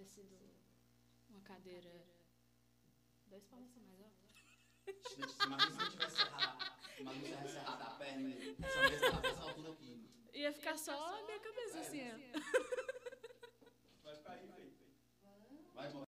ter sido uma cadeira dois palmos mais alto. Imagina se não tivesse errado a perna. Essa mesa dessa altura aqui. Ia ficar só a minha cabeça assim, ó. Vai cair, velho. Vai, morrer.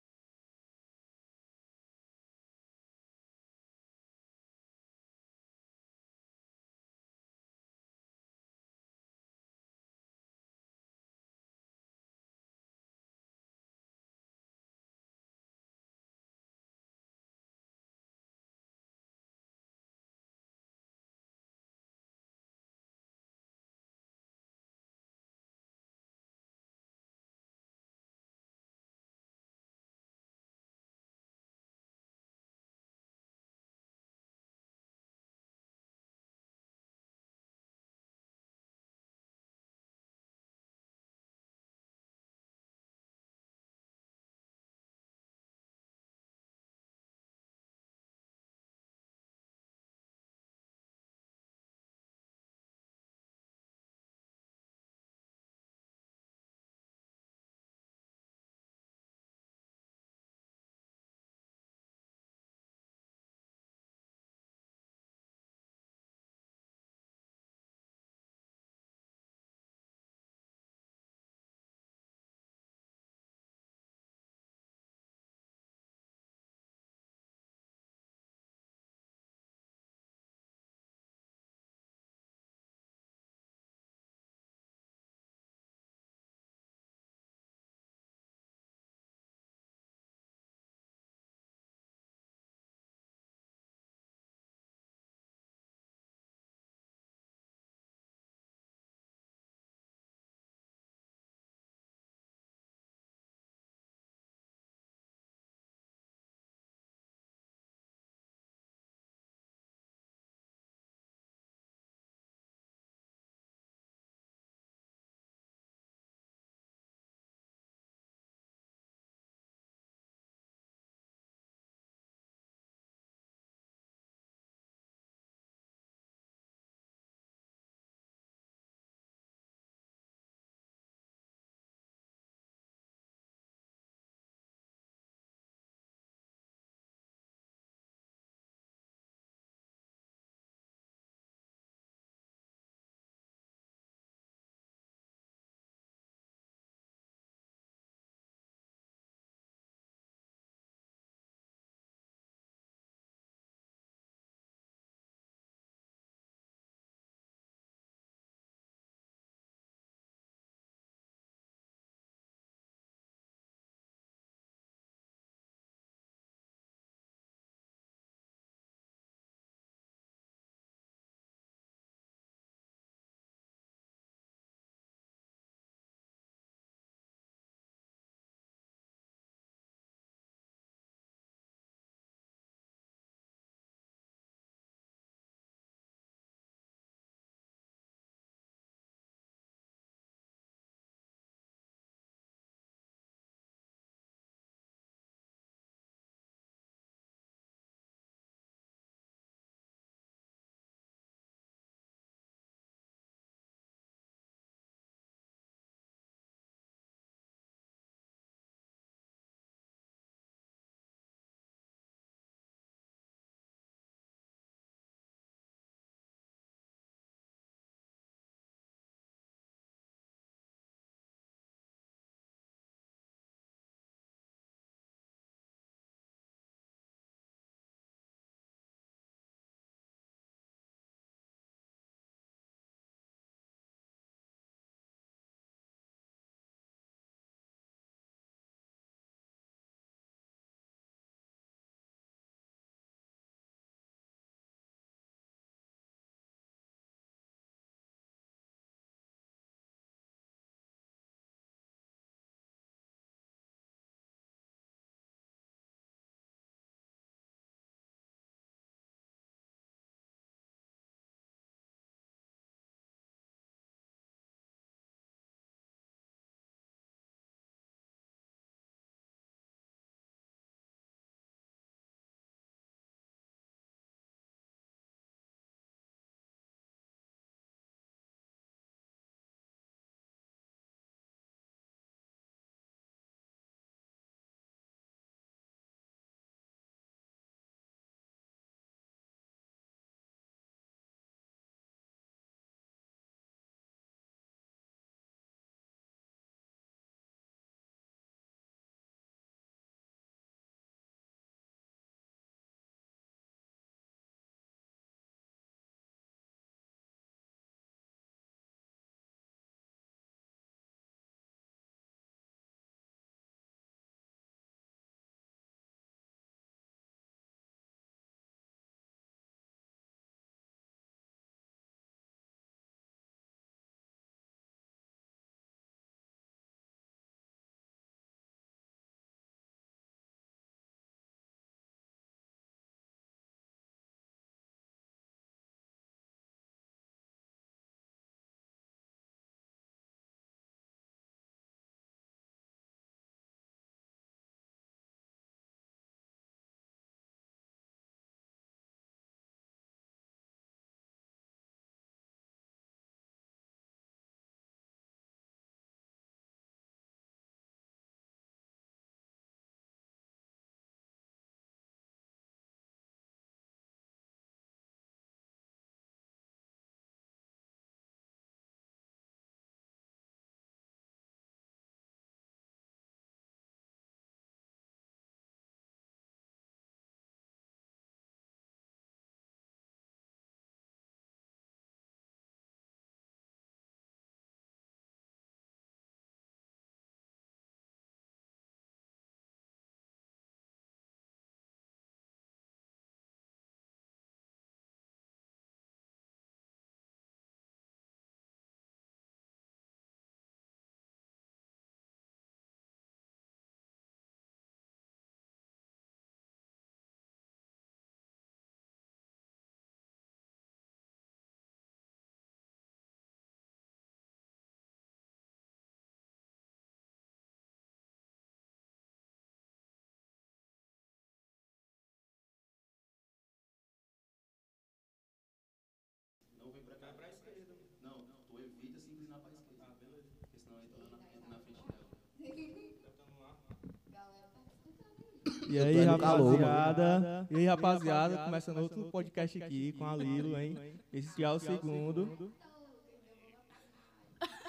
E aí, rapaziada? E aí, rapaziada? Começando outro podcast aqui com a Lilo, hein? Esse já é o segundo.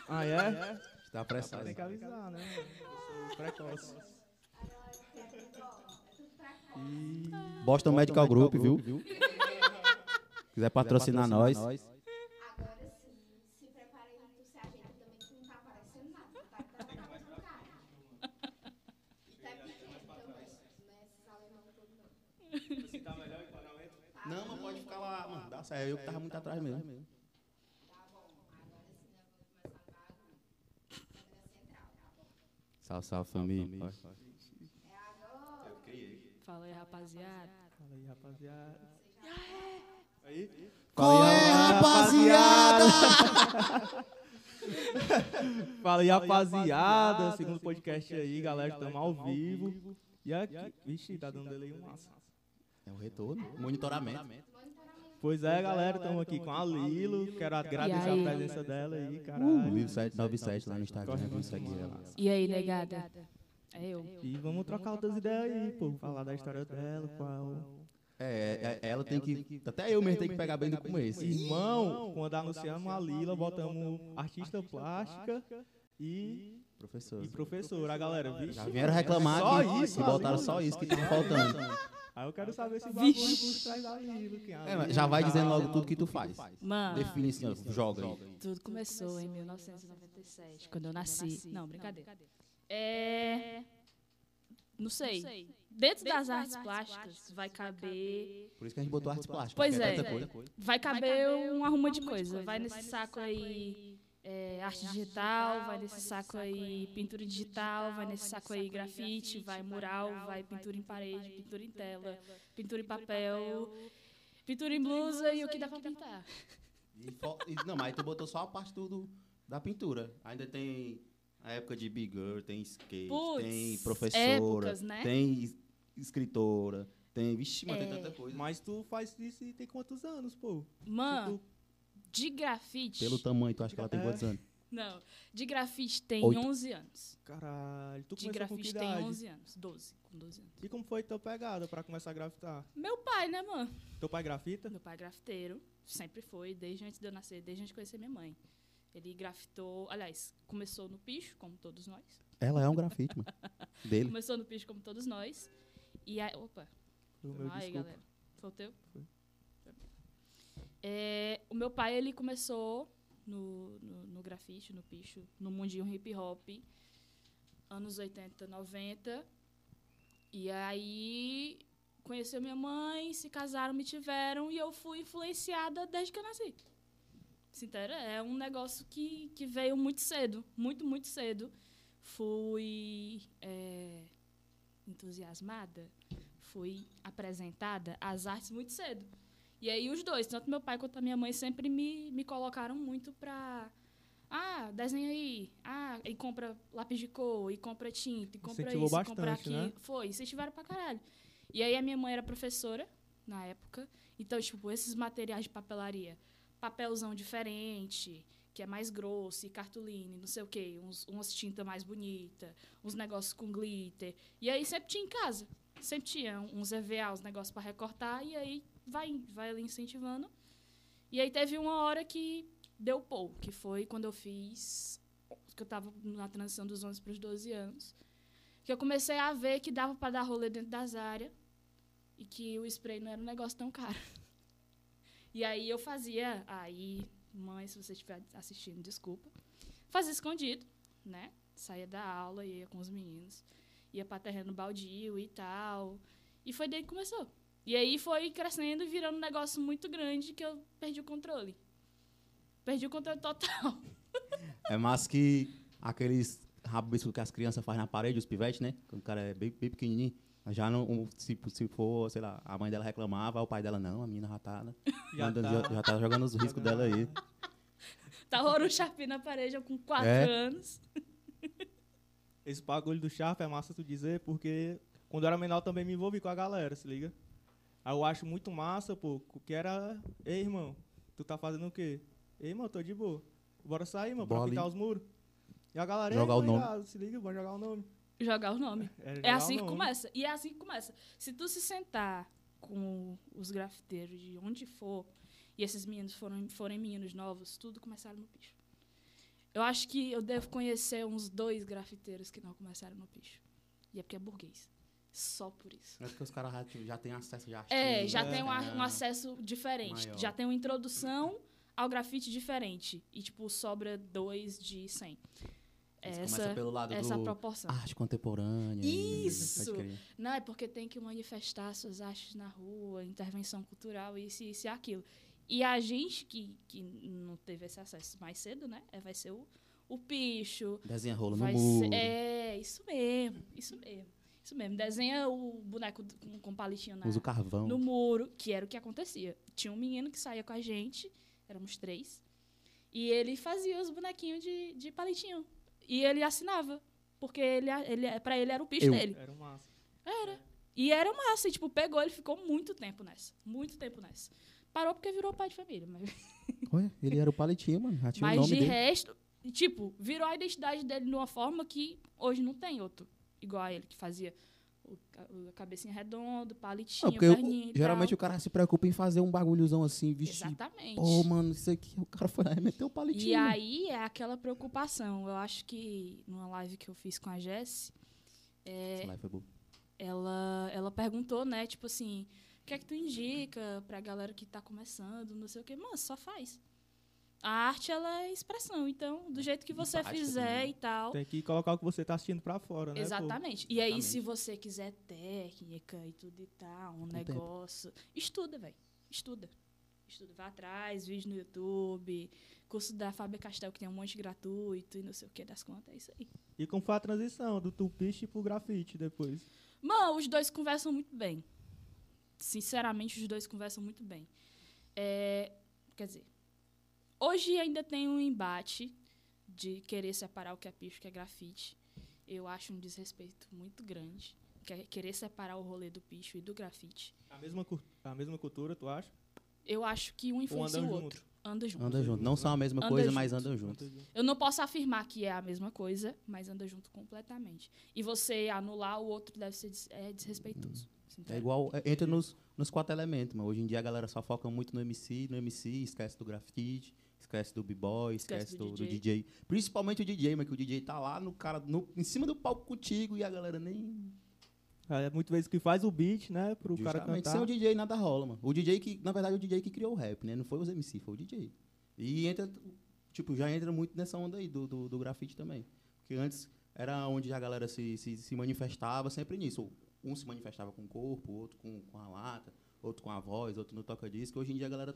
Ah, é? Tá apressado. Tem que avisar, né? Eu sou precoce. E... Boston Medical Group, viu? Quiser patrocinar nós. Agora sim, se prepara aí pro se ajeita também, que não tá aparecendo nada. Tá dando pra fazer um cara. E tá pequeno também, não é esses alemão todo não. Não, mas pode ficar lá, certo. Eu que tava muito atrás mesmo. Tá bom, agora sim nós vamos começar a bagulho. Câmera central, tá bom? Salve, salve, família. É agora. Fala aí, rapaziada. Fala aí, rapaziada. Aí? Qual é, rapaziada? Fala aí, rapaziada. Segundo podcast aí, galera. Estamos ao vivo. E aqui, vixe, tá dando delay um massa. É o retorno. Monitoramento. Pois é, galera, estamos aqui com a Lilo. Quero agradecer a aí? presença dela aí, Uh, caralho. Lilo 797 lá no Instagram. Vamos seguir ela. E aí, negada? É eu. E vamos trocar outras ideias aí, pô. Falar da história dela, qual. É, é, ela tem que. Até eu mesmo tenho que pegar bem do começo. Irmão, quando anunciamos a Lila, botamos artista plástica e, Professor. e professora. A galera, vixe. Já vieram reclamar Só que, isso, que botaram só isso que tava faltando. Aí eu quero saber esse bagulho por trás da quem é É, já vai tal. dizendo logo tudo que tu faz. Mano, Define assim, ó, joga aí. tudo começou em 1997, quando eu nasci. Não, brincadeira. É. Não sei. Dentro das artes plásticas vai caber. Por isso que a gente botou artes plásticas. Pois é. coisa. Vai caber um arrumo de coisa. Vai nesse saco aí. É, arte digital, vai nesse saco aí pintura digital, vai nesse saco aí grafite, vai mural, vai pintura em parede, pintura em tela, pintura em papel, pintura em blusa e o que dá pra pintar. E e- não, mas aí tu botou só a parte do, da pintura. Ainda tem a época de Big Girl, tem skate, Putz, tem professora, épocas, né? tem es- escritora, tem. Vixe, mas tem É. tanta coisa. Mas tu faz isso e tem quantos anos, pô? Mano, de grafite. Pelo tamanho, tu acha que ela tem É. quantos anos? Não, de grafite tem Oito. 11 anos. caralho, tu De começou com que grafite tem idade? 11 anos. 12, com 12 anos. E como foi tua pegada pra começar a grafitar? Meu pai, né, mano? Teu pai grafita? Meu pai é grafiteiro, sempre foi, desde antes de eu nascer, desde antes de conhecer minha mãe. Ele grafitou, aliás, começou no picho, como todos nós. Ela é um grafite, mano. Dele. Começou no picho, como todos nós. E aí, opa, meu, aí, desculpa. galera. Foi o teu? Foi. É, o meu pai, ele começou no, no, no grafite, no picho, no mundinho hip hop, anos 80, 90. E aí conheceu minha mãe, se casaram, me tiveram e eu fui influenciada desde que eu nasci. Sincera, é um negócio que, que veio muito cedo, muito, muito cedo. Fui é, entusiasmada, fui apresentada às artes muito cedo. E aí os dois, tanto meu pai quanto a minha mãe, sempre me, me colocaram muito pra. Ah, desenha aí. Ah, e compra lápis de cor, e compra tinta, e compra Incentivou isso, e compra bastante, aquilo. né? Foi, incentivaram pra caralho. E aí a minha mãe era professora na época. Então, tipo, esses materiais de papelaria, papelzão diferente, que é mais grosso, e cartolina, não sei o quê, uns, umas tintas mais bonitas, uns negócios com glitter. E aí sempre tinha em casa. Sempre tinha uns EVA, uns negócios para recortar, e aí vai, vai ali incentivando. E aí teve uma hora que deu pô, que foi quando eu fiz. que eu tava na transição dos 11 para os 12 anos. Que eu comecei a ver que dava para dar rolê dentro das áreas e que o spray não era um negócio tão caro. E aí eu fazia, aí, mãe, se você estiver assistindo, desculpa, fazia escondido, né? Saía da aula, ia com os meninos, ia para terreno baldio e tal. E foi daí que começou. E aí foi crescendo e virando um negócio muito grande que eu perdi o controle. Perdi o controle total. É mais que aqueles rabiscos que as crianças fazem na parede, os pivetes, né? Quando o cara é bem, bem pequenininho. Já não, se, se for, sei lá, a mãe dela reclamava, o pai dela não, a menina já tá, né? Já tá. já, já tá jogando os riscos dela aí. Tá o Sharpie na parede com 4 É? anos. Esse bagulho do Sharp é massa tu dizer, porque quando eu era menor também me envolvi com a galera, se liga? Aí eu acho muito massa, pô, que era. Ei, irmão, tu tá fazendo o quê? Ei, irmão, tô de boa. Bora sair, mano, pra Bora ali. pintar os muros. E a galera, Jogar "Ei, o nome." ligado, Se liga, bora jogar o nome. Jogar o nome. É jogar assim o que nome. começa. E é assim que começa. Se tu se sentar com os grafiteiros de onde for, e esses meninos foram, forem meninos novos, tudo começaram no picho. Eu acho que eu devo conhecer uns dois grafiteiros que não começaram no picho. E é porque é burguês. Só por isso. É porque os caras já, já têm acesso já. É, já Steam, tem um, a- um acesso diferente. Maior. Já tem uma introdução ao grafite diferente. E, tipo, sobra dois de 100. Eles Essa, começam pelo lado essa do proporção. arte contemporânea. Isso! pode crer. Não, é porque tem que manifestar suas artes na rua, intervenção cultural, isso, isso e aquilo. E a gente que, que não teve esse acesso mais cedo, né? é, Vai ser o, o picho. Desenha rolo no muro. ser, é, isso mesmo, isso mesmo. Isso mesmo. Desenha o boneco com, com palitinho na, Usa o carvão. no muro, que era o que acontecia. Tinha um menino que saía com a gente, éramos três, e ele fazia os bonequinhos de, de palitinho. E ele assinava, porque ele, ele, pra ele era o picho Eu. dele. Era massa. E era massa, e tipo, pegou, ele ficou muito tempo nessa. Muito tempo nessa. Parou porque virou pai de família. Mas, Ué, ele era o palitinho, mano. Já tinha o mas nome de dele. resto, tipo, virou a identidade dele de uma forma que hoje não tem outro. Igual a ele, que fazia o, a cabecinha redonda, palitinho, Não, eu- perninha e geralmente tal. o cara se preocupa em fazer um bagulhozão assim, vestir. Exatamente. Pô, mano, isso aqui, o cara foi lá e meteu o palitinho. E aí é aquela preocupação. Eu acho que numa live que eu fiz com a Jess, Essa live foi boa. ela, ela perguntou, né, tipo assim, o que é que tu indica pra galera que tá começando, não sei o quê. Mano, só faz. A arte, ela é expressão. Então, do jeito que você fizer também. e tal. Tem que colocar o que você tá assistindo pra fora, né? pô? Exatamente. E aí, Exatamente. se você quiser técnica e tudo e tal, um Tem tempo. negócio, estuda, velho. Estuda. Estuda, vai atrás, vídeo no YouTube, curso da Fábia Castel, que tem um monte gratuito e não sei o que das contas, é isso aí. E como foi a transição do tupiche pro grafite depois? Mano, os dois conversam muito bem. Sinceramente, os dois conversam muito bem. É, quer dizer, hoje ainda tem um embate de querer separar o que é picho e o que é grafite. Eu acho um desrespeito muito grande. que- Querer separar o rolê do picho e do grafite. A mesma, a mesma cultura, tu acha? Eu acho que um influencia o outro. Anda junto. Anda junto. Não são a mesma Anda coisa, junto. mas andam juntos. Eu não posso afirmar que é a mesma coisa, mas anda junto completamente. E você anular o outro deve ser des- é desrespeitoso. É igual, é, entra nos, nos quatro elementos, mano. Hoje em dia a galera só foca muito no MC, no MC, esquece do grafite, esquece do b-boy, Esquece esquece, do do, do DJ. DJ. Principalmente o DJ, mas que o DJ tá lá no cara, no, em cima do palco contigo e a galera nem. É muitas vezes que faz o beat, né? Pro cara Justamente, cantar. sem o DJ nada rola, mano. O DJ que, na verdade, o DJ que criou o rap, né? Não foi os MC, foi o DJ. E entra, tipo, já entra muito nessa onda aí do, do, do grafite também. Porque antes era onde a galera se, se, se manifestava sempre nisso. Um se manifestava com o corpo, outro com, com a lata, outro com a voz, outro no toca-disco. Hoje em dia a galera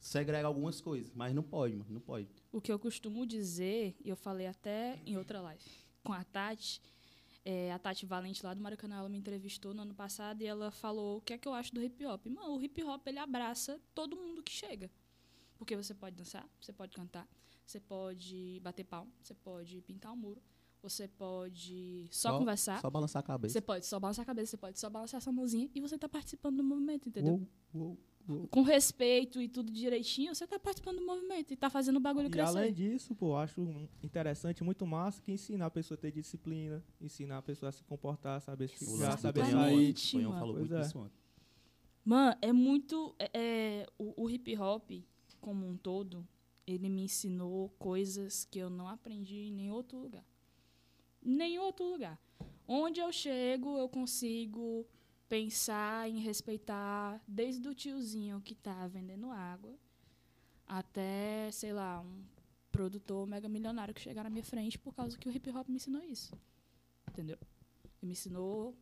segrega algumas coisas, mas não pode, mano, não pode. O que eu costumo dizer, e eu falei até em outra live com a Tati, é, a Tati Valente lá do Maracanã, ela me entrevistou no ano passado e ela falou o que é que eu acho do hip hop. Mano, o hip hop ele abraça todo mundo que chega. Porque você pode dançar, você pode cantar, você pode bater palma, você pode pintar um muro, você pode só, conversar, Só balançar a cabeça. você pode só balançar a cabeça, você pode só balançar essa mãozinha e você tá participando do movimento, entendeu? Uou, uou. Com respeito e tudo direitinho, você tá participando do movimento e tá fazendo o bagulho E crescer. além disso, pô, acho um- interessante, muito massa, que ensina a pessoa a ter disciplina, ensinar a pessoa a se comportar, saber se do saber sair. O falou Pois muito é. disso ontem. Mano, é muito. É, é, o, o hip hop, como um todo, ele me ensinou coisas que eu não aprendi em nenhum outro lugar. Nenhum outro lugar. Onde eu chego, eu consigo pensar em respeitar desde o tiozinho que tá vendendo água até, sei lá, um produtor mega milionário que chegar na minha frente por causa que o hip hop me ensinou isso. Entendeu? Ele me ensinou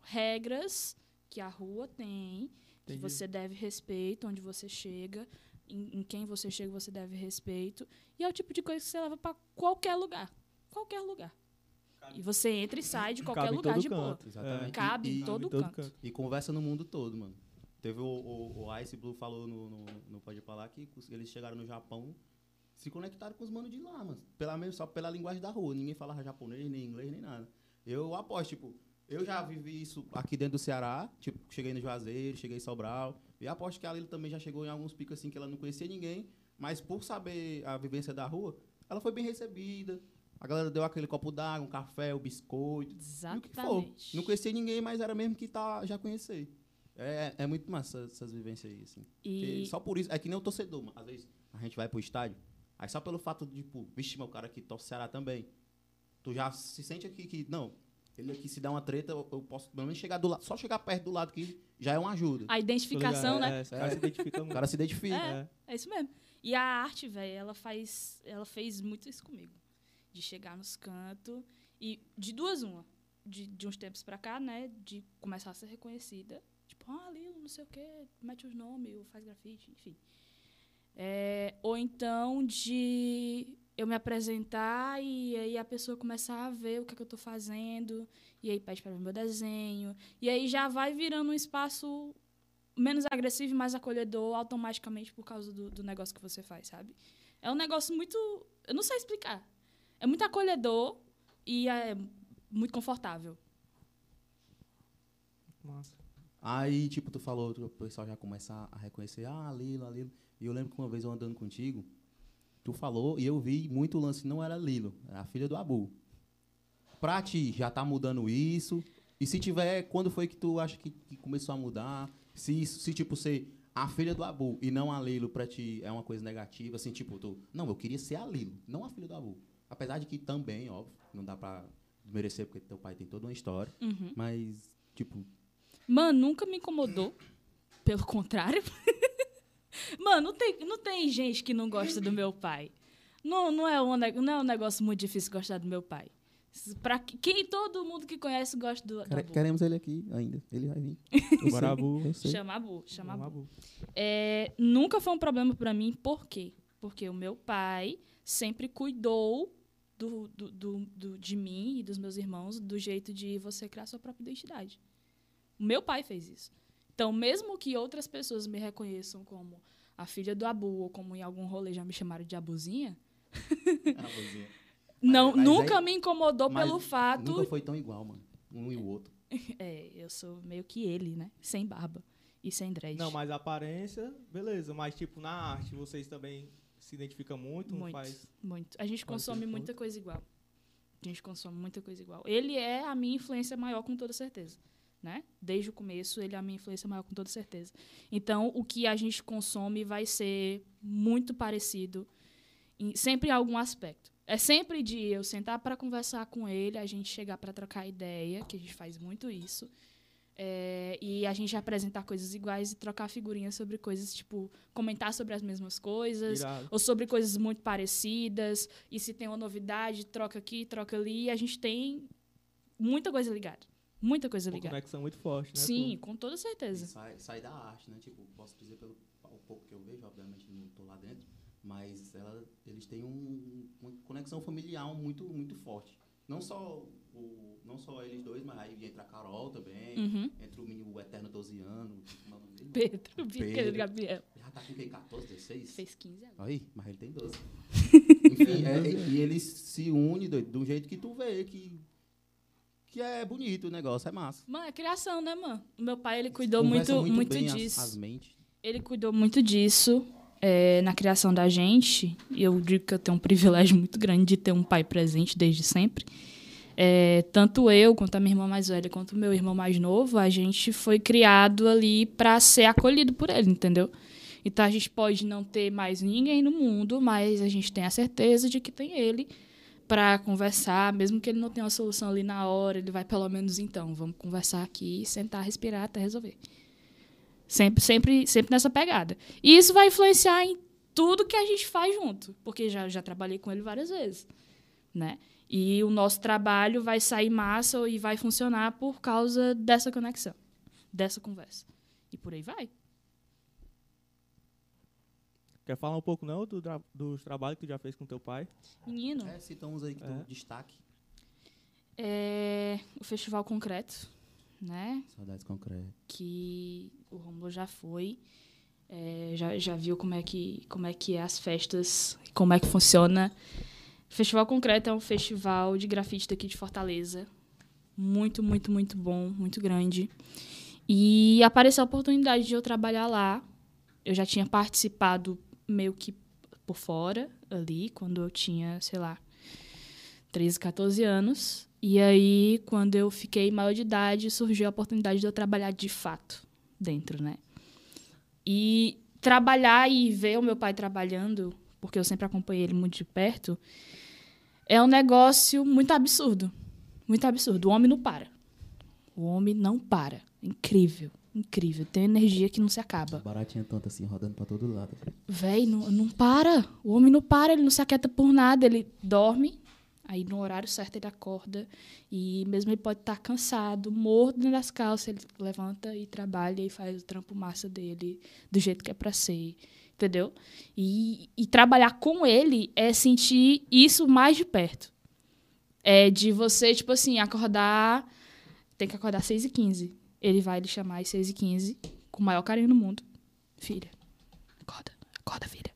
regras que a rua tem, que Entendi. você deve respeito onde você chega, em, em quem você chega você deve respeito. E é o tipo de coisa que você leva para qualquer lugar. Qualquer lugar. E você entra e sai de qualquer Cabe em lugar de boa. canto. Exatamente. É. Cabe em E- todo Cabe em canto. E conversa no mundo todo, mano. Teve o, o, o Ice Blue falou no, no, no Pode Falar que eles chegaram no Japão, se conectaram com os manos de lá, mano. Pela, só pela linguagem da rua. Ninguém falava japonês, nem inglês, nem nada. Eu aposto, tipo, eu já vivi isso aqui dentro do Ceará, tipo, cheguei no Juazeiro, cheguei em Sobral. E aposto que a Lila também já chegou em alguns picos assim que ela não conhecia ninguém, mas por saber a vivência da rua, ela foi bem recebida. A galera deu aquele copo d'água, um café, o biscoito. E o que for. Exatamente. Não conhecia ninguém, mas era mesmo que tá, já conhecer. É, é muito massa essas vivências aí, assim. E Só por isso, é que nem o torcedor, mano. às vezes a gente vai pro estádio, aí só pelo fato de, tipo, vixe, meu cara aqui torce Ceará também. Tu já se sente aqui que, não, ele aqui se dá uma treta, eu, eu posso pelo menos chegar do lado, só chegar perto do lado que já é uma ajuda. a identificação, ligado, né? É, esse cara É. se identifica O muito. cara se identifica. É. É isso mesmo. E a arte, velho, ela faz. Ela fez muito isso comigo. De chegar nos cantos e de duas uma. De, de uns tempos pra cá, né? De começar a ser reconhecida. Tipo, ah, Lilo, não sei o quê, mete os nomes, ou faz grafite, enfim. É, ou então de eu me apresentar e aí a pessoa começar a ver o que, é que eu tô fazendo, e aí pede para ver meu desenho. E aí já vai virando um espaço menos agressivo e mais acolhedor automaticamente por causa do, do negócio que você faz, sabe? É um negócio muito. Eu não sei explicar. É muito acolhedor e é muito confortável. Massa. Aí, tipo, tu falou, o pessoal já começa a reconhecer, ah, Lilo, Lilo. E eu lembro que uma vez eu andando contigo, tu falou e eu vi muito o lance, não era Lilo, era a filha do Abu. Pra ti, já tá mudando isso? E se tiver, quando foi que tu acha que, que começou a mudar? Se, isso- se, tipo, ser a filha do Abu e não a Lilo pra ti é uma coisa negativa, assim, tipo, tu... Não, eu queria ser a Lilo, não a filha do Abu. Apesar de que também, óbvio, não dá pra merecer, porque teu pai tem toda uma história. Uhum. Mas, tipo, Mano, nunca me incomodou. Pelo contrário. Mano, não tem, não tem gente que não gosta do meu pai. Não, não, é um, não é um negócio muito difícil gostar do meu pai. Pra que- quem todo mundo que conhece gosta do, Quere-. Queremos ele aqui ainda. Ele vai vir. Agora, Abu. Chama Abu, chama Abu. É, nunca foi um problema pra mim, por quê? Porque o meu pai sempre cuidou do, do, do- do- de mim e dos meus irmãos do jeito de você criar sua própria identidade. O meu pai fez isso. Então, mesmo que outras pessoas me reconheçam como a filha do Abu, ou como em algum rolê já me chamaram de Abuzinha, não, mas nunca aí- me incomodou mas pelo fato. Nunca foi tão igual, mano. Um e o outro. É, eu sou meio que ele, né? Sem barba e sem dread. Não, mas a aparência, beleza. Mas, tipo, na arte, vocês também se identificam muito? Muito. faz... Muito. A gente consome muita coisa igual. A gente consome muita coisa igual. Ele é a minha influência maior, com toda certeza. Né? Desde o começo, ele é a minha influência maior, com toda certeza. Então, o que a gente consome vai ser muito parecido, em, sempre em algum aspecto. É sempre de eu sentar para conversar com ele, a gente chegar para trocar ideia, que a gente faz muito isso. É, e a gente apresentar coisas iguais e trocar figurinhas sobre coisas, tipo, comentar sobre as mesmas coisas, Irado. ou sobre coisas muito parecidas, e se tem uma novidade, troca aqui, troca ali, e a gente tem muita coisa ligada. Muita coisa Uma ligada. conexão muito forte, né? Sim, com toda E certeza. sai, sai da arte, né? Tipo, posso dizer pelo o pouco que eu vejo, obviamente não tô lá dentro, mas ela, eles têm um, uma conexão familiar muito, muito forte. Não só, o, não só eles dois, mas aí entra a Carol também, Uhum. entra o menino o Eterno 12 anos. como o nome dele? Pedro, Pedro. Gabriel. Já tá com quem? 14, 16? Fez 15 agora. Aí, mas ele tem 12. Enfim, é, e, eles se unem doido, do jeito que tu vê, que, que é bonito o negócio, é massa. Mano, é criação, né, mano? O meu pai, ele cuidou Conversa muito, muito, as- disso. As, mentes. Ele cuidou muito disso é, na criação da gente. E eu digo que eu tenho um privilégio muito grande de ter um pai presente desde sempre. É, tanto eu, quanto a minha irmã mais velha, quanto o meu irmão mais novo, a gente foi criado ali para ser acolhido por ele, entendeu? Então a gente pode não ter mais ninguém no mundo, mas a gente tem a certeza de que tem ele para conversar, mesmo que ele não tenha uma solução ali na hora, ele vai pelo menos então, vamos conversar aqui, sentar, respirar até resolver. Sempre, sempre, sempre nessa pegada. E isso vai influenciar em tudo que a gente faz junto, porque já, já trabalhei com ele várias vezes, né? E o nosso trabalho vai sair massa e vai funcionar por causa dessa conexão, dessa conversa. E por aí vai. Quer falar um pouco, não, do tra- dos trabalhos que tu já fez com teu pai? Menino, É, citamos uns aí que tu É. destaque. é o Festival Concreto, né? Saudades concretas. que o Romulo já foi, é, já, já viu como é, que, como é que é as festas, como é que funciona. Festival Concreto é um festival de grafite daqui de Fortaleza. Muito, muito, muito bom, muito grande. E apareceu a oportunidade de eu trabalhar lá. Eu já tinha participado meio que por fora ali, quando eu tinha, sei lá, 13, 14 anos. E aí, quando eu fiquei maior de idade, surgiu a oportunidade de eu trabalhar de fato dentro, né? E trabalhar e ver o meu pai trabalhando, porque eu sempre acompanhei ele muito de perto, é um negócio muito absurdo. Muito absurdo. O homem não para. O homem não para. Incrível. Incrível. Tem energia que não se acaba. Baratinha tanto assim, rodando pra todo lado. Véi, não, não para. O homem não para, ele não se aquieta por nada. Ele dorme, aí no horário certo ele acorda. E mesmo ele pode estar cansado, morto das calças, ele levanta e trabalha e faz o trampo massa dele do jeito que é pra ser. Entendeu? E, e trabalhar com ele é sentir isso mais de perto. É de você, tipo assim, acordar. Tem que acordar às 6h15. Ele vai lhe chamar às 6h15, com o maior carinho do mundo. Filha, acorda, acorda, filha.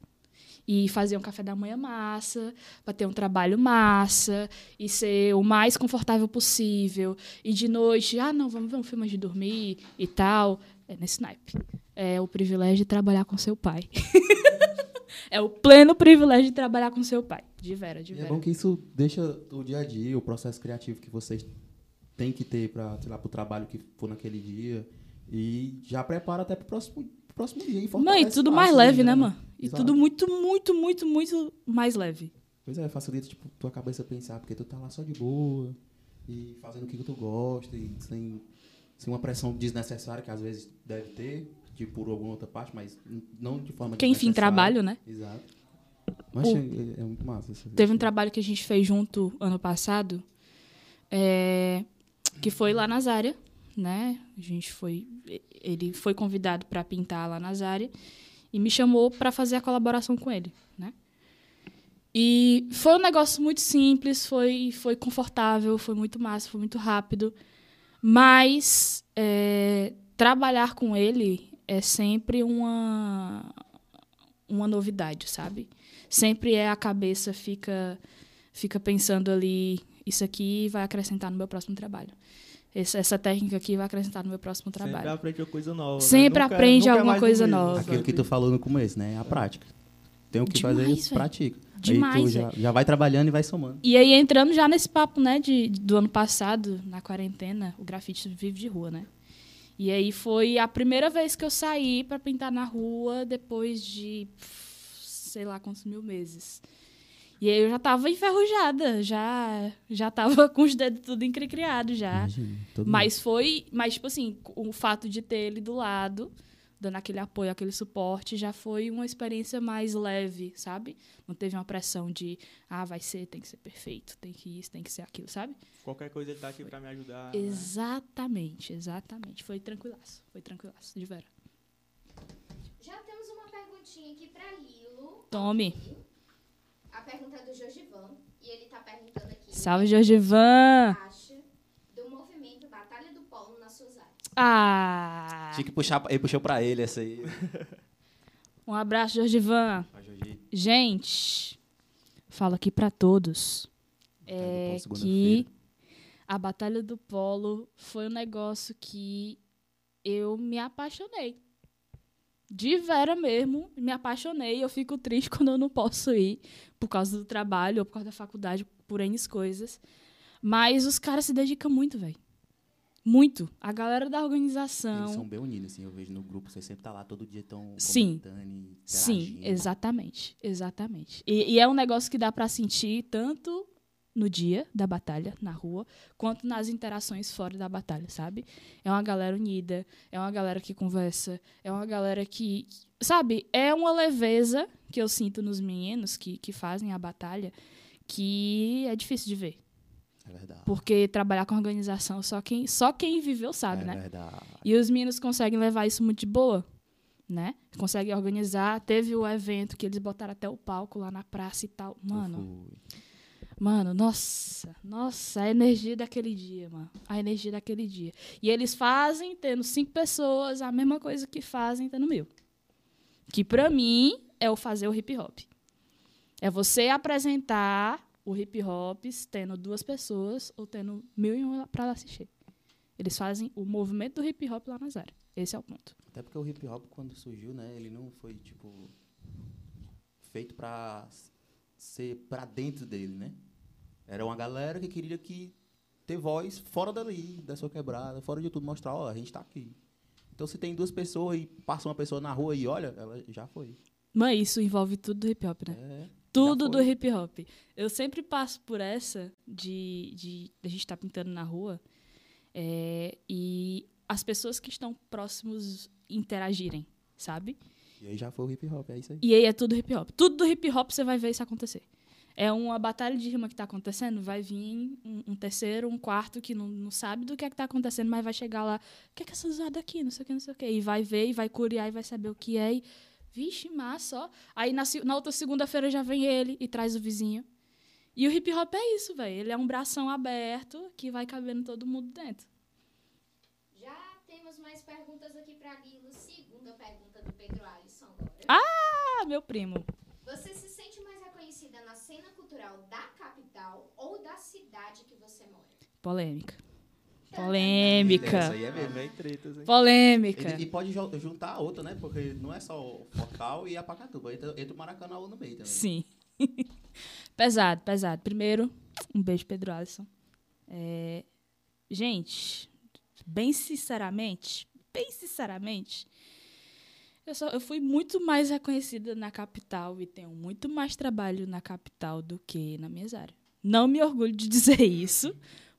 E fazer um café da manhã massa, pra ter um trabalho massa, e ser o mais confortável possível. E de noite, ah, não, vamos ver um filme de dormir e tal. É nesse naipe. É o privilégio de trabalhar com seu pai. é o pleno privilégio de trabalhar com seu pai. De vera, de E é vera. bom que isso deixa o dia a dia, o processo criativo que vocês têm que ter para, sei lá, pro trabalho que for naquele dia. E já prepara até pro próximo, pro próximo dia. E Mãe, fortalece tudo mais leve, ainda, né, mano? E Exato. tudo muito, muito, muito, muito mais leve. Pois é, facilita, tipo, tua cabeça pensar, porque tu tá lá só de boa e fazendo o que tu gosta e sem, sem uma pressão desnecessária que às vezes deve ter, de por alguma outra parte, mas não de forma Que enfim, trabalho, né? Exato. Mas O- é, é muito massa. Teve um trabalho que a gente fez junto ano passado, é, que foi lá na Zária, né? A gente foi, ele foi convidado para pintar lá na Zária e me chamou para fazer a colaboração com ele, né? E foi um negócio muito simples, foi, foi confortável, foi muito massa, foi muito rápido, mas é, trabalhar com ele é sempre uma uma novidade, sabe? sempre é a cabeça fica fica pensando ali isso aqui vai acrescentar no meu próximo trabalho essa, essa técnica aqui vai acrescentar no meu próximo Sempre trabalho aprende uma coisa nova. né? Sempre Nunca- aprende nunca alguma coisa nova. Aquilo que tu falou no começo, né? A prática. Tem o que Demais, fazer, velho. pratica. Aí Demais, tu já, já vai trabalhando e vai somando. e aí entrando já nesse papo né de, do ano passado na quarentena o grafite vive de rua né e aí foi a primeira vez que eu saí para pintar na rua depois de sei lá quantos mil meses e aí eu já tava enferrujada já já tava com os dedos tudo encricriado já Imagina, Mas foi. Mas, tipo assim, o fato de ter ele do lado, dando aquele apoio, aquele suporte, já foi uma experiência mais leve, sabe? Não teve uma pressão de, ah, vai ser, tem que ser perfeito, tem que isso, tem que ser aquilo, sabe? Qualquer coisa ele tá aqui pra me ajudar. né? Exatamente, exatamente. Foi tranquilaço, foi tranquilaço, de vera. Já temos uma perguntinha aqui pra Lilo. Tome. A pergunta é do Jorgivan. E ele tá perguntando aqui. Salve, o Jorgivan! que acha do movimento Batalha do Polo nas suas áreas? Ah! Tinha que puxar, ele puxou pra ele essa aí. Um abraço, Jorgivan. Gente, falo aqui pra todos. é Polo, que a Batalha do Polo foi um negócio que eu me apaixonei. De vera mesmo, me apaixonei. Eu fico triste quando eu não posso ir por causa do trabalho ou por causa da faculdade, por N coisas. Mas os caras se dedicam muito, velho. Muito. A galera da organização. Eles são bem unidos, assim. Eu vejo no grupo, vocês sempre tá lá todo dia tão Sim. comentando e Sim, interagindo. exatamente. Exatamente. E, e é um negócio que dá pra sentir tanto no dia da batalha, na rua, quanto nas interações fora da batalha, sabe? É uma galera unida, é uma galera que conversa, é uma galera que. Sabe? É uma leveza que eu sinto nos meninos que, que fazem a batalha que é difícil de ver. É verdade. Porque trabalhar com organização, só quem, só quem viveu sabe, é né? verdade. E os meninos conseguem levar isso muito de boa, né? Conseguem organizar. Teve o evento que eles botaram até o palco lá na praça e tal. Mano, mano, nossa, nossa, a energia daquele dia, mano. A energia daquele dia. E eles fazem, tendo cinco pessoas, a mesma coisa que fazem tendo mil. Que pra mim é o fazer o hip hop. É você apresentar o hip hop tendo duas pessoas ou tendo mil e uma pra assistir. Eles fazem o movimento do hip hop lá nas áreas. Esse é o ponto. Até porque o hip hop, quando surgiu, né, ele não foi, tipo, feito pra s- ser pra dentro dele, né? Era uma galera que queria que ter voz fora dali, da sua quebrada, fora de tudo, mostrar, ó, a gente tá aqui. Então se tem duas pessoas e passa uma pessoa na rua e olha, ela já foi. Mas isso envolve tudo do hip hop, né? É, Tudo do hip hop. Eu sempre passo por essa de, de, de a gente estar pintando na rua é, e as pessoas que estão próximos interagirem, sabe? e aí já foi o hip hop, é isso aí. E aí é tudo hip hop. Tudo do hip hop você vai ver isso acontecer. É uma batalha de rima que tá acontecendo, vai vir um, um terceiro, um quarto que não, não sabe do que é que tá acontecendo, mas vai chegar lá, o que é que é essa zoada aqui, não sei o que, não sei o que. E vai ver, e vai curiar, e vai saber o que é. E, vixe, massa, ó. Aí na, na outra segunda-feira já vem ele e traz o vizinho. E o hip hop é isso, velho. Ele é um bração aberto que vai cabendo todo mundo dentro. Já temos mais perguntas aqui para Lilo. Segunda pergunta do Pedro Alisson agora. Ah, meu primo. Você se sente mais reconhecida na cena cultural da capital ou da cidade que você mora? Polêmica. Essa Polêmica. aí é É mesmo. bem tretas? Polêmica. E, e pode juntar a outra, né? Porque não é só o Fortal e a Pacatuba. Entra, entra o Maracanã no meio também. Sim. pesado, pesado. Primeiro, um beijo, Pedro Alisson. É, gente, bem sinceramente, bem sinceramente, eu, só, eu fui muito mais reconhecida na capital e tenho muito mais trabalho na capital do que na minha área. Não me orgulho de dizer isso,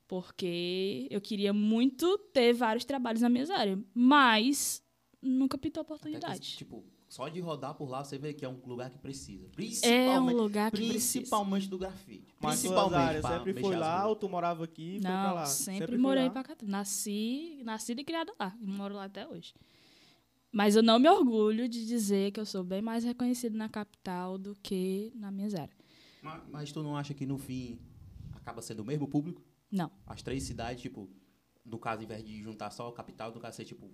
porque eu queria muito ter vários trabalhos na minha área, mas nunca pintou que, oportunidade. tipo, só de rodar por lá você vê que é um lugar que precisa. É um Principalmente, lugar que precisa. principalmente do grafite. Mas suas principalmente áreas pra sempre foi lá ou tu morava aqui e foi pra Não, lá? sempre, foi morei pra cá. Nasci, nascida e criada lá. Moro lá até hoje. Mas eu não me orgulho de dizer que eu sou bem mais reconhecida na capital do que na minha área. Mas, mas tu não acha que no fim acaba sendo o mesmo público? Não. As três cidades, tipo, no caso, ao invés de juntar só a capital, no caso ser tipo,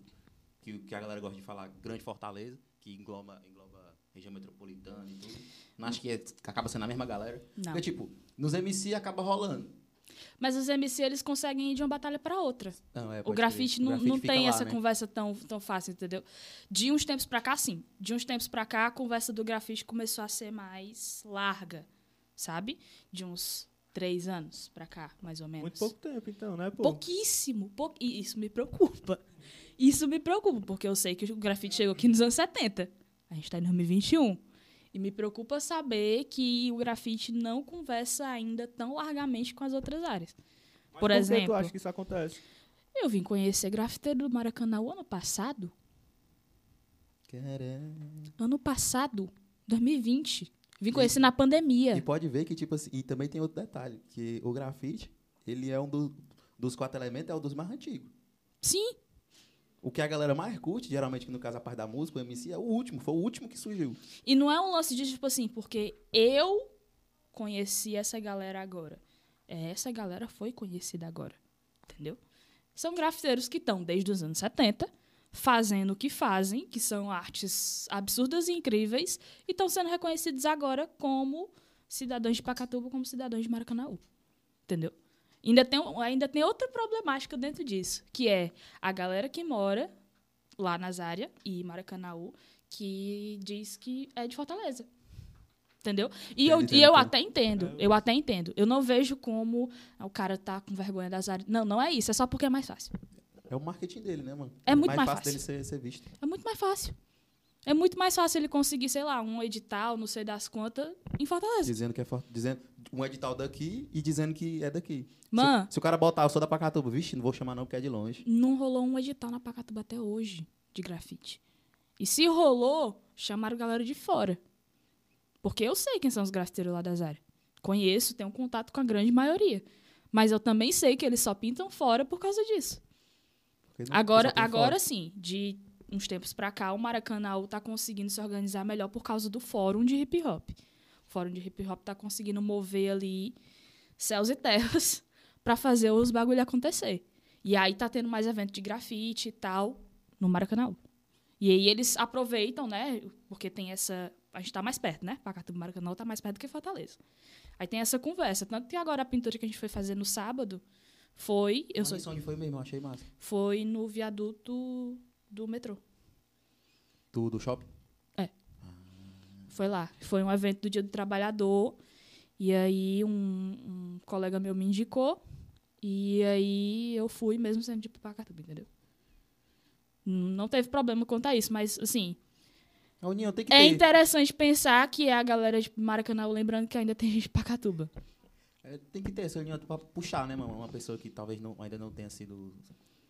que, que a galera gosta de falar, Grande Fortaleza, que engloba, engloba região metropolitana e tudo. Não acho que, é- que acaba sendo a mesma galera? Não. Porque, tipo, nos MC acaba rolando. Mas os MC, eles conseguem ir de uma batalha para outra. Não, é, O grafite crer. O não, grafite não tem lá, essa né? conversa tão, tão fácil, entendeu? De uns tempos pra cá, sim. De uns tempos pra cá, a conversa do grafite começou a ser mais larga, sabe? De uns três anos pra cá, mais ou menos. Muito pouco tempo, então, né, pô? Pouquíssimo. pou- E isso me preocupa. Isso me preocupa, porque eu sei que o grafite chegou aqui nos anos 70. A gente está em 2021. E me preocupa saber que o grafite não conversa ainda tão largamente com as outras áreas. Mas por que exemplo- tu acha que isso acontece? Eu vim conhecer grafiteiro do Maracanã o ano passado. Caramba. Ano passado, 2020. Vim conhecer na pandemia. E pode ver que, tipo assim, e também tem outro detalhe, que o grafite, ele é um do- dos quatro elementos, é um dos mais antigos. Sim, O que a galera mais curte, geralmente, que no caso a parte da música, o MC, é o último, foi o último que surgiu. E não é um lance de, tipo assim, porque eu conheci essa galera agora. É, Essa galera foi conhecida agora. Entendeu? São grafiteiros que estão desde os anos 70 fazendo o que fazem, que são artes absurdas e incríveis, e estão sendo reconhecidos agora como cidadãos de Pacatuba, como cidadãos de Maracanaú. Entendeu? Ainda tem, ainda tem outra problemática dentro disso, que é a galera que mora lá nas áreas e Maracanaú que diz que é de Fortaleza. Entendeu? E eu, e eu até entendo. Eu até entendo. Eu não vejo como o cara tá com vergonha das áreas. Não, não é isso. É só porque é mais fácil. É o marketing dele, né, mano? É muito mais fácil, fácil. dele ser, ser visto. É muito mais fácil. É muito mais fácil ele conseguir, sei lá, um edital, não sei das quantas, em Fortaleza. Dizendo que é forte, dizendo um edital daqui e dizendo que é daqui. Mano, Se, se o cara botar, eu sou da Pacatuba, vixe, não vou chamar não porque é de longe. não rolou um edital na Pacatuba até hoje de grafite. E se rolou, chamaram galera de fora. Porque eu sei quem são os grafiteiros lá das áreas. Conheço, tenho contato com a grande maioria. Mas eu também sei que eles só pintam fora por causa disso. Agora, agora sim, de uns tempos pra cá, o Maracanã tá conseguindo se organizar melhor por causa do fórum de hip hop. O fórum de hip hop tá conseguindo mover ali céus e terras pra fazer os bagulho acontecer. E aí tá tendo mais evento de grafite e tal no Maracanã. E aí eles aproveitam, né? Porque tem essa. A gente tá mais perto, né? Pacatuba Maracanã tá mais perto do que Fortaleza. Aí tem essa conversa. Tanto que agora a pintura que a gente foi fazer no sábado foi. Eu sou, onde foi mesmo, achei massa. foi no viaduto do metrô. Do, do shopping. Foi lá. Foi um evento do Dia do Trabalhador. E aí um, um colega meu me indicou. E aí eu fui mesmo sendo de Pacatuba, entendeu? Não teve problema a isso, mas assim, A união tem que é ter. interessante pensar que é a galera de Maracanã, lembrando que ainda tem gente de Pacatuba. É, tem que ter essa união pra puxar, né, mano? Uma pessoa que talvez não, ainda não tenha sido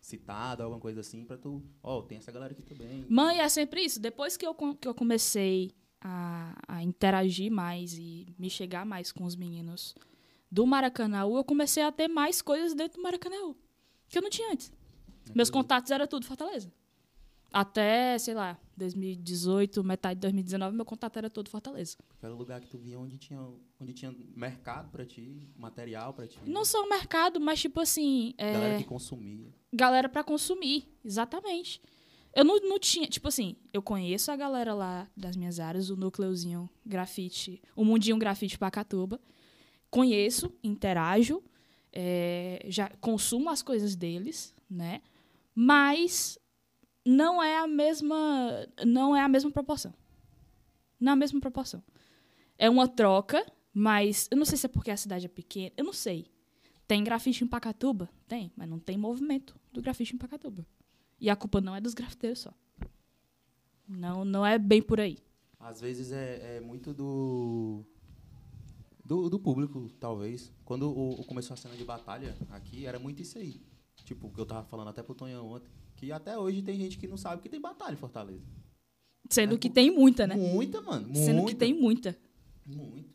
citada, alguma coisa assim, pra tu. Ó, tem essa galera aqui também. Mãe, é sempre isso. Depois que eu, que eu comecei a, a interagir mais e me chegar mais com os meninos do Maracanãú, eu comecei a ter mais coisas dentro do Maracanãú que eu não tinha antes. Meus contatos eram tudo Fortaleza. Até, sei lá, 2018, metade de 2019, meu contato era todo Fortaleza. Era o lugar que tu via onde tinha, onde tinha mercado pra ti, material pra ti. Não só o mercado, mas tipo assim. é, Galera que consumia. galera pra consumir, exatamente. Eu não, não tinha, tipo assim, eu conheço a galera lá das minhas áreas, o núcleozinho grafite, o mundinho grafite Pacatuba. Conheço, interajo, é, já consumo as coisas deles, né? Mas não é a mesma, não é a mesma proporção. Não é a mesma proporção. É uma troca, mas eu não sei se é porque a cidade é pequena, eu não sei. Tem grafite em Pacatuba? Tem, mas não tem movimento do grafite em Pacatuba. E a culpa não é dos grafiteiros só. Não, não é bem por aí. Às vezes é, é muito do, do. do público, talvez. Quando o, começou a cena de batalha aqui, era muito isso aí. Tipo, que eu tava falando até pro Tonhão ontem. Que até hoje tem gente que não sabe que tem batalha em Fortaleza. Sendo É que tem muita, né? Muita, mano. Muita. Sendo que tem muita. Muito.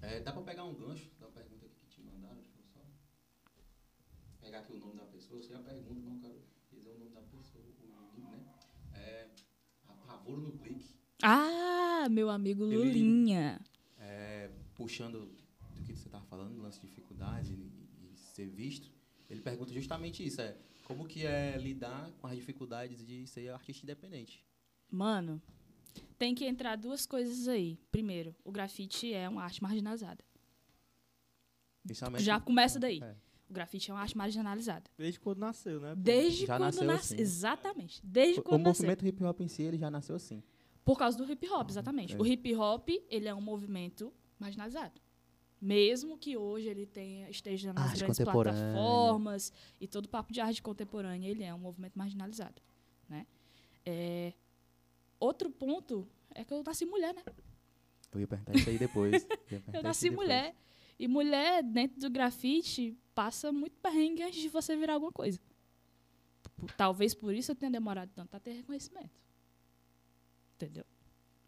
É, dá pra pegar um gancho da pergunta que te mandaram? Deixa eu só pegar aqui o nome da pessoa. Sei a pergunta, não quero dizer o nome da pessoa, o nome, né? É, Pavoro no clique. Ah, meu amigo Ele- Lulinha. É, puxando do que você estava falando, lance de dificuldades e, e ser visto, ele pergunta justamente isso, é como que é lidar com as dificuldades de ser artista independente. Mano, tem que entrar duas coisas aí. Primeiro, o grafite é uma arte marginalizada. Já começa daí. É. O grafite é uma arte marginalizada. Desde quando nasceu, né? Desde Já quando nasceu nasceu. assim. Exatamente. Desde O, o quando nasceu. movimento hip hop em si, ele já nasceu assim. Por causa do hip hop, exatamente. É. O hip hop, ele é um movimento marginalizado. Mesmo que hoje ele tenha, esteja nas Arte grandes plataformas e todo o papo de arte contemporânea, ele é um movimento marginalizado. Né? É, outro ponto é que eu nasci mulher, né? Eu ia perguntar isso aí depois. Eu isso nasci depois. mulher. E mulher, dentro do grafite, passa muito perrengue antes de você virar alguma coisa. Talvez por isso eu tenha demorado tanto a ter reconhecimento. Entendeu?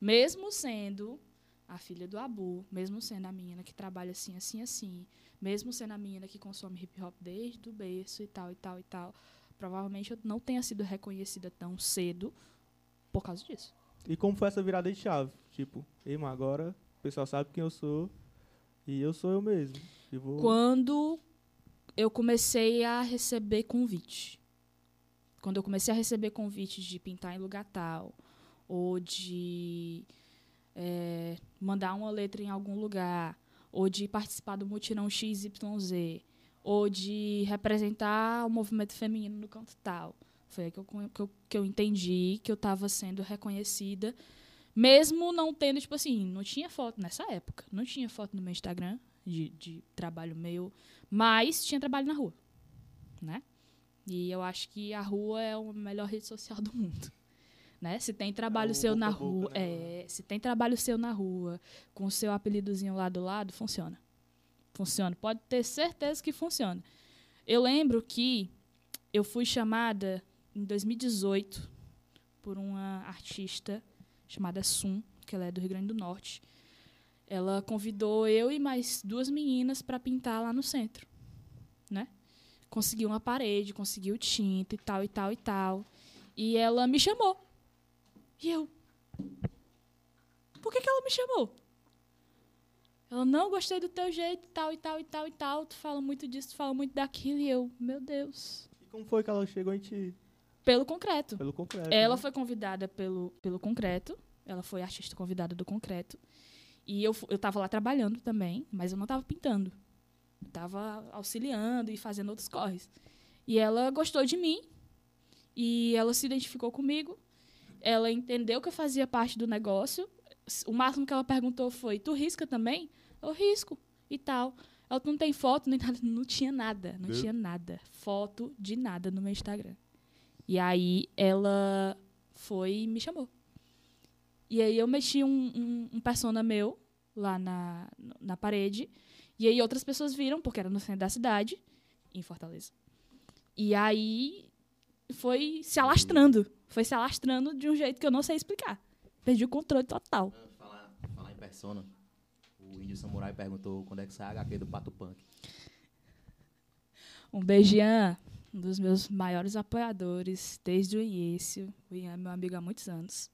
Mesmo sendo a filha do Abu, mesmo sendo a menina que trabalha assim, assim, assim, mesmo sendo a menina que consome hip hop desde o berço e tal, e tal, e tal, provavelmente eu não tenha sido reconhecida tão cedo por causa disso. E como foi essa virada de chave? Tipo, ei, mano, agora o pessoal sabe quem eu sou e eu sou eu mesmo. E vou... Quando eu comecei a receber convite. Quando eu comecei a receber convites de pintar em lugar tal, ou de eh, mandar uma letra em algum lugar, ou de participar do mutirão XYZ, ou de representar o movimento feminino no canto tal. Foi aí que eu, que eu, que eu entendi que eu estava sendo reconhecida, mesmo não tendo, tipo assim, não tinha foto nessa época, não tinha foto no meu Instagram de, de trabalho meu, mas tinha trabalho na rua, né? E eu acho que a rua é a melhor rede social do mundo. Né? Se tem trabalho o seu na rua, né? é, se tem trabalho seu na rua, com o seu apelidozinho lá do lado, funciona. Funciona. Pode ter certeza que funciona. Eu lembro que eu fui chamada em 2018 por uma artista chamada Sum, que ela é do Rio Grande do Norte. Ela convidou eu e mais duas meninas para pintar lá no centro, né? Conseguiu uma parede, conseguiu tinta e tal e tal e tal. E ela me chamou. E eu, por que, que ela me chamou? Ela, não, gostei do teu jeito, tal e tal e tal e tal. Tu fala muito disso, tu fala muito daquilo. E eu, meu Deus. E como foi que ela chegou em ti? Pelo concreto. Pelo concreto. Ela né? foi convidada pelo, pelo Concreto. Ela foi artista convidada do Concreto. E eu, eu tava lá trabalhando também, mas eu não tava pintando. Eu tava auxiliando e fazendo outros corres. E ela gostou de mim. E ela se identificou comigo. Ela entendeu que eu fazia parte do negócio. O máximo que ela perguntou foi: Tu risca também? Eu risco. e tal. Ela não tem foto, nem nada. Não tinha nada. Não tinha nada. Foto de nada no meu Instagram. E aí ela foi e me chamou. E aí eu mexi um, um, um persona meu lá na, na parede. E aí outras pessoas viram, porque era no centro da cidade, em Fortaleza. E aí foi se alastrando. Foi se alastrando de um jeito que eu não sei explicar. Perdi o controle total. Falar, falar em persona, o índio samurai perguntou quando é que sai a HQ do Pato Punk. Um beijo, Ian, um dos meus maiores apoiadores desde o início. O Ian é meu amigo há muitos anos.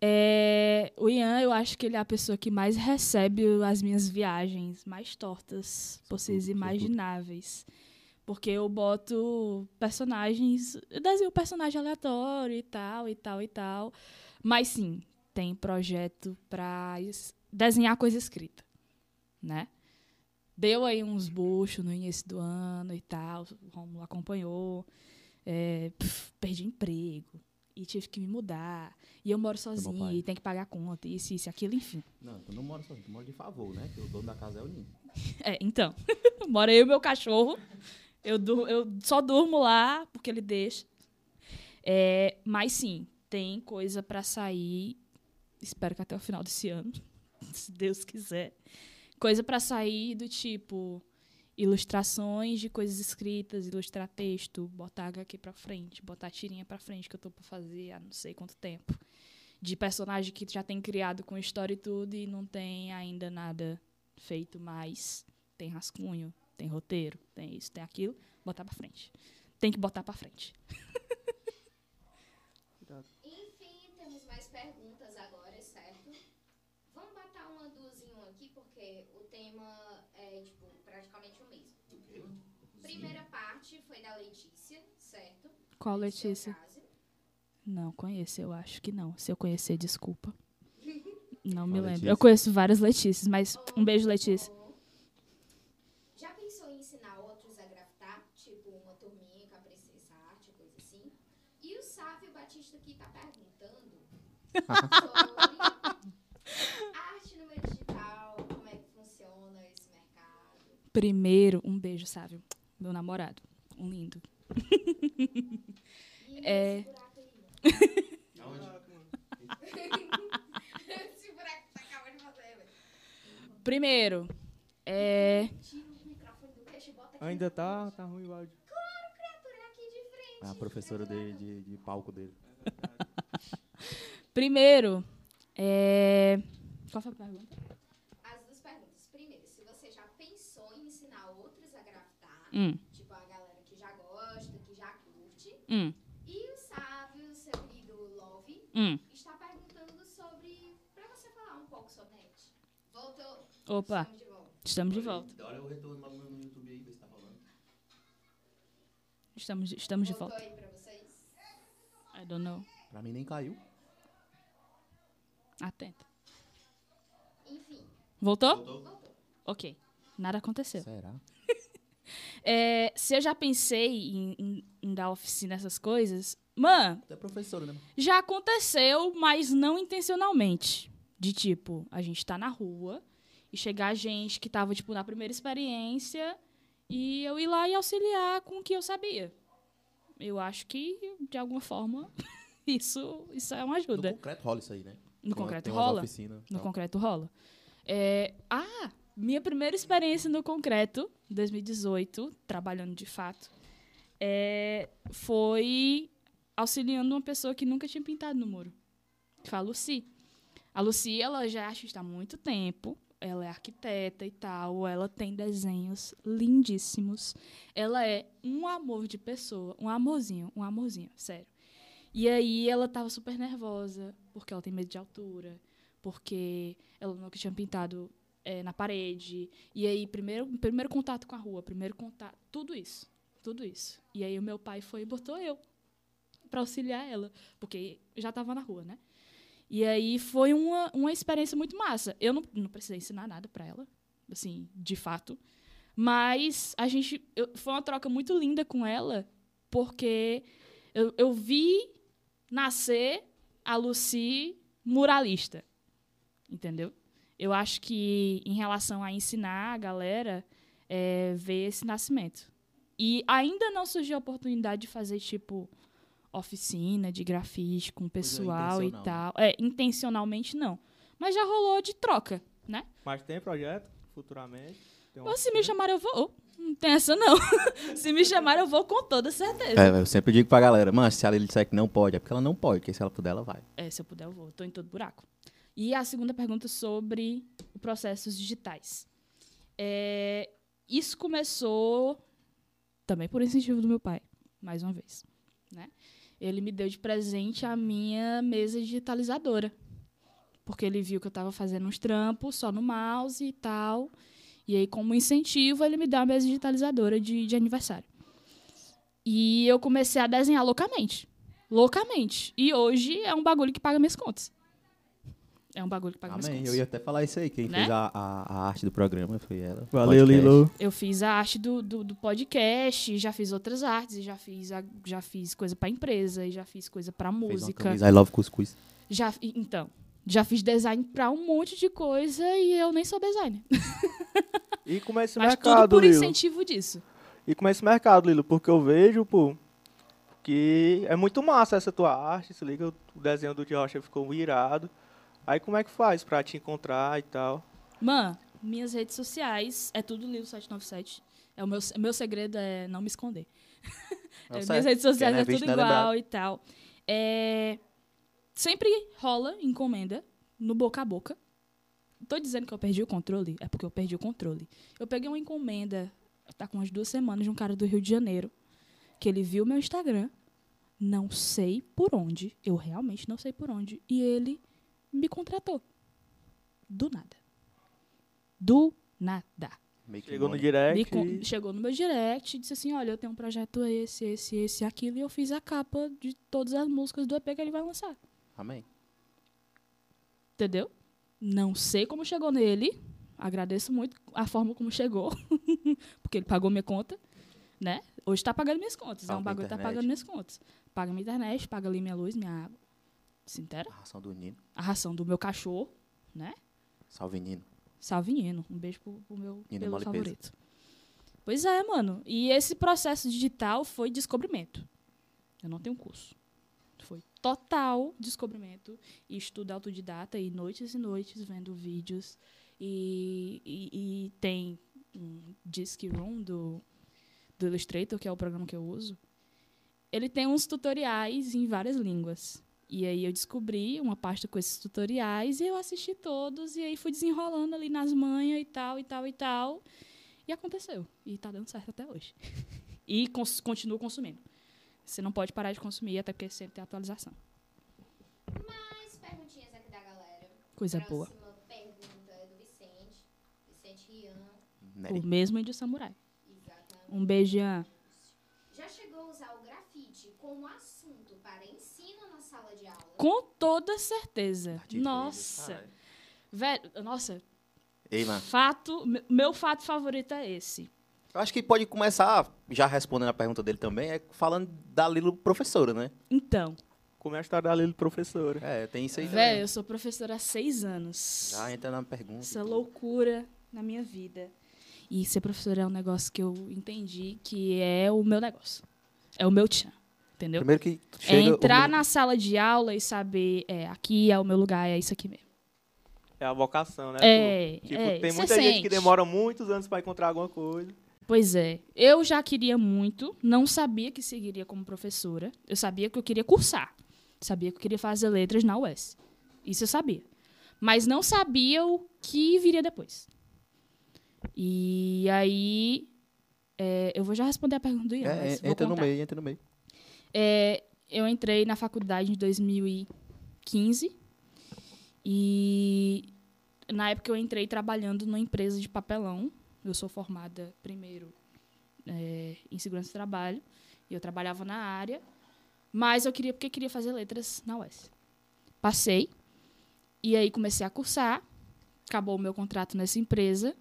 É, o Ian, eu acho que ele é a pessoa que mais recebe as minhas viagens mais tortas possíveis imagináveis. Porque eu boto personagens. Eu desenho personagem aleatório e tal, e tal, e tal. Mas sim, tem projeto pra es- desenhar coisa escrita. Né? Deu aí uns buchos no início do ano e tal. O Romulo acompanhou. É, pf, perdi emprego. E tive que me mudar. E eu moro sozinha e tem que pagar conta, isso, isso, aquilo, enfim. Não, tu não mora sozinho, tu mora de favor, né? Que o dono da casa é o Ninho. É, então. Mora eu e meu cachorro. Eu, dur- eu só durmo lá porque ele deixa. É, mas sim, tem coisa pra sair. Espero que até o final desse ano, se Deus quiser. Coisa pra sair do tipo ilustrações de coisas escritas, ilustrar texto, botar HQ pra frente, botar tirinha pra frente que eu tô pra fazer há não sei quanto tempo. De personagem que já tem criado com história e tudo e não tem ainda nada feito, mas tem rascunho, tem roteiro, tem isso, tem aquilo, botar pra frente. Tem que botar pra frente. Enfim, temos mais perguntas agora, certo? Vamos botar uma um aqui, porque o tema é, tipo, praticamente o mesmo. Primeira parte foi da Letícia, certo? Qual seu Letícia? Não conheço, eu acho que não. Se eu conhecer, desculpa. Não me lembro. Letícia? Eu conheço várias Letícias, mas um beijo, Letícia. Já pensou em ensinar outros a grafitar? Tipo uma turminha com a Princesa Arte, coisa assim? E o Sávio Batista aqui tá perguntando sobre arte no meio digital, como é que funciona esse mercado. Primeiro, um beijo, Sávio. Meu namorado. Um lindo. E É. esse buraco aí? esse buraco que tá acabando de fazer, velho. Primeiro, é. Tira o microfone do queixo bota aqui. Ainda tá, tá ruim o áudio. Claro, criatura, é aqui de frente. É a professora de, de, de palco dele. Primeiro, é. Qual foi a pergunta? As duas perguntas. Primeiro, se você já pensou em ensinar outros a grafitar, Hum, tipo a galera que já gosta, que já curte. hum, E o Sávio, seu querido Love, hum. está perguntando sobre. pra você falar um pouco sobre net. Voltou. Opa, Estamos de volta. estamos de volta. Olha o retorno lá no YouTube aí, vê se tá rolando. Estamos, estamos de Voltou volta. aí pra vocês? I don't know. Pra mim nem caiu. Atenta. Enfim, Voltou? voltou. Ok. Nada aconteceu. Será? É, se eu já pensei em, em- em dar oficina essas coisas, mano, Tu é professora, né? já aconteceu, mas não intencionalmente. De tipo, a gente tá na rua e chegar gente que tava, tipo, na primeira experiência e eu ir lá e auxiliar com o que eu sabia. Eu acho que, de alguma forma, isso, isso é uma No ajuda. concreto rola isso aí, né? No Tem concreto rola? No concreto rola. É, ah, minha primeira experiência no concreto, 2018, trabalhando de fato, é, foi auxiliando uma pessoa que nunca tinha pintado no muro. Que foi a Lucy. A Lucy, ela já é artista há muito tempo. Ela é arquiteta e tal. Ela tem desenhos lindíssimos. Ela é um amor de pessoa. Um amorzinho. Um amorzinho, sério. E aí ela tava super nervosa, porque ela tem medo de altura, porque ela nunca tinha pintado eh, na parede. E aí, primeiro, primeiro contato com a rua, primeiro contato. Tudo isso. Tudo isso. E aí o meu pai foi e botou eu pra auxiliar ela, porque já tava na rua, né? E aí foi uma, uma experiência muito massa. Eu não, não precisei ensinar nada pra ela, assim, de fato. Mas a gente. eu- foi uma troca muito linda com ela, porque eu, eu vi nascer a Lucy muralista. Entendeu? eu acho que em relação a ensinar a galera, é, ver esse nascimento. E ainda não surgiu a oportunidade de fazer, tipo, oficina de grafite com o pessoal e intencional, né? tal. É, intencionalmente não. Mas já rolou de troca, né? Mas tem projeto futuramente? Tem Ou se me chamarem, eu vou. Não tem essa, não. se me chamarem, eu vou com toda certeza. É, eu sempre digo pra galera, mano, se a Lili disser que não pode, é porque ela não pode, porque se ela puder, ela vai. É, se eu puder, eu vou. Tô em todo buraco. E a segunda pergunta sobre os processos digitais. É, isso começou também por incentivo do meu pai, mais uma vez. Né? Ele me deu de presente a minha mesa digitalizadora. Porque ele viu que eu estava fazendo uns trampos só no mouse e tal. E aí, como incentivo, ele me deu a mesa digitalizadora de, de aniversário. E eu comecei a desenhar loucamente. Loucamente. E hoje é um bagulho que paga minhas contas. É um bagulho que paga minhas Amém. contas. Eu ia até falar isso aí. Quem Né? fez a, a, a arte do programa foi ela. Valeu, Podcast. Lilo. Eu fiz a arte do, do, do podcast, já fiz outras artes, e já fiz, a- já fiz coisa pra empresa, e já fiz coisa pra Fez uma música. camisa I Love Cuscuz. Já, então, já fiz design pra um monte de coisa e eu nem sou designer. E como é esse Mas tudo mercado, por Lilo? incentivo disso. E como é esse mercado, Lilo? Porque eu vejo, pô, que é muito massa essa tua arte, se liga, o desenho do Rocha ficou irado. Aí como é que faz pra te encontrar e tal? Mano, minhas redes sociais é tudo Lilo 797. É o meu, meu segredo é não me esconder. É, minhas redes sociais Quem não é é tudo é igual e tal. É, sempre rola encomenda no boca a boca. Tô dizendo que eu perdi o controle, é porque eu perdi o controle. Eu peguei uma encomenda, tá com umas duas semanas, de um cara do Rio de Janeiro, que ele viu meu Instagram, não sei por onde, eu realmente não sei por onde, e ele me contratou. Do nada. Do nada. Chegou no money. direct Me con- chegou no meu direct e disse assim: Olha, eu tenho um projeto esse, esse, esse, aquilo, e eu fiz a capa de todas as músicas do EP que ele vai lançar. Amém. Entendeu? Não sei como chegou nele. Agradeço muito a forma como chegou. porque ele pagou minha conta. Né? Hoje tá pagando minhas contas. é Paga um a bagulho que tá internet. pagando minhas contas. Paga minha internet, paga ali minha luz, minha água. Se entera? A ração do Nino. A ração do meu cachorro, né? Salve, Nino. Salve Nino. Um beijo pro, pro meu Nino favorito. Pois é, mano. E esse processo digital foi descobrimento. Eu não tenho curso. Foi total descobrimento e estudo autodidata e noites e noites vendo vídeos. E, e, e tem um Disk Room do, do Illustrator, que é o programa que eu uso. Ele tem uns tutoriais em várias línguas. E aí eu descobri uma pasta com esses tutoriais e eu assisti todos e aí fui desenrolando ali nas manhas e tal, e tal, e tal. E aconteceu. E tá dando certo até hoje. e cons continuo consumindo. Você não pode parar de consumir, até porque sempre tem atualização. Mais perguntinhas aqui da galera. Coisa boa. Próxima pergunta é do Vicente. Vicente Rian. O mesmo índio samurai. Exatamente. Um beijo, Ian. Já chegou a usar o grafite como assunto para ensino na sala de aula? Com toda certeza. Nossa. Velho, nossa, Ei, mano. fato. me- Meu fato favorito é esse. Eu acho que pode começar, já respondendo a pergunta dele também, é falando da Lilo professora, né? Então, Como é a história da Lilo professora? É, tem isso aí velho, eu sou professora há seis anos. Já entra na pergunta. Essa loucura na minha vida. E ser professora é um negócio que eu entendi que é o meu negócio. É o meu tchan. Entendeu? Primeiro que É entrar o... na sala de aula e saber, é, aqui é o meu lugar, é isso aqui mesmo. É a vocação, né? É, pô? Tipo, é, tem muita gente que sente. demora muitos anos pra encontrar alguma coisa. Pois é. Eu já queria muito, não sabia que seguiria como professora. Eu sabia que eu queria cursar. Sabia que eu queria fazer letras na UES. Isso eu sabia. Mas não sabia o que viria depois. E aí. é, eu vou já responder a pergunta do Ian. É, vou entra no meio, entra no meio. É, eu entrei na faculdade em 2015 e na época eu entrei trabalhando numa empresa de papelão. Eu sou formada primeiro é, em segurança do trabalho e eu trabalhava na área, mas eu queria porque queria fazer letras na UES. Passei e aí comecei a cursar. Acabou o meu contrato nessa empresa.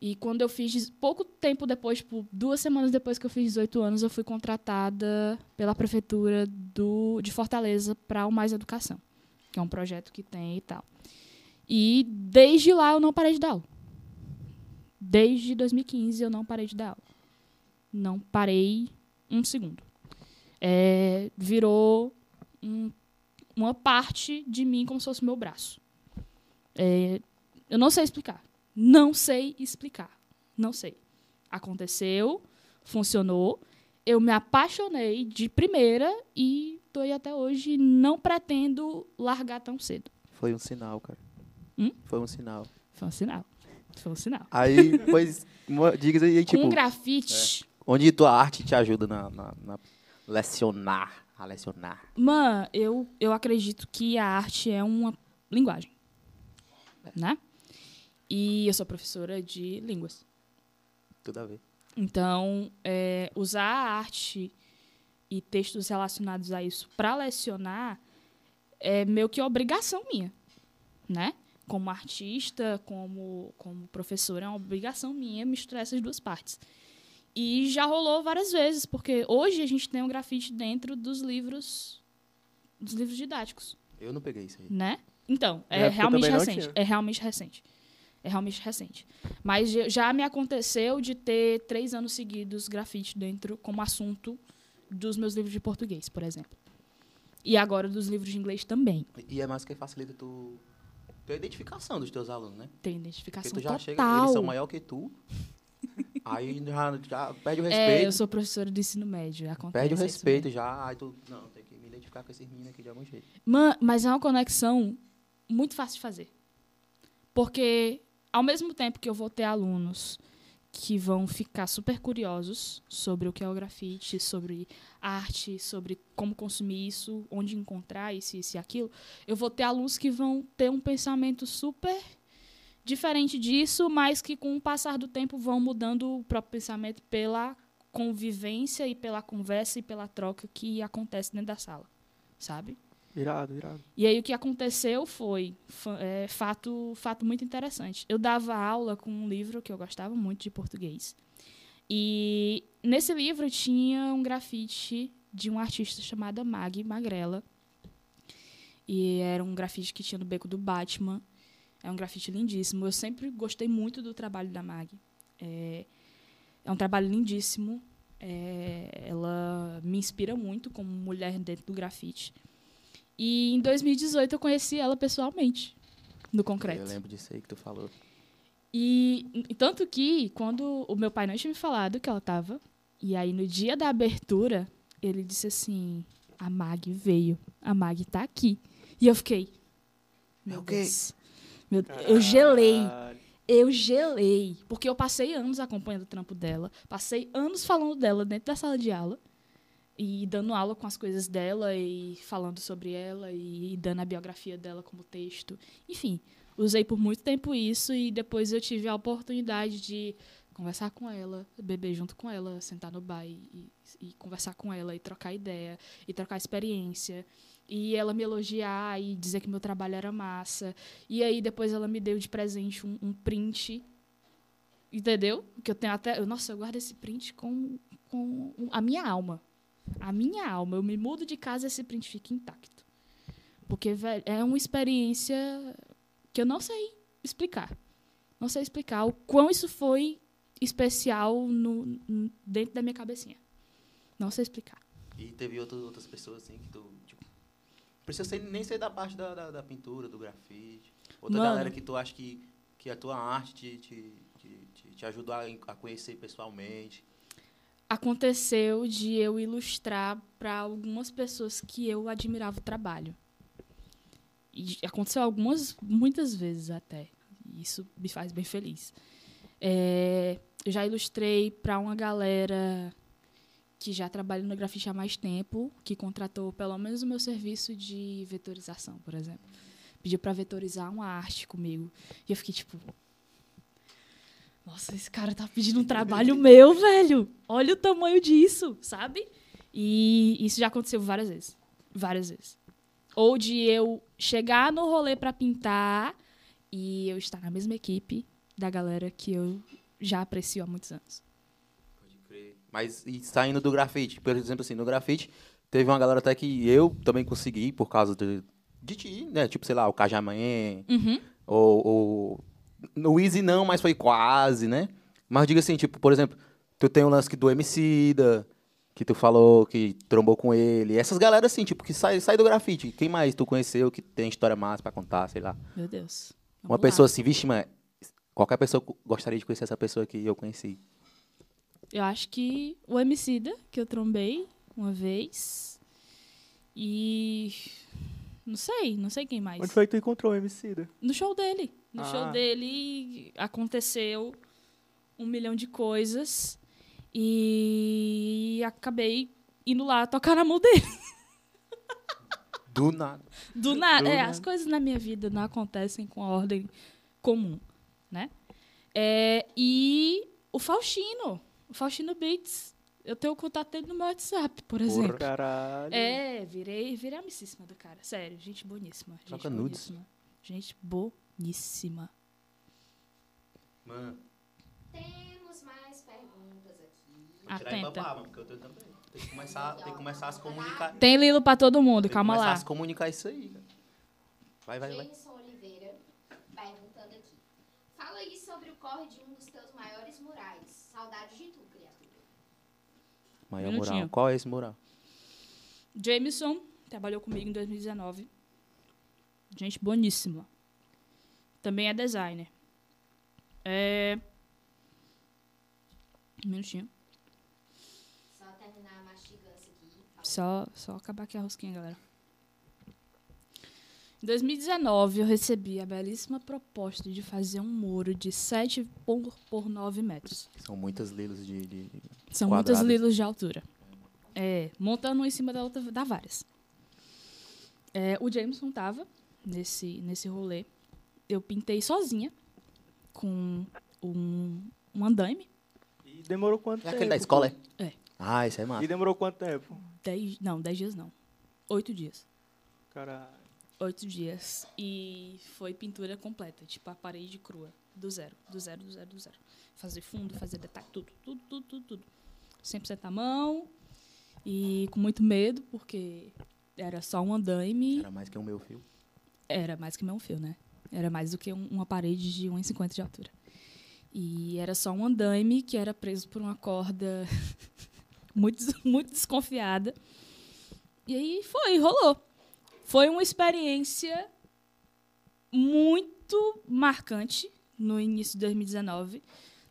E quando eu fiz, pouco tempo depois, tipo, duas semanas depois que eu fiz 18 anos, eu fui contratada pela prefeitura do, de Fortaleza para o Mais Educação, que é um projeto que tem e tal. E desde lá eu não parei de dar aula. Desde 2015 eu não parei de dar aula. Não parei um segundo. É, virou um- uma parte de mim como se fosse meu braço. É, eu não sei explicar. Não sei explicar. Não sei. Aconteceu, funcionou. Eu me apaixonei de primeira e tô aí até hoje e não pretendo largar tão cedo. Foi um sinal, cara. Hum? Foi um sinal. Foi um sinal. Foi um sinal. Aí, pois, diga aí, tipo, Com grafite, onde tua arte te ajuda na, na, na lecionar, a lecionar. Mano, eu, eu acredito que a arte é uma linguagem. Né? E eu sou professora de línguas. Tudo a ver. Então, é, usar a arte e textos relacionados a isso para lecionar é meio que obrigação minha, né? Como artista, como, como professora, é uma obrigação minha misturar essas duas partes. E já rolou várias vezes, porque hoje a gente tem um grafite dentro dos livros dos livros didáticos Eu não peguei isso aí. né? Então, é realmente recente. É realmente recente. É realmente recente. Mas já- já me aconteceu de ter três anos seguidos grafite dentro como assunto dos meus livros de português, por exemplo. E agora dos livros de inglês também. E é mais que facilita tu, tua identificação dos teus alunos, né? Tem Porque identificação tu já total. chega, eles são maior que tu. aí já, já perde o respeito. é, eu sou professora de ensino médio. Acontece Perde o respeito já. Aí tu, não, tem que me identificar com esses meninos aqui de algum jeito. Ma- mas é uma conexão muito fácil de fazer. Porque, ao mesmo tempo que eu vou ter alunos que vão ficar super curiosos sobre o que é o grafite, sobre arte, sobre como consumir isso, onde encontrar isso, e aquilo, eu vou ter alunos que vão ter um pensamento super diferente disso, mas que com o passar do tempo vão mudando o próprio pensamento pela convivência e pela conversa e pela troca que acontece dentro da sala, sabe? Irado, irado. E aí o que aconteceu foi é, fato, fato muito interessante. Eu dava aula com um livro que eu gostava muito de português. E nesse livro tinha um grafite de uma artista chamada Mag Magrela. E era um grafite que tinha no beco do Batman. É um grafite lindíssimo. Eu sempre gostei muito do trabalho da Mag. É, é um trabalho lindíssimo. É, ela me inspira muito como mulher dentro do grafite. E em 2018 eu conheci ela pessoalmente, no concreto. Eu lembro disso aí que tu falou. E, tanto que, quando o meu pai não tinha me falado que ela tava, e aí no dia da abertura, ele disse assim: a Mag veio, a Mag tá aqui. E eu fiquei. Meu É o quê? Deus. Meu, eu gelei. Eu gelei. Porque eu passei anos acompanhando o trampo dela. Passei anos falando dela dentro da sala de aula. E dando aula com as coisas dela e falando sobre ela e dando a biografia dela como texto. Enfim, usei por muito tempo isso e depois eu tive a oportunidade de conversar com ela, beber junto com ela, sentar no bar e, e- conversar com ela e trocar ideia e trocar experiência. E ela me elogiar e dizer que meu trabalho era massa. E aí depois ela me deu de presente um, um print. Entendeu? Que eu tenho até. Nossa, eu guardo esse print com, com a minha alma. A minha alma. Eu me mudo de casa e esse print fica intacto. Porque, velho, é uma experiência que eu não sei explicar. Não sei explicar o quão isso foi especial no, n- dentro da minha cabecinha. Não sei explicar. E teve outras, outras pessoas assim que tu, tipo, precisa ser, nem ser da parte da, da, da pintura, do grafite. Outra Mano. galera que tu acha que, que a tua arte te, te, te, te, te ajudou a, a conhecer pessoalmente. Aconteceu de eu ilustrar para algumas pessoas que eu admirava o trabalho. E aconteceu algumas, muitas vezes até. Isso me faz bem feliz. É, eu já ilustrei para uma galera que já trabalha no grafite há mais tempo, que contratou pelo menos o meu serviço de vetorização, por exemplo. Pediu para vetorizar uma arte comigo. E eu fiquei tipo, nossa, esse cara tá pedindo um trabalho meu, velho. Olha o tamanho disso, sabe? E isso já aconteceu várias vezes. Várias vezes. Ou de eu chegar no rolê pra pintar e eu estar na mesma equipe da galera que eu já aprecio há muitos anos. Pode crer. Mas e saindo do grafite, por exemplo assim, no grafite, teve uma galera até que eu também consegui por causa de, de ti, né? Tipo, sei lá, o Cajamãe, Uhum. Ou, ou... No Easy não, mas foi quase, né? Mas diga assim, tipo, por exemplo, tu tem o lance que do Emicida, que tu falou que trombou com ele. Essas galera assim, tipo, que sai, sai do grafite. Quem mais tu conheceu que tem história massa pra contar, sei lá? Meu Deus. Uma Vamos pessoa lá. assim, vixe, mas qualquer pessoa gostaria de conhecer essa pessoa que eu conheci. Eu acho que o Emicida, que eu trombei uma vez. E. Não sei, não sei quem mais. Onde foi que tu encontrou o Emicida? No show dele. No Ah. show dele aconteceu um milhão de coisas. E acabei indo lá tocar na mão dele. Do nada. Do nada. Do É, nada. as coisas na minha vida não acontecem com a ordem comum, né? É, e o Faustino. O Faustino Beats. Eu tenho o contato dele no meu WhatsApp, por exemplo. Caralho. É, virei, virei amicíssima do cara. Sério, gente boníssima. Gente Troca nudes. boníssima. Gente boníssima. Mano, Temos mais perguntas aqui. Atenta. porque eu tenho também. Tem que começar, tem que começar a se comunicar. Tem Tem Lilo pra todo mundo, que calma começar lá. a se comunicar isso aí, cara. Vai, vai, vai. Jameson Oliveira perguntando aqui. Fala aí sobre o corre de um dos teus maiores murais. Saudade de tu, criatura. Maior moral. Qual é esse moral? Jameson trabalhou comigo em 2019. Gente boníssima. Também é designer. É. Um minutinho. Só terminar a mastigança aqui. Só, só acabar aqui a rosquinha, galera. Em 2019, eu recebi a belíssima proposta de fazer um muro de 7 por, por 9 metros. São muitas lilas de. de- São Quadradas. muitas lilas de altura. É, montando uma em cima da outra, dá várias. É, o Jameson tava nesse, nesse rolê. Eu pintei sozinha, com um, um andaime. E demorou quanto É tempo? aquele da escola, é? É. Ah, esse é massa. E demorou quanto tempo? Dez, não, 10 dias não. Oito dias. Caralho. Oito dias. E foi pintura completa, tipo a parede crua. Do zero, do zero, do zero, do zero. Fazer fundo, fazer detalhe, tudo, tudo, tudo, tudo, tudo. 100% à mão. E com muito medo, porque era só um andaime. Era mais que o meu fio. Era mais que meu fio, né? Era mais do que um- uma parede de 1,50 de altura. E era só um andaime que era preso por uma corda muito, muito desconfiada. E aí foi, rolou. Foi uma experiência muito marcante no início de 2019.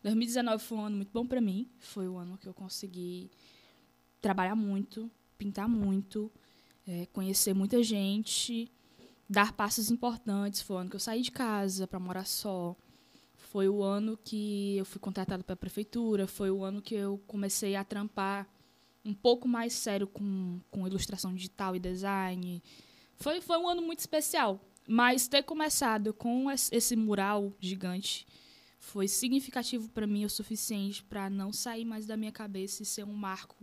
2019 foi um ano muito bom para mim. Foi o ano que eu consegui trabalhar muito, pintar muito, eh, conhecer muita gente, dar passos importantes. Foi o ano que eu saí de casa para morar só. Foi o ano que eu fui contratada pela prefeitura. Foi o ano que eu comecei a trampar um pouco mais sério com, com ilustração digital e design. Foi, foi um ano muito especial. Mas ter começado com es- esse mural gigante foi significativo para mim o suficiente para não sair mais da minha cabeça e ser um marco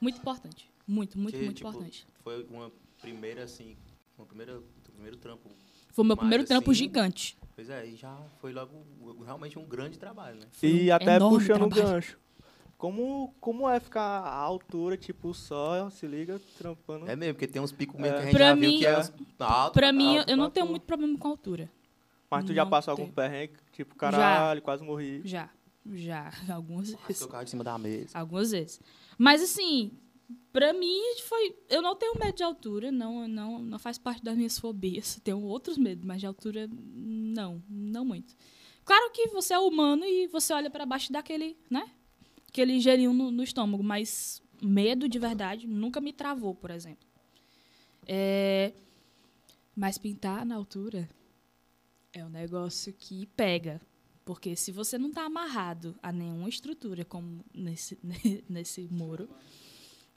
muito importante. Muito, muito, Que, muito tipo, importante. Foi uma primeira, assim. Uma primeira. primeiro trampo. Foi o meu mais primeiro trampo assim, gigante. Pois é, e já foi logo realmente um grande trabalho, né? Foi E um até enorme puxando o trabalho. gancho. Como, como é ficar à altura, tipo, só, se liga, trampando? É mesmo, porque tem uns picos mesmo É. que a gente Pra já mim- viu que é alto. Pra mim, alto eu não tenho muito problema com a altura. Mas tu já não passou algum tem. perrengue? Tipo, caralho, quase morri. Já. Já. Algumas vezes. Seu carro de cima da mesa. Algumas vezes. Mas assim, pra mim foi. Eu não tenho medo de altura, não, não, não faz parte das minhas fobias. Tenho outros medos, mas de altura, não, não muito. Claro que você é humano e você olha pra baixo daquele, né? Aquele gelinho no, no estômago, mas medo de verdade nunca me travou, por exemplo. É, mas pintar na altura é um negócio que pega. Porque se você não está amarrado a nenhuma estrutura, como nesse, nesse muro,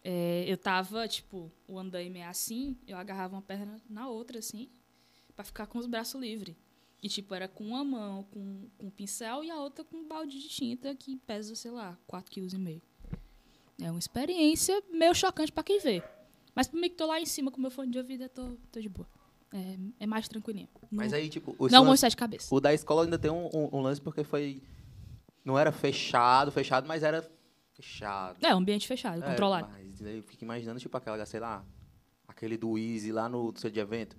é, eu tava, tipo, o andaime é assim, eu agarrava uma perna na outra, assim, para ficar com os braços livres. E, tipo, era com uma mão com, com pincel e a outra com um balde de tinta que pesa, sei lá, 4,5 kg. É uma experiência meio chocante para quem vê. Mas pra mim que tô lá em cima com meu fone de ouvido, eu tô, tô de boa. É, é mais tranquilinho. Mas aí, tipo, esse não lance- de cabeça. o da escola ainda tem um, um- um lance porque foi. Não era fechado, fechado, mas era fechado. É, um ambiente fechado, É, controlado. Mas eu fico imaginando, tipo, aquela, sei lá, aquele do Easy lá no centro de evento.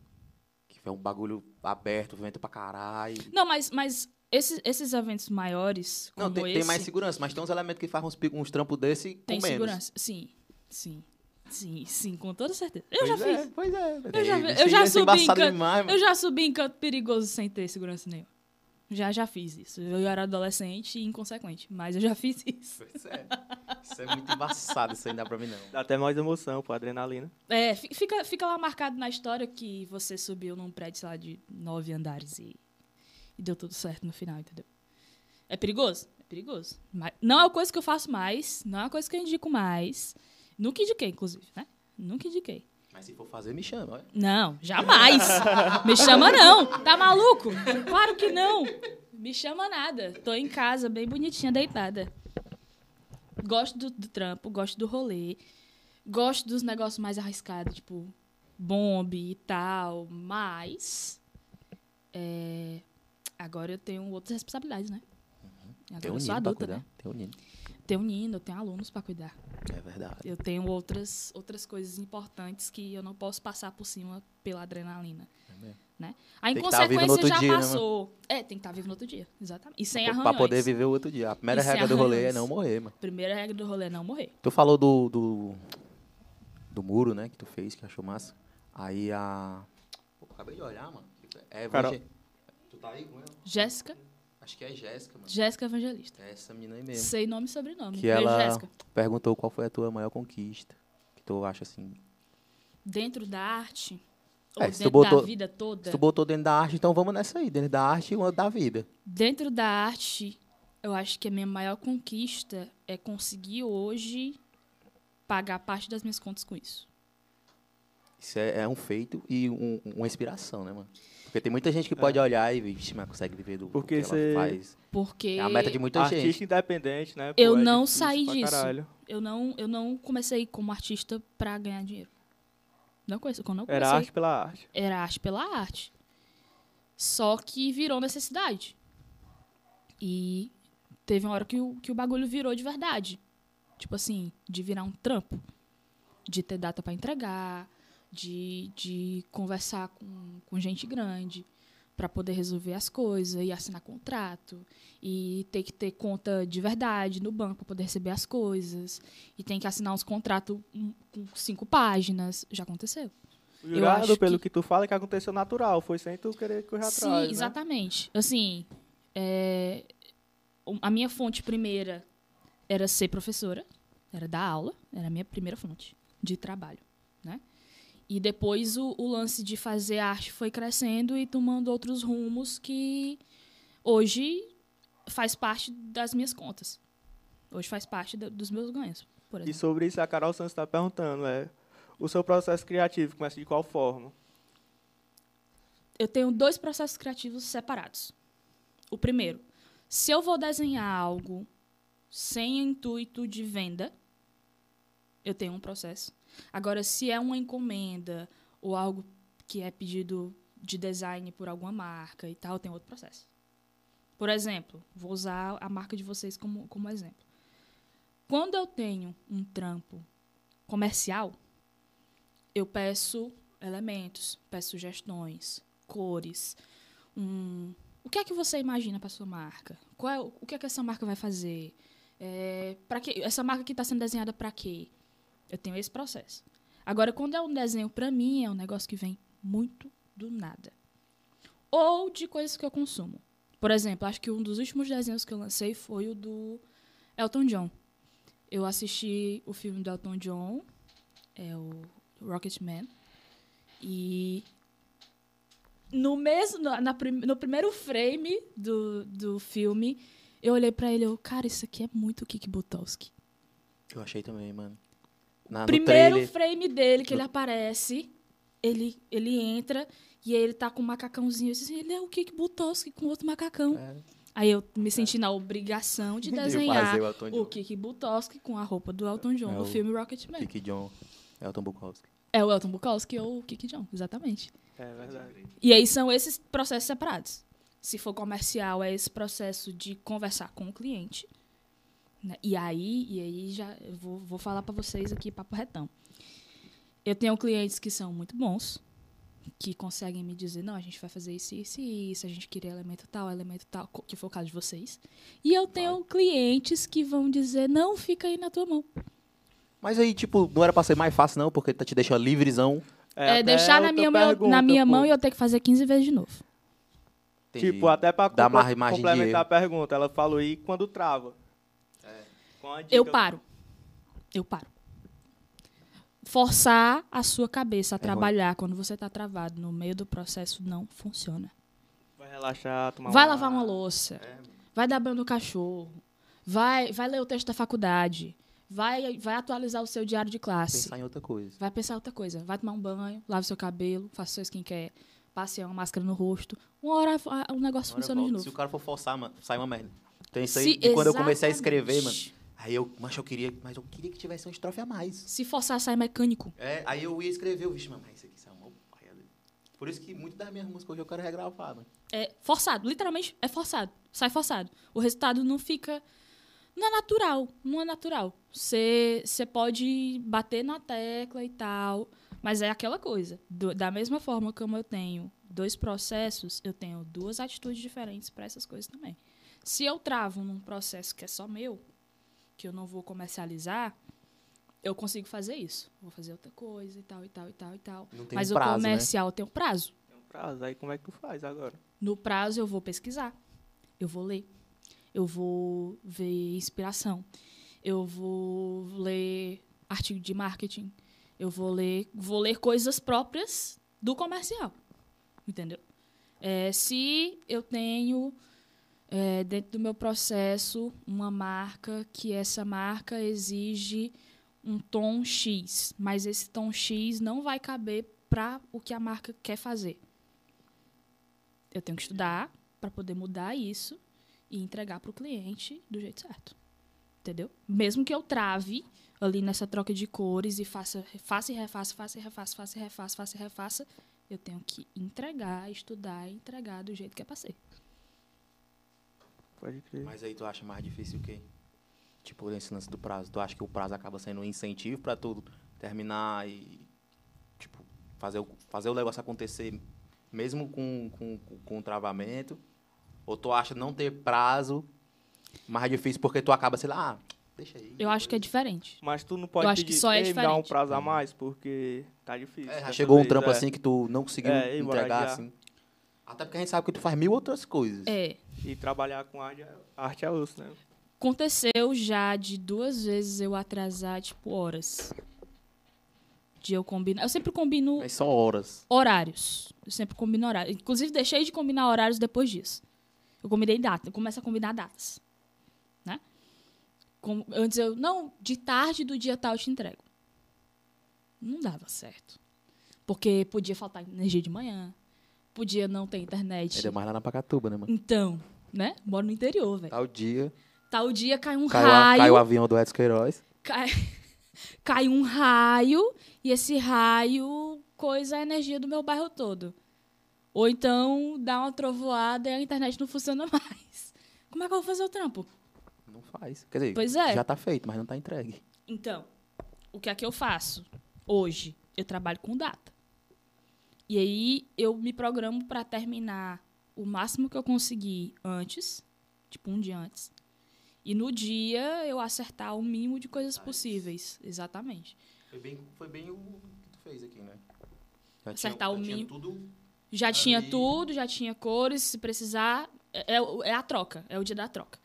Tiver um bagulho aberto, vento pra caralho. Não, mas, mas esses, esses eventos maiores, Não, tem, esse, tem mais segurança, mas tem uns elementos que fazem uns, uns trampos desse tem com menos. segurança. Sim, sim, sim, sim, com toda certeza. Eu já Pois é, fiz. Pois é. Eu já, eu já subi em canto, demais, eu já subi em canto perigoso sem ter segurança nenhuma. Já, já fiz isso. Eu era adolescente e inconsequente, mas eu já fiz isso. Pois é. Isso é muito embaçado, isso aí não dá pra mim não. Dá até mais emoção, pô, adrenalina. É, fi- fica, fica lá marcado na história que você subiu num prédio, sei lá, de nove andares e, e deu tudo certo no final, entendeu? É perigoso? É perigoso. Mas não é uma coisa que eu faço mais, não é uma coisa que eu indico mais. Nunca indiquei, inclusive, né? Nunca indiquei. Mas se for fazer, me chama. Não, jamais. Me chama não. Tá maluco? Claro que não. Me chama nada. Tô em casa, bem bonitinha, deitada. Gosto do, do trampo, gosto do rolê. Gosto dos negócios mais arriscados, tipo bombe e tal. Mas. é, agora eu tenho outras responsabilidades, né? Agora Tem um eu sou adulta, né? Tem um. Tenho um Nino, eu tenho alunos pra cuidar. É verdade. Eu tenho outras, outras coisas importantes que eu não posso passar por cima pela adrenalina. mesmo. Né? A Tem tá inconsequência já dia, né, passou. é, tem que estar vivo no outro dia, exatamente. E sem arranhões. Pra poder viver o outro dia. A primeira E regra do rolê é não morrer, mano. Primeira regra do rolê é não morrer. Tu falou do, do, do muro, né, que tu fez, que achou massa. Aí a... Pô, acabei de olhar, mano. É Carol. evangel... Tu tá aí com ela? Jéssica, Acho que é Jéssica, mano. Jéssica Evangelista. É essa menina aí mesmo. Sei nome e sobrenome. Que ela Jéssica. perguntou qual foi a tua maior conquista. Que tu acha assim... Dentro da arte, ou É, se tu dentro botou- da vida toda, Se tu botou dentro da arte, então vamos nessa aí. Dentro da arte e uma da vida. dentro da arte, eu acho que a minha maior conquista é conseguir hoje pagar parte das minhas contas com isso. Isso é, é um feito e um- uma inspiração, né, mano? Porque tem muita gente que pode olhar e, vixe, mas consegue viver do Porque que cê- ela faz. Porque É a meta de muita Artista gente. independente, né? Eu é não saí disso. caralho. eu não, eu não comecei como artista pra ganhar dinheiro. Não conheço, quando eu comecei, Era arte pela arte. era arte pela arte. Só que virou necessidade. E teve uma hora que o, que o bagulho virou de verdade. Tipo assim, de virar um trampo. De ter data pra entregar, de, de conversar com, com gente grande pra poder resolver as coisas e assinar contrato e ter que ter conta de verdade no banco pra poder receber as coisas e tem que assinar uns contratos hum, com cinco páginas já aconteceu Eu jurado, acho pelo que- que... tu fala, que aconteceu natural. Foi sem tu querer correr Sim, atrás, né? exatamente. Assim, é, a minha fonte primeira era ser professora, era dar aula, era a minha primeira fonte de trabalho, né? E depois o, o lance de fazer arte foi crescendo e tomando outros rumos que hoje faz parte das minhas contas. Hoje faz parte da- dos meus ganhos, por E sobre isso, a Carol Santos está perguntando, é... O seu processo criativo começa de qual forma? eu tenho dois processos criativos separados. O primeiro, se eu vou desenhar algo sem intuito de venda, eu tenho um processo. Agora, se é uma encomenda ou algo que é pedido de design por alguma marca e tal, tem outro processo. Por exemplo, vou usar a marca de vocês como, como exemplo. Quando eu tenho um trampo comercial, eu peço elementos, peço sugestões, cores, um, o que é que você imagina para sua marca? Qual é, o que é que essa marca vai fazer? É, para que essa marca que está sendo desenhada para quê? Eu tenho esse processo. Agora, quando é um desenho para mim, é um negócio que vem muito do nada. Ou de coisas que eu consumo. Por exemplo, acho que um dos últimos desenhos que eu lancei foi o do Elton John. Eu assisti o filme do Elton John, é o Rocketman, e no mesmo na, na no primeiro frame do, do filme, eu olhei pra ele e eu, cara, isso aqui é muito Kik Butowski. Eu achei também, mano. Na, Primeiro trailer, frame dele que ele aparece, ele, ele entra e aí ele tá com um macacãozinho. Eu disse, assim, ele é o Kik Butowski com outro macacão. É. Aí eu me senti na obrigação de De desenhar fazer o o Kik Butowski com a roupa do Elton John É no o filme Rocketman. Kiki John, Elton Bukowski. É o Elton Bukowski ou o Kik John, exatamente. É verdade. E aí são esses processos separados. Se for comercial, é esse processo de conversar com o cliente. Né? E aí, e aí já vou, vou falar para vocês aqui papo retão. Eu tenho clientes que são muito bons, que conseguem me dizer, não, a gente vai fazer isso, isso e isso, a gente queria elemento tal, elemento tal, que for o caso de vocês. E eu tenho clientes que vão dizer, não, fica aí na tua mão. Mas aí, tipo, não era pra ser mais fácil, não, porque tá te deixando livrezão. É, até deixar na minha, mão- pergunta, na minha pô. mão e eu ter que fazer 15 vezes de novo. Entendi. Tipo, até pra de complementar a pergunta, ela falou aí quando trava. Com a Eu paro. Eu paro. Forçar a sua cabeça a É ruim. trabalhar quando você tá travado no meio do processo não funciona. Vai relaxar, tomar Vai um lavar ar. uma louça. Vai dar banho no cachorro. Vai, vai ler o texto da faculdade. Vai, vai atualizar o seu diário de classe. Pensar em outra coisa. Vai pensar outra coisa. Vai tomar um banho, lave seu cabelo, faça seu skincare, passe uma máscara no rosto. Uma hora o negócio Agora funciona de volta. Se o novo. cara for forçar, mano, sai uma merda. Tem isso aí Se- de quando eu comecei a escrever, mano. Aí eu, mas eu queria, mas eu queria que tivesse uma estrofe a mais. Se forçar, sai mecânico. É, aí eu ia escrever, eu vixe, mas isso aqui saiu mal paia. Por isso que muitas das minhas músicas hoje eu quero regravar, mano. É forçado, literalmente é forçado. Sai forçado. O resultado não fica. Não é natural. Não é natural. Você você pode bater na tecla e tal. Mas é aquela coisa. Do- da mesma forma como eu tenho dois processos, eu tenho duas atitudes diferentes para essas coisas também. Se eu travo num processo que é só meu, que eu não vou comercializar, eu consigo fazer isso. Vou fazer outra coisa e tal, e tal, e tal, e tal. Mas prazo, o né? comercial tem um prazo. Tem um prazo, aí como é que tu faz agora? No prazo, eu vou pesquisar, eu vou ler, eu vou ver inspiração, eu vou ler artigo de marketing, eu vou ler, vou ler coisas próprias do comercial, entendeu? É, se eu tenho é, dentro do meu processo uma marca que essa marca exige um tom X, mas esse tom X não vai caber para o que a marca quer fazer. Eu tenho que estudar para poder mudar isso e entregar para o cliente do jeito certo. Entendeu? Mesmo que eu trave ali nessa troca de cores e faça, faça e refaça, faça e refaça, faça e refaça, faça e refaça, eu tenho que entregar, estudar e entregar do jeito que é para ser. Pode crer. Mas aí tu acha mais difícil o quê? Tipo, esse lance do prazo. Tu acha que o prazo acaba sendo um incentivo pra tu terminar e, tipo, fazer o, fazer o negócio acontecer mesmo com, com, com, travamento? Ou tu acha não ter prazo mais difícil porque tu acaba, sei lá, ah, deixa aí. Eu acho que é diferente. Mas tu não pode Eu acho que só é "Ei, me dá um diferente." prazo a mais, porque tá difícil. É, já dessa chegou um vez, trampo é. assim que tu não conseguiu É, entregar, assim. Até porque a gente sabe que tu faz mil outras coisas. É, E trabalhar com arte, é- arte é osso, né? aconteceu já de duas vezes eu atrasar, tipo, horas. De eu combinar. Eu sempre combino Mas só horas. horários. Eu sempre combino horários. Inclusive, deixei de combinar horários depois disso. Eu combinei data. Eu começo a combinar datas. Né? Com- antes eu, não, de tarde do dia tal eu te entrego. Não dava certo. Porque podia faltar energia de manhã. Podia não ter internet. Ainda mais lá na Pacatuba, né, mano? Então, né? Moro no interior, velho. Tal dia, Tal dia cai um caiu, a- raio. caiu o avião do Edson Queiroz. cai, cai um raio e esse raio coisa a energia do meu bairro todo. Ou então dá uma trovoada e a internet não funciona mais. Como é que eu vou fazer o trampo? Não faz. Quer dizer, Pois é. já tá feito, mas não tá entregue. Então, o que é que eu faço? Hoje, eu trabalho com data. E aí, eu me programo para terminar o máximo que eu conseguir antes, tipo um dia antes. E no dia, eu acertar o mínimo de coisas possíveis. Exatamente. Foi bem, foi bem o que tu fez aqui, né? Já Acertar o já tinha mínimo. tudo Já tinha Ali. tudo, já tinha cores, se precisar. É, é o- é a troca, é o dia da troca.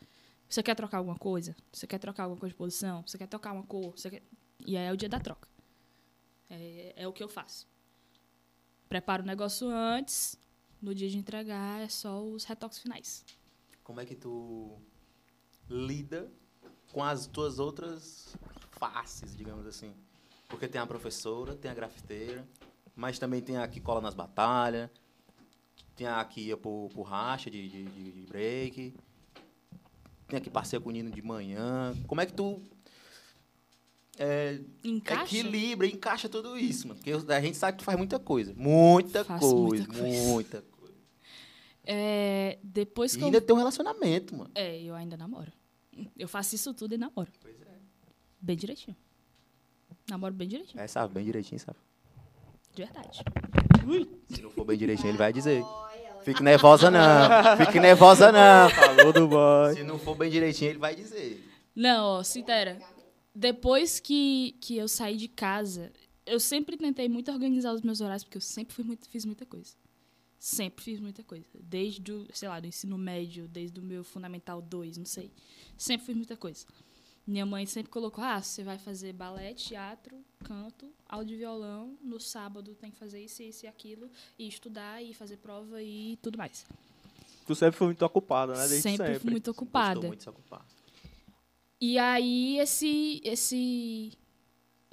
Você quer trocar alguma coisa? Você quer trocar alguma coisa de posição? Você quer trocar uma cor? Você quer... E aí é o dia da troca. É, é o que eu faço. Preparo o negócio antes, no dia de entregar é só os retoques finais. Como é que tu lida com as tuas outras faces, digamos assim? Porque tem a professora, tem a grafiteira, mas também tem a que cola nas batalhas, tem a que ia pro, pro racha de, de, de- break, tem a que passeia com o Nino de manhã. Como é que tu é, Encaixa? equilibra, encaixa tudo isso, mano? Porque a gente sabe que tu faz muita coisa. Muita Faço coisa, muita coisa. muita coisa. É, depois E que ainda eu... tem um relacionamento, mano. É, eu ainda namoro. Eu faço isso tudo e namoro. Pois é. Bem direitinho. Namoro bem direitinho. É, sabe, bem direitinho, sabe? De verdade. Se não for bem direitinho, ele vai dizer. Fique nervosa não. Fique nervosa não. Falou do boy. Se não for bem direitinho, ele vai dizer. Não, ó, Citera. Depois que, que eu saí de casa, eu sempre tentei muito organizar os meus horários, porque eu sempre fui muito, fiz muita coisa. Sempre fiz muita coisa. Desde o, sei lá, do ensino médio, desde o meu Fundamental 2, não sei. Sempre fiz muita coisa. Minha mãe sempre colocou, ah, você vai fazer balé, teatro, canto, de violão, no sábado tem que fazer isso, isso e aquilo, e estudar, e fazer prova e tudo mais. Tu sempre foi muito ocupada, né? Desde sempre, sempre. fui muito Gostou ocupada. muito de se ocupar. E aí, esse, esse,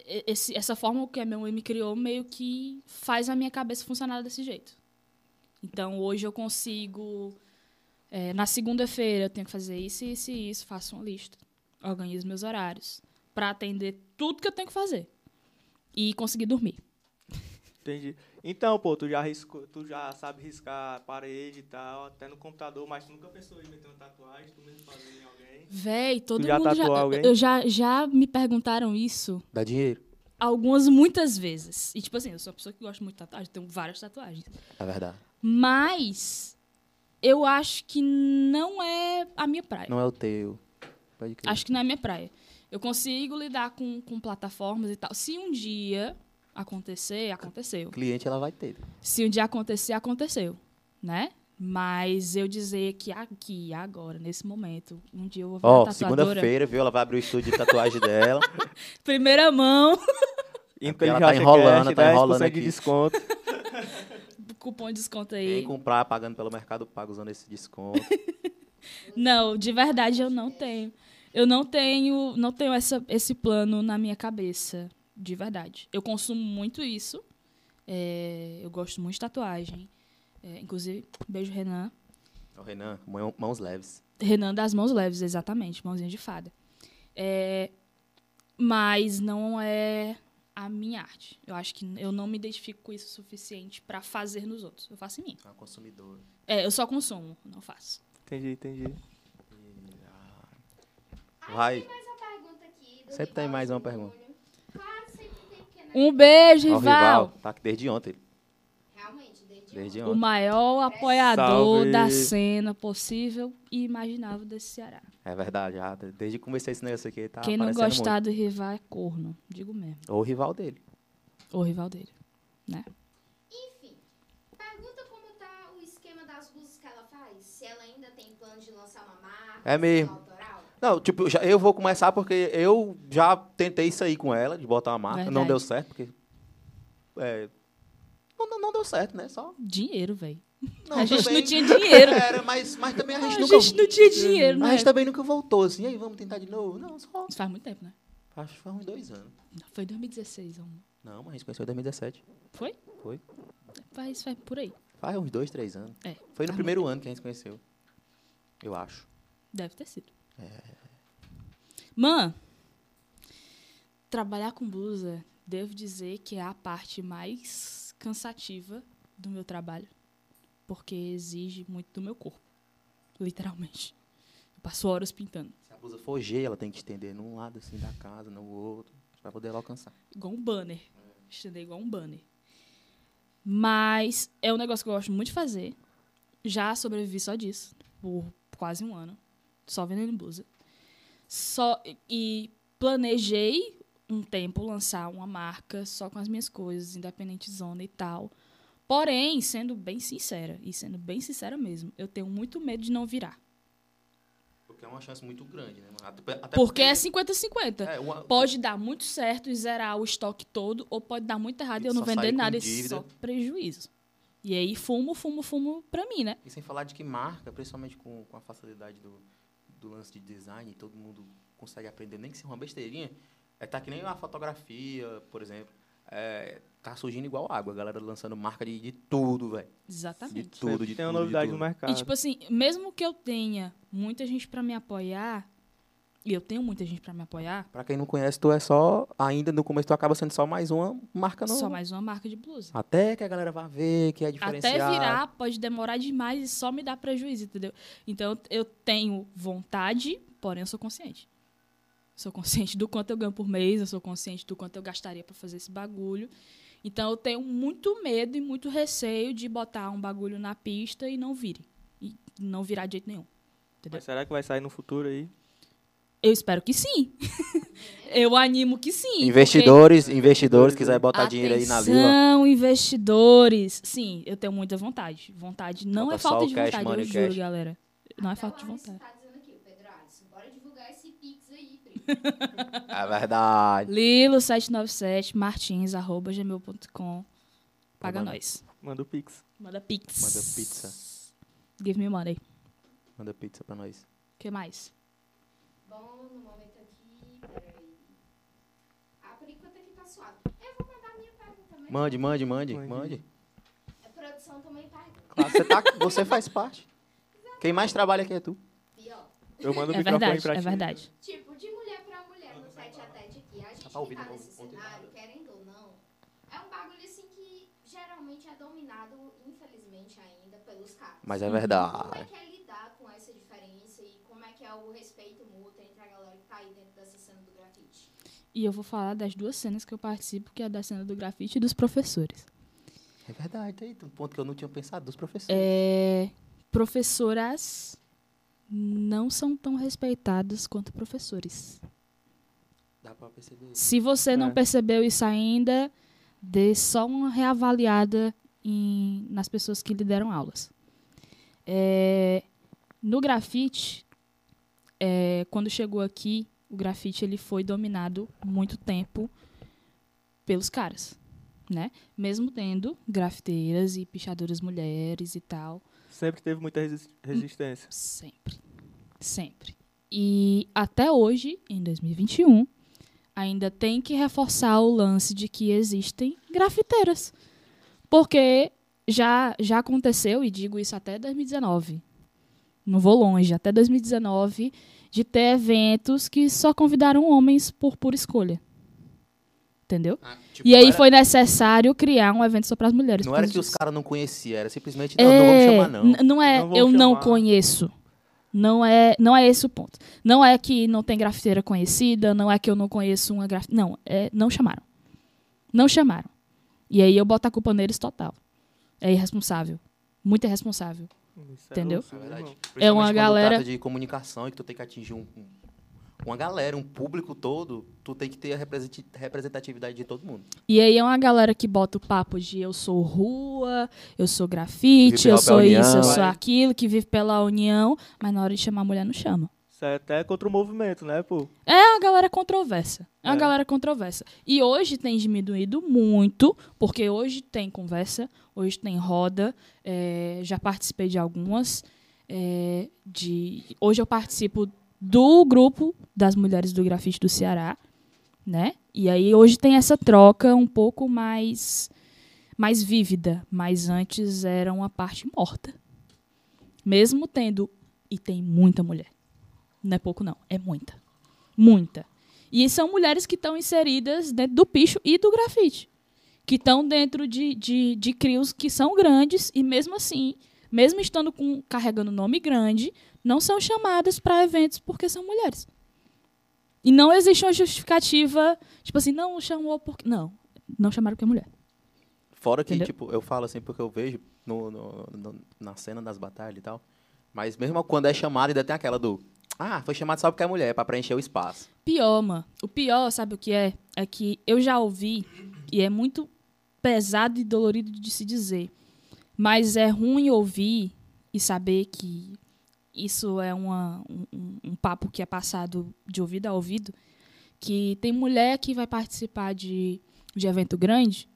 esse, essa forma que a minha mãe me criou meio que faz a minha cabeça funcionar desse jeito. Então, hoje eu consigo... é, na segunda-feira eu tenho que fazer isso, isso e isso, faço uma lista. Organizo meus horários para atender tudo que eu tenho que fazer. E conseguir dormir. Entendi. Então, pô, tu já, riscou, tu já sabe riscar a parede e tal, até no computador, mas tu nunca pensou em meter uma tatuagem, tu mesmo fazer em alguém? Véi, todo já mundo já, tatuou alguém? eu já, já me perguntaram isso Dá dinheiro. algumas, muitas vezes. E, tipo assim, eu sou uma pessoa que gosta muito de tatuagem, tenho várias tatuagens. É verdade. Mas eu acho que não é a minha praia. Não é o teu. Pode crer. Acho que não é a minha praia. Eu consigo lidar com, com plataformas e tal. Se um dia acontecer, aconteceu. Cliente ela vai ter. Se um dia acontecer, aconteceu, né? Mas eu dizer que aqui, agora, nesse momento, um dia eu vou virar Ó, tatuadora. segunda-feira, viu? Ela vai abrir o estúdio de tatuagem dela. Primeira mão, porque ela tá enrolando, tá enrolando 10% aqui. de desconto. Cupom de desconto Quem aí. comprar pagando pelo Mercado Pago usando esse desconto. Não, de verdade eu não tenho. Eu não tenho, não tenho essa, esse plano na minha cabeça, de verdade. Eu consumo muito isso. É, eu gosto muito de tatuagem. É, inclusive, beijo Renan. Ô, Renan, mão- mãos leves. Renan das mãos leves, exatamente, mãozinha de fada. É, mas não é a minha arte. Eu acho que eu não me identifico com isso o suficiente pra fazer nos outros. Eu faço em mim. É uma consumidora. É, eu só consumo, não faço. Entendi, entendi. Vai. Mais uma pergunta aqui. do Sempre tem mais uma pergunta. Claro, sempre tem, né? Um beijo, rival! rival. Tá aqui desde ontem. Desde, Desde O ontem. maior apoiador Salve. da cena possível e imaginável desse Ceará. É verdade, já. Desde que comecei esse negócio aqui, tá Quem não gostar do rival é corno, digo mesmo. muito. Ou o rival dele. O rival dele, né? Enfim, pergunta como tá o esquema das blusas que ela faz. Se ela ainda tem plano de lançar uma marca. É mesmo. autoral. Não, tipo, já- eu vou começar porque eu já tentei isso aí com ela, de botar uma marca. Não Verdade. deu certo, porque. É, não, não- não deu certo, né? Só. Dinheiro, velho. Não, A gente também- não tinha dinheiro. Era, mas, mas também a gente A nunca. gente não tinha dinheiro, A né? gente também nunca voltou assim. E aí, vamos tentar de novo? Não, só. Isso faz muito tempo, né? Acho que faz uns dois anos. Foi 2016, amor. Não, mas a gente conheceu em 2017. Foi? Foi. Faz, faz por aí. Faz uns dois, três anos. É. Foi no primeiro ano que a gente se conheceu. Eu acho. Deve ter sido. Man, trabalhar com blusa, devo dizer que é a parte mais cansativa do meu trabalho. Porque exige muito do meu corpo. Literalmente. Eu passo horas pintando. Se a blusa for G, ela tem que estender num lado assim da casa, no outro, pra poder alcançar. Igual um banner. Estender igual um banner. Mas é um negócio que eu gosto muito de fazer. Já sobrevivi só disso. Por quase um ano. Só vendendo blusa. Só, e planejei um tempo lançar uma marca só com as minhas coisas, independente zona e tal. Porém, sendo bem sincera, e sendo bem sincera mesmo, eu tenho muito medo de não virar. Porque é uma chance muito grande, né? Até- até Porque é 50-50. é uma- Pode dar muito certo e zerar o estoque todo, ou pode dar muito errado e eu não vender nada e só prejuízo. E aí, fumo, fumo, fumo pra mim, né? E sem falar de que marca, principalmente com, com a facilidade do, do lance de design, todo mundo consegue aprender, nem que seja uma besteirinha. É, tá que nem a fotografia, por exemplo. É, tá surgindo igual água, a galera lançando marca de, de tudo, velho. De Exatamente. tudo, Sempre de tem uma tudo, de novidade tudo. no mercado. E, tipo assim, mesmo que eu tenha muita gente pra me apoiar, e eu tenho muita gente pra me apoiar, Pra quem não conhece, tu é só, ainda no começo, tu acaba sendo só mais uma marca no... só mais uma marca de blusa. Até que a galera vá ver que é diferenciado. Até virar pode demorar demais e só me dá prejuízo, entendeu? Então eu tenho vontade, porém eu sou consciente. Sou consciente do quanto eu ganho por mês, eu sou consciente do quanto eu gastaria pra fazer esse bagulho. Então eu tenho muito medo e muito receio de botar um bagulho na pista e não vire. E não virar de jeito nenhum. Entendeu? Mas será que vai sair no futuro aí? Eu espero que sim. eu animo que sim. Investidores, investidores, quiser botar porque- dinheiro aí na Lila. Atenção, investidores. Sim, eu tenho muita vontade. Vontade não Bota é falta de cash, vontade, money, eu juro, cash. galera. Não é Até falta de vontade. tá dizendo aqui, o Pedro Alisson. Bora divulgar esse Pix aí, primo. É verdade. Lilo797 martins arroba gmail.com. Paga manda. nós. Manda o Pix. Manda pix. Manda pizza. Give me money. Manda pizza pra nós. O que mais? Bom, no momento aqui, peraí. Ah, por enquanto aqui tá suave. Eu vou mandar minha pergunta também. Mande, mande, mande, Mande. mande. A produção também pergunta. Claro, você, tá, você faz parte. Quem mais trabalha aqui é tu. Pior. Eu mando o É microfone verdade, pra é ti. verdade. Tipo, de mulher pra mulher no tete a tete aqui. A gente tá ouvindo, tá nesse cenário, querendo ou não, é um bagulho assim que geralmente é dominado, infelizmente ainda, pelos caras. Mas é Como é verdade. que é lidar com essa diferença e como é que é o respeito mútuo entre a galera que tá aí dentro dessa cena do grafite? E eu vou falar das duas cenas que eu participo, que é da cena do grafite e dos professores. É verdade, aí. Um ponto que eu não tinha pensado dos professores. É, professoras não são tão respeitadas quanto professores. Dá pra perceber. Se você não É. percebeu isso ainda, dê só uma reavaliada em- nas pessoas que lhe deram aulas. É, no grafite, é, quando chegou aqui, o grafite ele foi dominado muito tempo pelos caras, né? Mesmo tendo grafiteiras e pichadoras mulheres e tal, Sempre teve muita resi- resistência. Sempre. Sempre. E até hoje, em 2021, ainda tem que reforçar o lance de que existem grafiteiras. Porque já, já aconteceu, e digo isso até 2019. Não vou longe, até 2019, de ter eventos que só convidaram homens por pura escolha. Entendeu? Tipo, e aí não era- foi necessário criar um evento só para as mulheres. Não era que os disso. caras não conheciam, era simplesmente, não, não vamos É, chamar não. n- Não é, Não eu não chamar. conheço. Não é, não é esse o ponto. Não é que não tem grafiteira conhecida, não é que eu não conheço uma grafiteira. Não, é, não chamaram. Não chamaram. E aí eu boto a culpa neles total. É irresponsável. Muito irresponsável. Isso Entendeu? É verdade. irmão? Principalmente uma galera- trata de comunicação e que tu tem que atingir um, um- uma galera, um público todo, tu tem que ter a representatividade de todo mundo. E aí é uma galera que bota o papo de eu sou rua, eu sou grafite, eu sou união. isso, eu sou Vai. aquilo, que vive pela união, mas na hora de chamar a mulher não chama. Isso é até contra o movimento, né, pô? É uma galera controversa. É uma É. galera controversa. E hoje tem diminuído muito, porque hoje tem conversa, hoje tem roda. é, já participei de algumas. é, de, hoje eu participo do grupo das mulheres do grafite do Ceará, né? E aí hoje tem essa troca um pouco mais mais vívida, mas antes era uma parte morta. Mesmo tendo e tem muita mulher. Não é pouco não, é muita. Muita. E são mulheres que estão inseridas dentro do picho e do grafite. Que estão dentro de, de, de crios que são grandes e mesmo assim, mesmo estando com, carregando nome grande, não são chamadas para eventos porque são mulheres. E não existe uma justificativa, tipo assim, não chamou porque. Não, não chamaram porque é mulher. Fora que, Entendeu? tipo, eu falo assim porque eu vejo no, no- no- na cena das batalhas e tal. Mas mesmo quando é chamado, ainda tem aquela do. Ah, foi chamado só porque é mulher, pra preencher o espaço. Pior, mano. O pior, sabe o que é? É que eu já ouvi, e é muito pesado e dolorido de se dizer, mas é ruim ouvir e saber que isso é uma, um, um- papo que é passado de ouvido a ouvido, que tem mulher que vai participar de, de evento grande,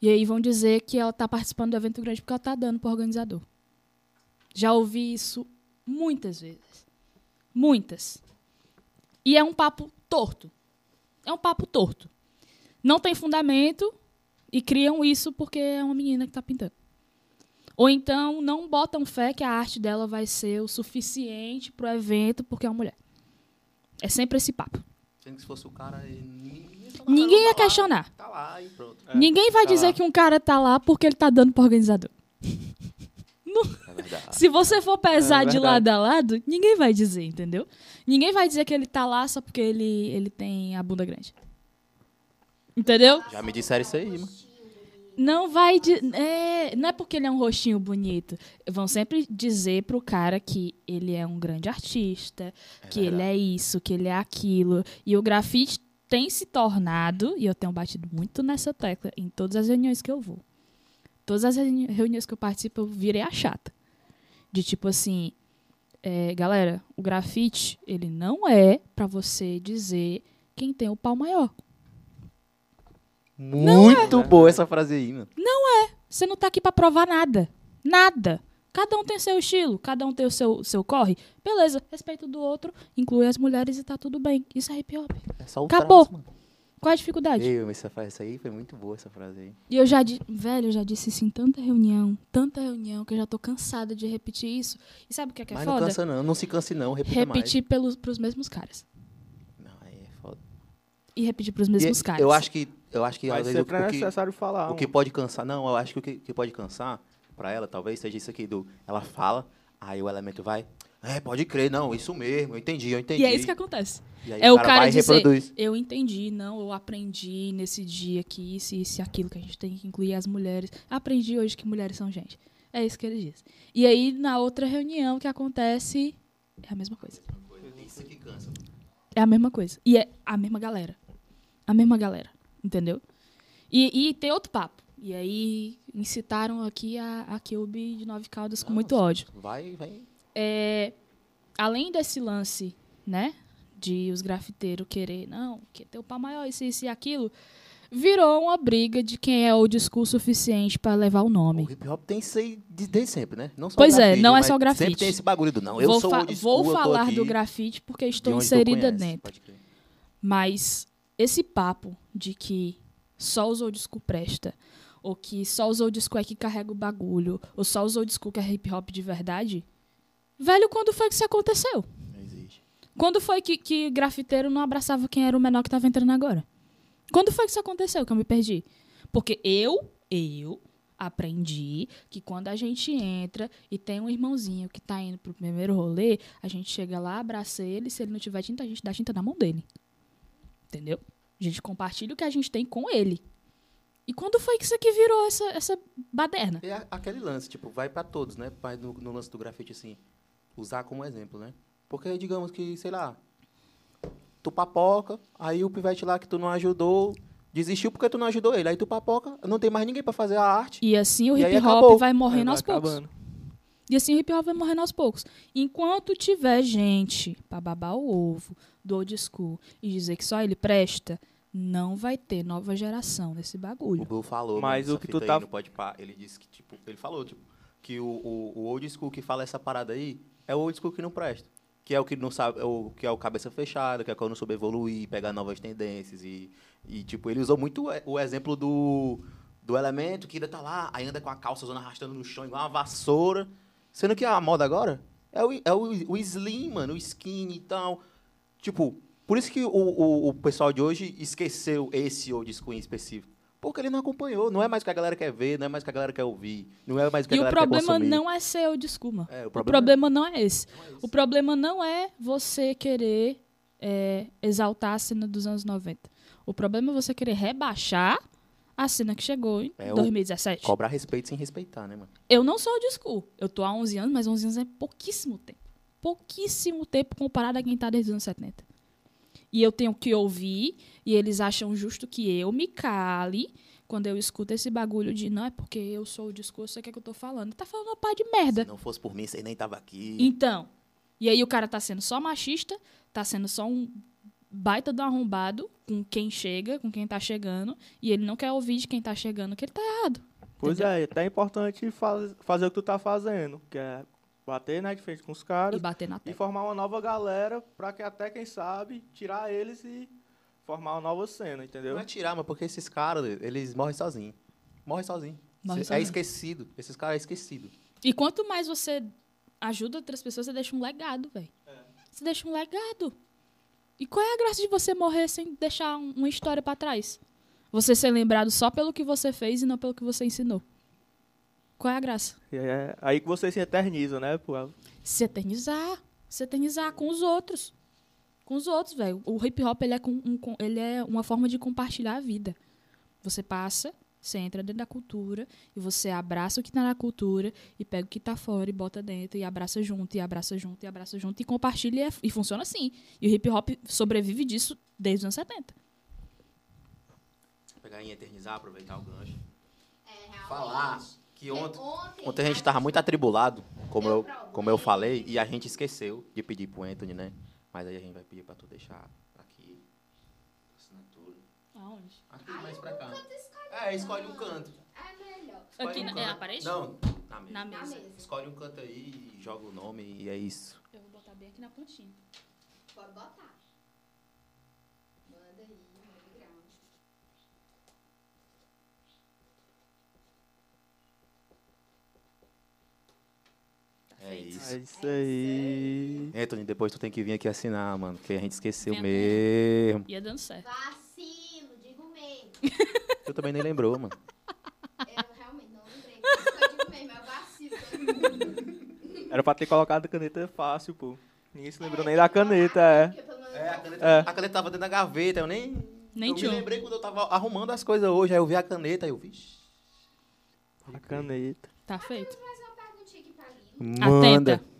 e aí vão dizer que ela está participando do evento grande porque ela está dando para o organizador. Já ouvi isso muitas vezes. Muitas. E é um papo torto. É um papo torto. Não tem fundamento e criam isso porque é uma menina que está pintando. Ou então não botam fé que a arte dela vai ser o suficiente pro evento porque é uma mulher. É sempre esse papo. Sendo que se fosse o cara. Ninguém ia, falar, Ninguém não, ia tá lá, questionar. Tá lá e pronto. É, Ninguém vai tá dizer lá. que um cara tá lá porque ele tá dando pro organizador. É verdade. Se você for pesar É de lado a lado, ninguém vai dizer, entendeu? Ninguém vai dizer que ele tá lá só porque ele, ele tem a bunda grande. Entendeu? Já me disseram isso aí, mano. Não vai. É, não é porque ele é um rostinho bonito. Vão sempre dizer pro cara que ele é um grande artista, que ele é isso, que ele é aquilo. E o grafite tem se tornado, e eu tenho batido muito nessa tecla em todas as reuniões que eu vou. Todas as reuni- reuniões que eu participo, eu virei a chata. De tipo assim, é, galera, o grafite, ele não é pra você dizer quem tem o pau maior. Muito boa essa frase aí, mano. Você não tá aqui pra provar nada. Nada. Cada um tem seu estilo, cada um tem o seu, seu corre. Beleza, respeito do outro, inclui as mulheres e tá tudo bem. Isso é hip hop. É só o Acabou. traço. Qual é a dificuldade? Ei, essa, essa aí foi muito boa, essa frase aí. E eu já, velho, eu já disse isso em tanta reunião, tanta reunião, que eu já tô cansada de repetir isso. E sabe o que é, que é Mas não foda? cansa não, não se canse não, repita repetir pelos, pros mesmos caras. mais. Não, aí é foda. E repetir pros E mesmos caras. eu acho que, eu acho que às vezes o, é o que, necessário falar. o que pode cansar, não, eu acho que o que, que pode cansar pra ela, talvez seja isso aqui do, ela fala, aí o elemento vai, é, pode crer, não, isso mesmo, eu entendi, eu entendi. E é isso que acontece. E aí é o cara vai e dizer- reproduz. Eu entendi, não, eu aprendi nesse dia que isso, isso e aquilo, que a gente tem que incluir as mulheres. Aprendi hoje que mulheres são gente. É isso que ele diz. E aí, na outra reunião que acontece, é a mesma coisa. Isso que cansa. É a mesma coisa. E é a mesma galera. A mesma galera. Entendeu? E, e tem outro papo. E aí, incitaram aqui a, a Kilby de Nove Caldas com muito ódio. Vai, vai. É, além desse lance, né, de os grafiteiros querer, não, que ter o pau maior, isso, isso e aquilo, virou uma briga de quem é o discurso suficiente para levar o nome. O hip hop tem isso aí de- desde sempre, né? Não só o Pois é, grafite, não é só o grafite. Sempre tem esse bagulho do não, eu vou sou fa- old school, vou eu falar do grafite porque estou inserida dentro. Mas esse papo de que só os old school presta, ou que só os old school é que carrega o bagulho, ou só os old school que é hip hop de verdade, velho, quando foi que isso aconteceu? Quando foi que, que grafiteiro não abraçava quem era o menor que tava entrando agora? Quando foi que isso aconteceu que eu me perdi? Porque eu, eu aprendi que quando a gente entra e tem um irmãozinho que tá indo pro primeiro rolê, a gente chega lá, abraça ele, se ele não tiver tinta, a gente dá tinta na mão dele. Entendeu? A gente compartilha o que a gente tem com ele. E quando foi que isso aqui virou essa, essa baderna? É aquele lance, tipo, vai pra todos, né? Vai no, no lance do grafite, assim, usar como exemplo, né? Porque, digamos que, sei lá, tu papoca, aí o pivete lá que tu não ajudou, desistiu porque tu não ajudou ele. Aí tu papoca, não tem mais ninguém pra fazer a arte. E assim o E hip hop acabou. vai É, morrendo vai aos poucos. acabando. E assim o hip hop vai morrendo aos poucos. Enquanto tiver gente pra babar o ovo do old school e dizer que só ele presta, não vai ter nova geração nesse O bagulho. Blue falou, Mas o que tu tá- Pode Pá, ele disse que, tipo, ele falou, tipo, que o, o, o old school que fala essa parada aí é o old school que não presta. Que é o que não sabe, é o que é o cabeça fechada, que é o que não soube evoluir, pegar novas tendências e, e tipo, ele usou muito o- o exemplo do, do elemento que ainda tá lá, aí anda com a calça zona arrastando no chão igual uma vassoura. Sendo que a moda agora é o, é o, o slim, mano, o skinny e tal. Tipo, por isso que o, o, o pessoal de hoje esqueceu esse old school em específico. Porque ele não acompanhou. Não é mais o que a galera quer ver, não é mais o que a galera quer ouvir. Não é mais o que a E o galera quer problema consumir. não é ser school, mano. É, o O problema, problema não é esse. não é. O problema não é você querer é, exaltar a cena dos anos 90. O problema é você querer rebaixar a cena que chegou em É o 2017. Cobrar respeito sem respeitar, né, mano? Eu não sou old school. Eu tô há 11 anos, mas 11 anos é pouquíssimo tempo. Pouquíssimo tempo comparado a quem tá desde os anos 70. E eu tenho que ouvir, e eles acham justo que eu me cale quando eu escuto esse bagulho de não é porque eu sou o discurso, é que é que eu tô falando. Tá falando uma pá de merda. Se não fosse por mim, você nem tava aqui. Então, e aí o cara tá sendo só machista, tá sendo só um baita do arrombado com quem chega, com quem tá chegando, e ele não quer ouvir de quem tá chegando que ele tá errado. Pois Entendeu? é, até é importante faz- fazer o que tu tá fazendo, que é bater né, de frente com os E caras bater na e formar uma nova galera pra que até, quem sabe, tirar eles e formar uma nova cena, entendeu? Não é tirar, mas porque esses caras, eles morrem sozinhos. Morrem sozinhos. Morre É sozinho. esquecido. Esses caras é esquecido. E quanto mais você ajuda outras pessoas, você deixa um legado, velho. Você deixa um legado. E qual é a graça de você morrer sem deixar um- uma história pra trás? Você ser lembrado só pelo que você fez e não pelo que você ensinou. Qual é a graça? É aí que você se eterniza, né? Pô, Se eternizar. Se eternizar com os outros. Com os outros, velho. O hip hop ele é, com, um, com- ele é uma forma de compartilhar a vida. Você passa Você entra dentro da cultura e você abraça o que tá na cultura e pega o que tá fora e bota dentro e abraça junto, e abraça junto, e abraça junto e compartilha e, é- e funciona assim. E o hip hop sobrevive disso desde os anos 70. Pegar e eternizar, aproveitar o gancho. É, realmente. Falar que Porque ontem, ontem, ontem a gente tava muito atribulado, como eu, como eu falei, e a gente esqueceu de pedir pro Anthony, né? Mas aí a gente vai pedir pra tu deixar aqui. Assinatura. Aonde? Aqui, Ai, mais pra cá. É, escolhe um canto. É melhor. Escolhe Aqui um na- é canto. na parede? Não, na mesa. Na mesa. Escolhe um canto aí, joga o nome e é isso. Eu vou botar bem aqui na pontinha. Pode botar. Manda aí, manda ground. É isso. É isso aí. Anthony, depois tu tem que vir aqui assinar, mano, porque a gente esqueceu Vem mesmo. Ia dando certo. Vacilo, digo mesmo. Tu também nem lembrou, mano. Eu realmente não lembrei. Eu digo mesmo, é o vacilo. Era pra ter colocado a caneta fácil, pô. Ninguém se lembrou É, nem da caneta, é. É, a caneta, É. a caneta tava dentro da gaveta, eu nem. Nem eu me tinha lembrei quando eu tava arrumando as coisas hoje, aí eu vi a caneta, aí eu vi. A caneta. Tá feito. Mais uma perguntinha aqui pra Lilo. Manda. Atenta.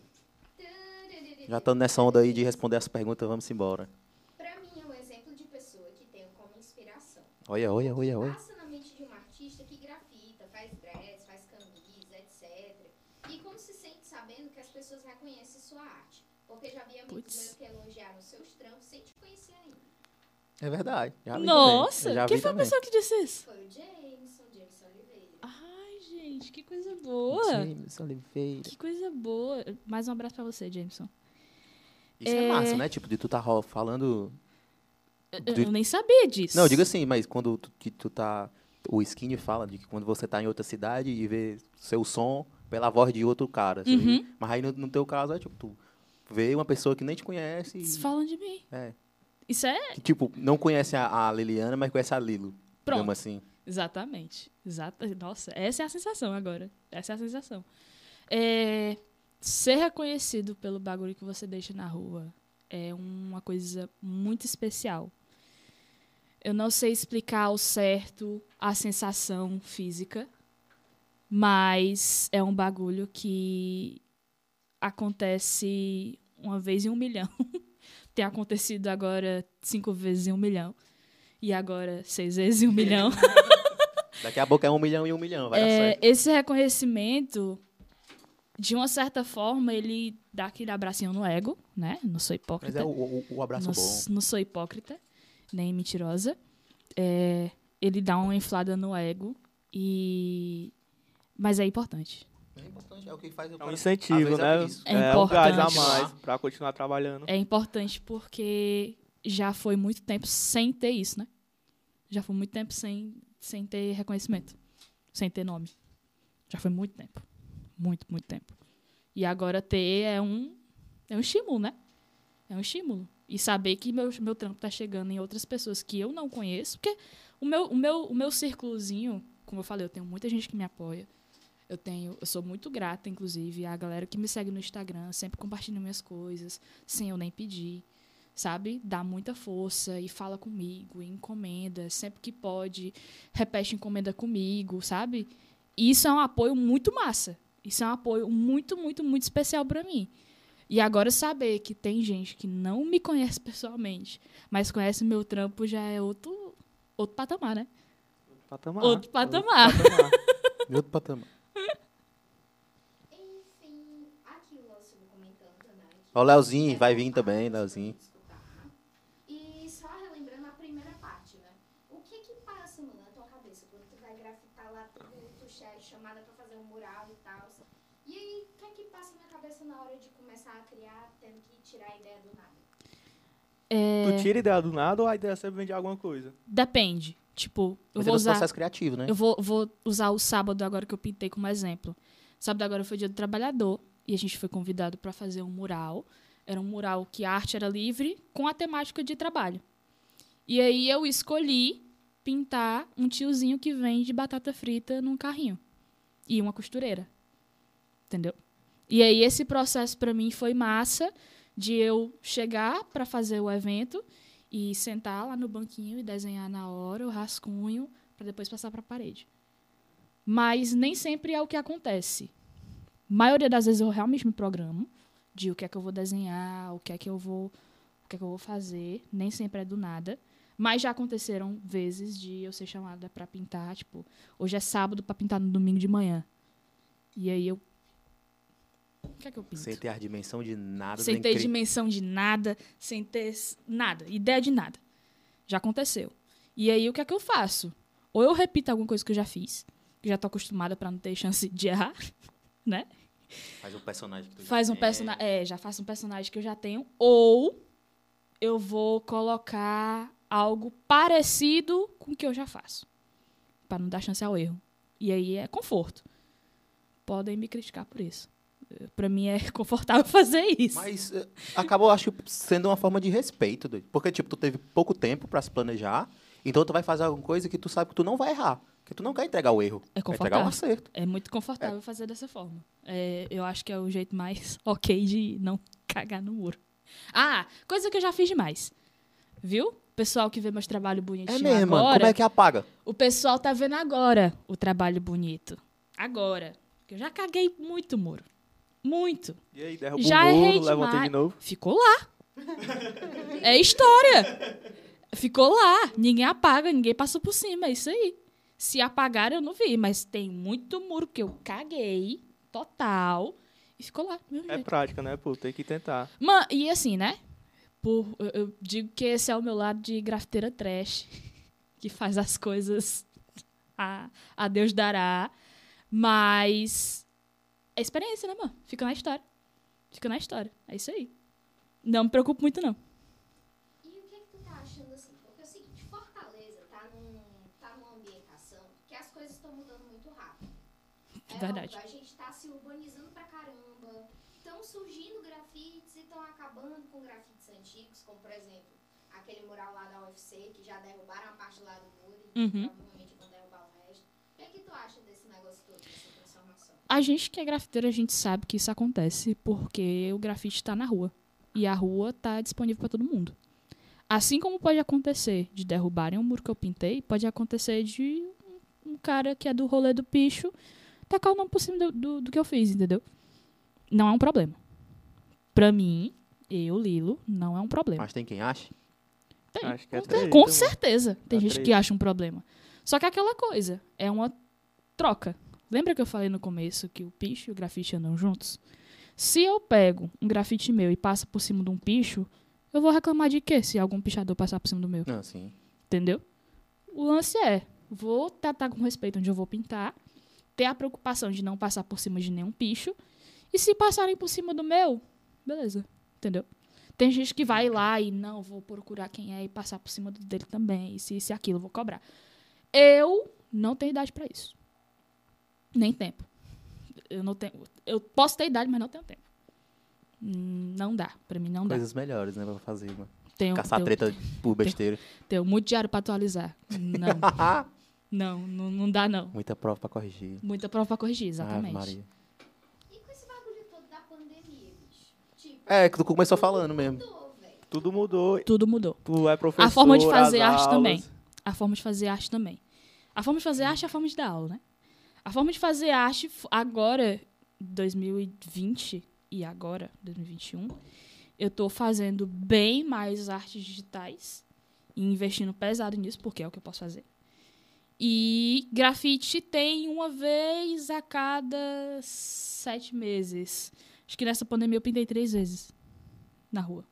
Já estamos nessa onda aí de responder as perguntas, vamos embora. Pra mim é um exemplo de pessoa que tenho como inspiração. Olha, olha, olha, olha. Passa na mente de um artista que grafita, faz dress, faz camisa, etc. E como se sente sabendo que as pessoas reconhecem sua arte? Porque já Puts. meus que elogiaram seus trampos sem te conhecer ainda. É verdade. já Nossa, quem foi a pessoa que disse isso? Foi o. Ai, gente, que coisa boa. James Oliveira. Que coisa boa. Mais um abraço pra você, Jameson. Isso é... É. massa, né? Tipo, de tu tá falando. Eu, De- eu nem sabia disso. Não, diga assim, mas quando tu, que tu tá. O Skinny fala de que quando você tá em outra cidade e vê seu som pela voz de outro cara. Uhum. Mas aí no, no teu caso é tipo, tu vê uma pessoa que nem te conhece. E, falam de mim. é, Isso é. que, tipo, não conhece a, a Liliana, mas conhece a Lilo. Pronto. Assim. Exatamente. Exata. Nossa, essa é a sensação agora. Essa é a sensação. É, ser reconhecido pelo bagulho que você deixa na rua é uma coisa muito especial. Eu não sei explicar ao certo a sensação física, mas é um bagulho que acontece uma vez em um milhão. Tem acontecido agora cinco vezes em um milhão. E agora seis vezes um milhão. Daqui a pouco é um milhão e um milhão, vai dar É, certo. esse reconhecimento, de uma certa forma, ele dá aquele abracinho no ego, né? Não sou Mas hipócrita. é o, o, o abraço não, bom. não sou hipócrita, nem mentirosa. É, ele dá uma inflada no ego e... Mas é importante. É importante, é o que faz o É um cara- incentivo, né? isso. É um gás a importante. mais pra continuar trabalhando. É importante porque já foi muito tempo sem ter isso, né? Já foi muito tempo sem, sem ter reconhecimento, sem ter nome. Já foi muito tempo. Muito, muito tempo. E agora ter é um, é um estímulo, né? É um estímulo. E saber que meu, meu trampo tá chegando em outras pessoas que eu não conheço. Porque o meu, o meu, o meu círculozinho, como eu falei, eu tenho muita gente que me apoia. Eu tenho, eu sou muito grata, inclusive, à galera que me segue no Instagram, sempre compartilha minhas coisas, sem eu nem pedir, sabe? Dá muita força e fala comigo, e encomenda, sempre que pode, repete encomenda comigo, sabe? E isso é um apoio muito massa. Isso é um apoio muito, muito, muito especial pra mim. E agora saber que tem gente que não me conhece pessoalmente, mas conhece meu trampo já é outro, outro patamar, né? Patamar. Outro patamar. patamar. Em outro patamar. Enfim, aqui o Lúcio comentando também. Ó, o Leozinho, vai vir também, pra Leozinho. escutar. E só relembrando a primeira parte, né? O que que passa, mano, na tua cabeça quando tu vai grafitar lá tudo, tu é chamada pra fazer um mural e tal? E aí, o que é que passa na cabeça na hora de começar a criar, tendo que tirar a ideia do nada? É, Tu tira ideia do nada ou a ideia sempre vem de alguma coisa? depende. Tipo, eu Mas é vou no usar. processo criativo, né? Eu vou, vou usar o sábado agora que eu pintei como exemplo. Sábado agora foi dia do trabalhador e a gente foi convidado para fazer um mural. Era um mural que a arte era livre com a temática de trabalho. E aí eu escolhi pintar um tiozinho que vende batata frita num carrinho e uma costureira. Entendeu? E aí esse processo para mim foi massa de eu chegar para fazer o evento e sentar lá no banquinho e desenhar na hora o rascunho para depois passar para a parede. Mas nem sempre é o que acontece. maioria das vezes eu realmente me programo de o que é que eu vou desenhar, o que é que eu vou, o que é que eu vou fazer. Nem sempre é do nada. Mas já aconteceram vezes de eu ser chamada pra pintar, tipo, hoje é sábado pra pintar no domingo de manhã. E aí eu o que é que eu pinto? Sem ter a dimensão de nada. sem ter cri- dimensão de nada, sem ter nada, ideia de nada. Já aconteceu. E aí o que é que eu faço? Ou eu repito alguma coisa que eu já fiz, que já tô acostumada pra não ter chance de errar, né? Faz um personagem que tu já Faz um tem. personagem, é, já faço um personagem que eu já tenho, ou eu vou colocar algo parecido com o que eu já faço, Pra não dar chance ao erro. E aí é conforto. Podem me criticar por isso. Pra mim é confortável fazer isso. Mas eh, acabou, acho sendo uma forma de respeito. Porque, tipo, tu teve pouco tempo pra se planejar. Então tu vai fazer alguma coisa que tu sabe que tu não vai errar. Que tu não quer entregar o erro. É Quer entregar um confortável. acerto. É muito confortável fazer dessa forma. É, eu acho que é o jeito mais ok de não cagar no muro. Ah, coisa que eu já fiz demais. Viu? Pessoal que vê meus trabalhos É bonitinhos mesmo, mano. agora. Como é que apaga? O pessoal tá vendo agora o trabalho bonito. Agora. Porque eu já caguei muito muro. Muito. E aí, derruba Já o muro, levantei de novo. Ficou lá. é história. Ficou lá. Ninguém apaga, ninguém passou por cima. É isso aí. Se apagar, eu não vi. Mas tem muito muro que eu caguei. Total. E ficou lá. É jeito. prática, né, pô? Tem que tentar. Mano, e assim, né? Por, eu, eu digo que esse é o meu lado de grafiteira trash, que faz as coisas a, a Deus dará. Mas é experiência, né, mano? Fica na história. Fica na história. É isso aí. Não me preocupo muito, não. E o que, é que tu tá achando assim? Porque é o seguinte, Fortaleza tá, num, tá numa ambientação que as coisas estão mudando muito rápido. É Verdade. óbvio, a gente tá se urbanizando pra caramba. Estão surgindo grafites e estão acabando com grafites antigos, como por exemplo, aquele mural lá da UFC, que já derrubaram a parte lá do muro Uhum. provavelmente vão derrubar o resto. O que é que tu acha desse negócio todo, dessa transformação? A gente que é grafiteiro, a gente sabe que isso acontece porque o grafite está na rua. E a rua está disponível para todo mundo. Assim como pode acontecer de derrubarem um muro que eu pintei, pode acontecer de um- cara que é do rolê do picho tacar o nome por cima do, do, do que eu fiz, entendeu? Não é um problema. Pra mim, eu, Lilo, não é um problema. Mas tem quem acha? Tem, Acho que é com, treta, com mano. certeza. Tem É gente que acha um problema. Só que é aquela coisa, é uma troca. Lembra que eu falei no começo que o picho e o grafite andam juntos? Se eu pego um grafite meu e passo por cima de um picho, eu vou reclamar de quê se algum pichador passar por cima do meu? Não, sim. Entendeu? O lance é, vou tratar com respeito onde eu vou pintar, ter a preocupação de não passar por cima de nenhum picho, e se passarem por cima do meu, beleza, entendeu? Tem gente que vai lá e não, vou procurar quem é e passar por cima dele também, e se isso e aquilo, vou cobrar. Eu não tenho idade pra isso. Nem tempo. Eu não tenho, eu posso ter idade, mas não tenho tempo. Não dá, pra mim não dá. Coisas melhores, né, pra fazer, mano. Tenho, Caçar tenho, treta por besteira. tenho muito diário pra atualizar. Não. Não, não, não dá não. Muita prova pra corrigir. Muita prova pra corrigir, exatamente. Maria. E com esse bagulho todo da pandemia, bicho? Tipo, É, que tu começou falando mesmo. mudou, velho. Tudo mudou. Tudo mudou. Tu é professor, A forma de fazer arte aulas. também. A forma de fazer arte também. A forma de fazer arte é a forma de dar aula, né? A forma de fazer arte agora, 2020 e agora, 2021, eu tô fazendo bem mais artes digitais e investindo pesado nisso, porque é o que eu posso fazer. E grafite tem uma vez a cada sete meses. Acho que nessa pandemia eu pintei três vezes na rua.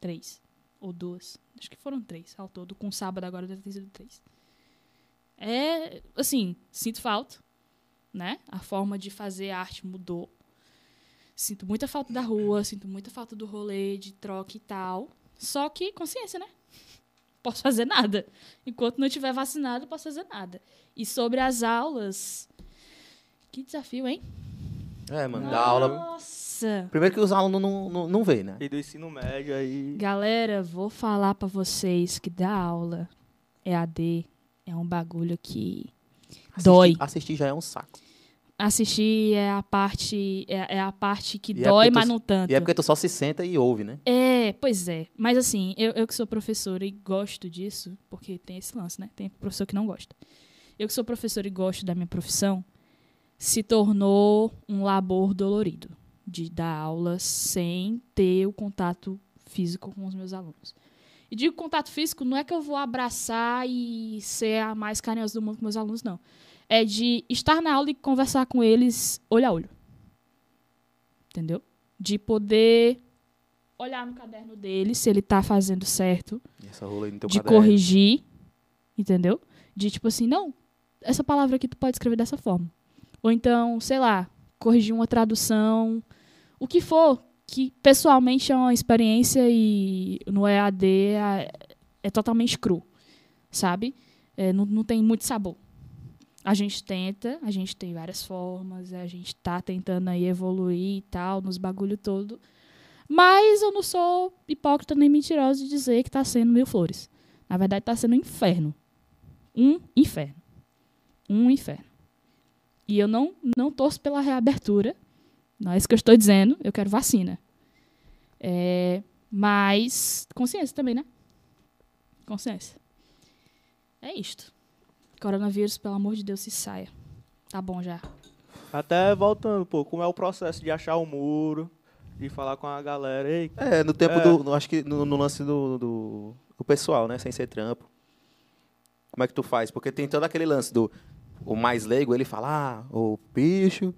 Três. Ou duas. Acho que foram três ao todo. Com sábado agora deve ter sido três. É, assim, sinto falta, né? A forma de fazer arte mudou. Sinto muita falta da rua, sinto muita falta do rolê, de troca e tal. Só que consciência, né? Posso fazer nada. Enquanto não estiver vacinado, posso fazer nada. E sobre as aulas. Que desafio, hein? É, mano, dar aula. Nossa! Primeiro que os alunos não, não, não veem, né? E do ensino médio aí. Galera, vou falar pra vocês que dar aula EAD é um bagulho que Assistir- Dói. Assistir já é um saco. assistir é a parte é, é a parte que E é dói, porque tu- mas não tanto. E é porque tu só se senta e ouve, né? É, pois é. Mas assim, eu, eu que sou professora e gosto disso, porque tem esse lance, né? Tem professor que não gosta. eu que sou professora e gosto da minha profissão, se tornou um labor dolorido de dar aula sem ter o contato físico com os meus alunos. E digo contato físico, não é que eu vou abraçar e ser a mais carinhosa do mundo com meus alunos, não. É de estar na aula e conversar com eles olho a olho. Entendeu? De poder olhar no caderno dele se ele tá fazendo certo, essa rola aí no teu de caderno. corrigir, entendeu? De tipo assim, não, essa palavra aqui tu pode escrever dessa forma. Ou então, sei lá, corrigir uma tradução, o que for, que pessoalmente é uma experiência e no EAD é, é totalmente cru, sabe? É, não, não tem muito sabor. A gente tenta, a gente tem várias formas, a gente tá tentando aí evoluir e tal, nos bagulho todo. Mas eu não sou hipócrita nem mentirosa de dizer que tá sendo mil flores. Na verdade, tá sendo um inferno. Um inferno. Um inferno. E eu não, não torço pela reabertura. Não é isso que eu estou dizendo. Eu quero vacina. É, mas consciência também, né? Consciência. É isto. Coronavírus, pelo amor de Deus, se saia. Tá bom já. Até voltando, pô, como é o processo de achar o muro, de falar com a galera, ei, É, no tempo É. do. no- acho que no, no lance do, do, do pessoal, né? Sem ser trampo. Como é que tu faz? Porque tem todo aquele lance do. O mais leigo, ele fala, ah, o bicho,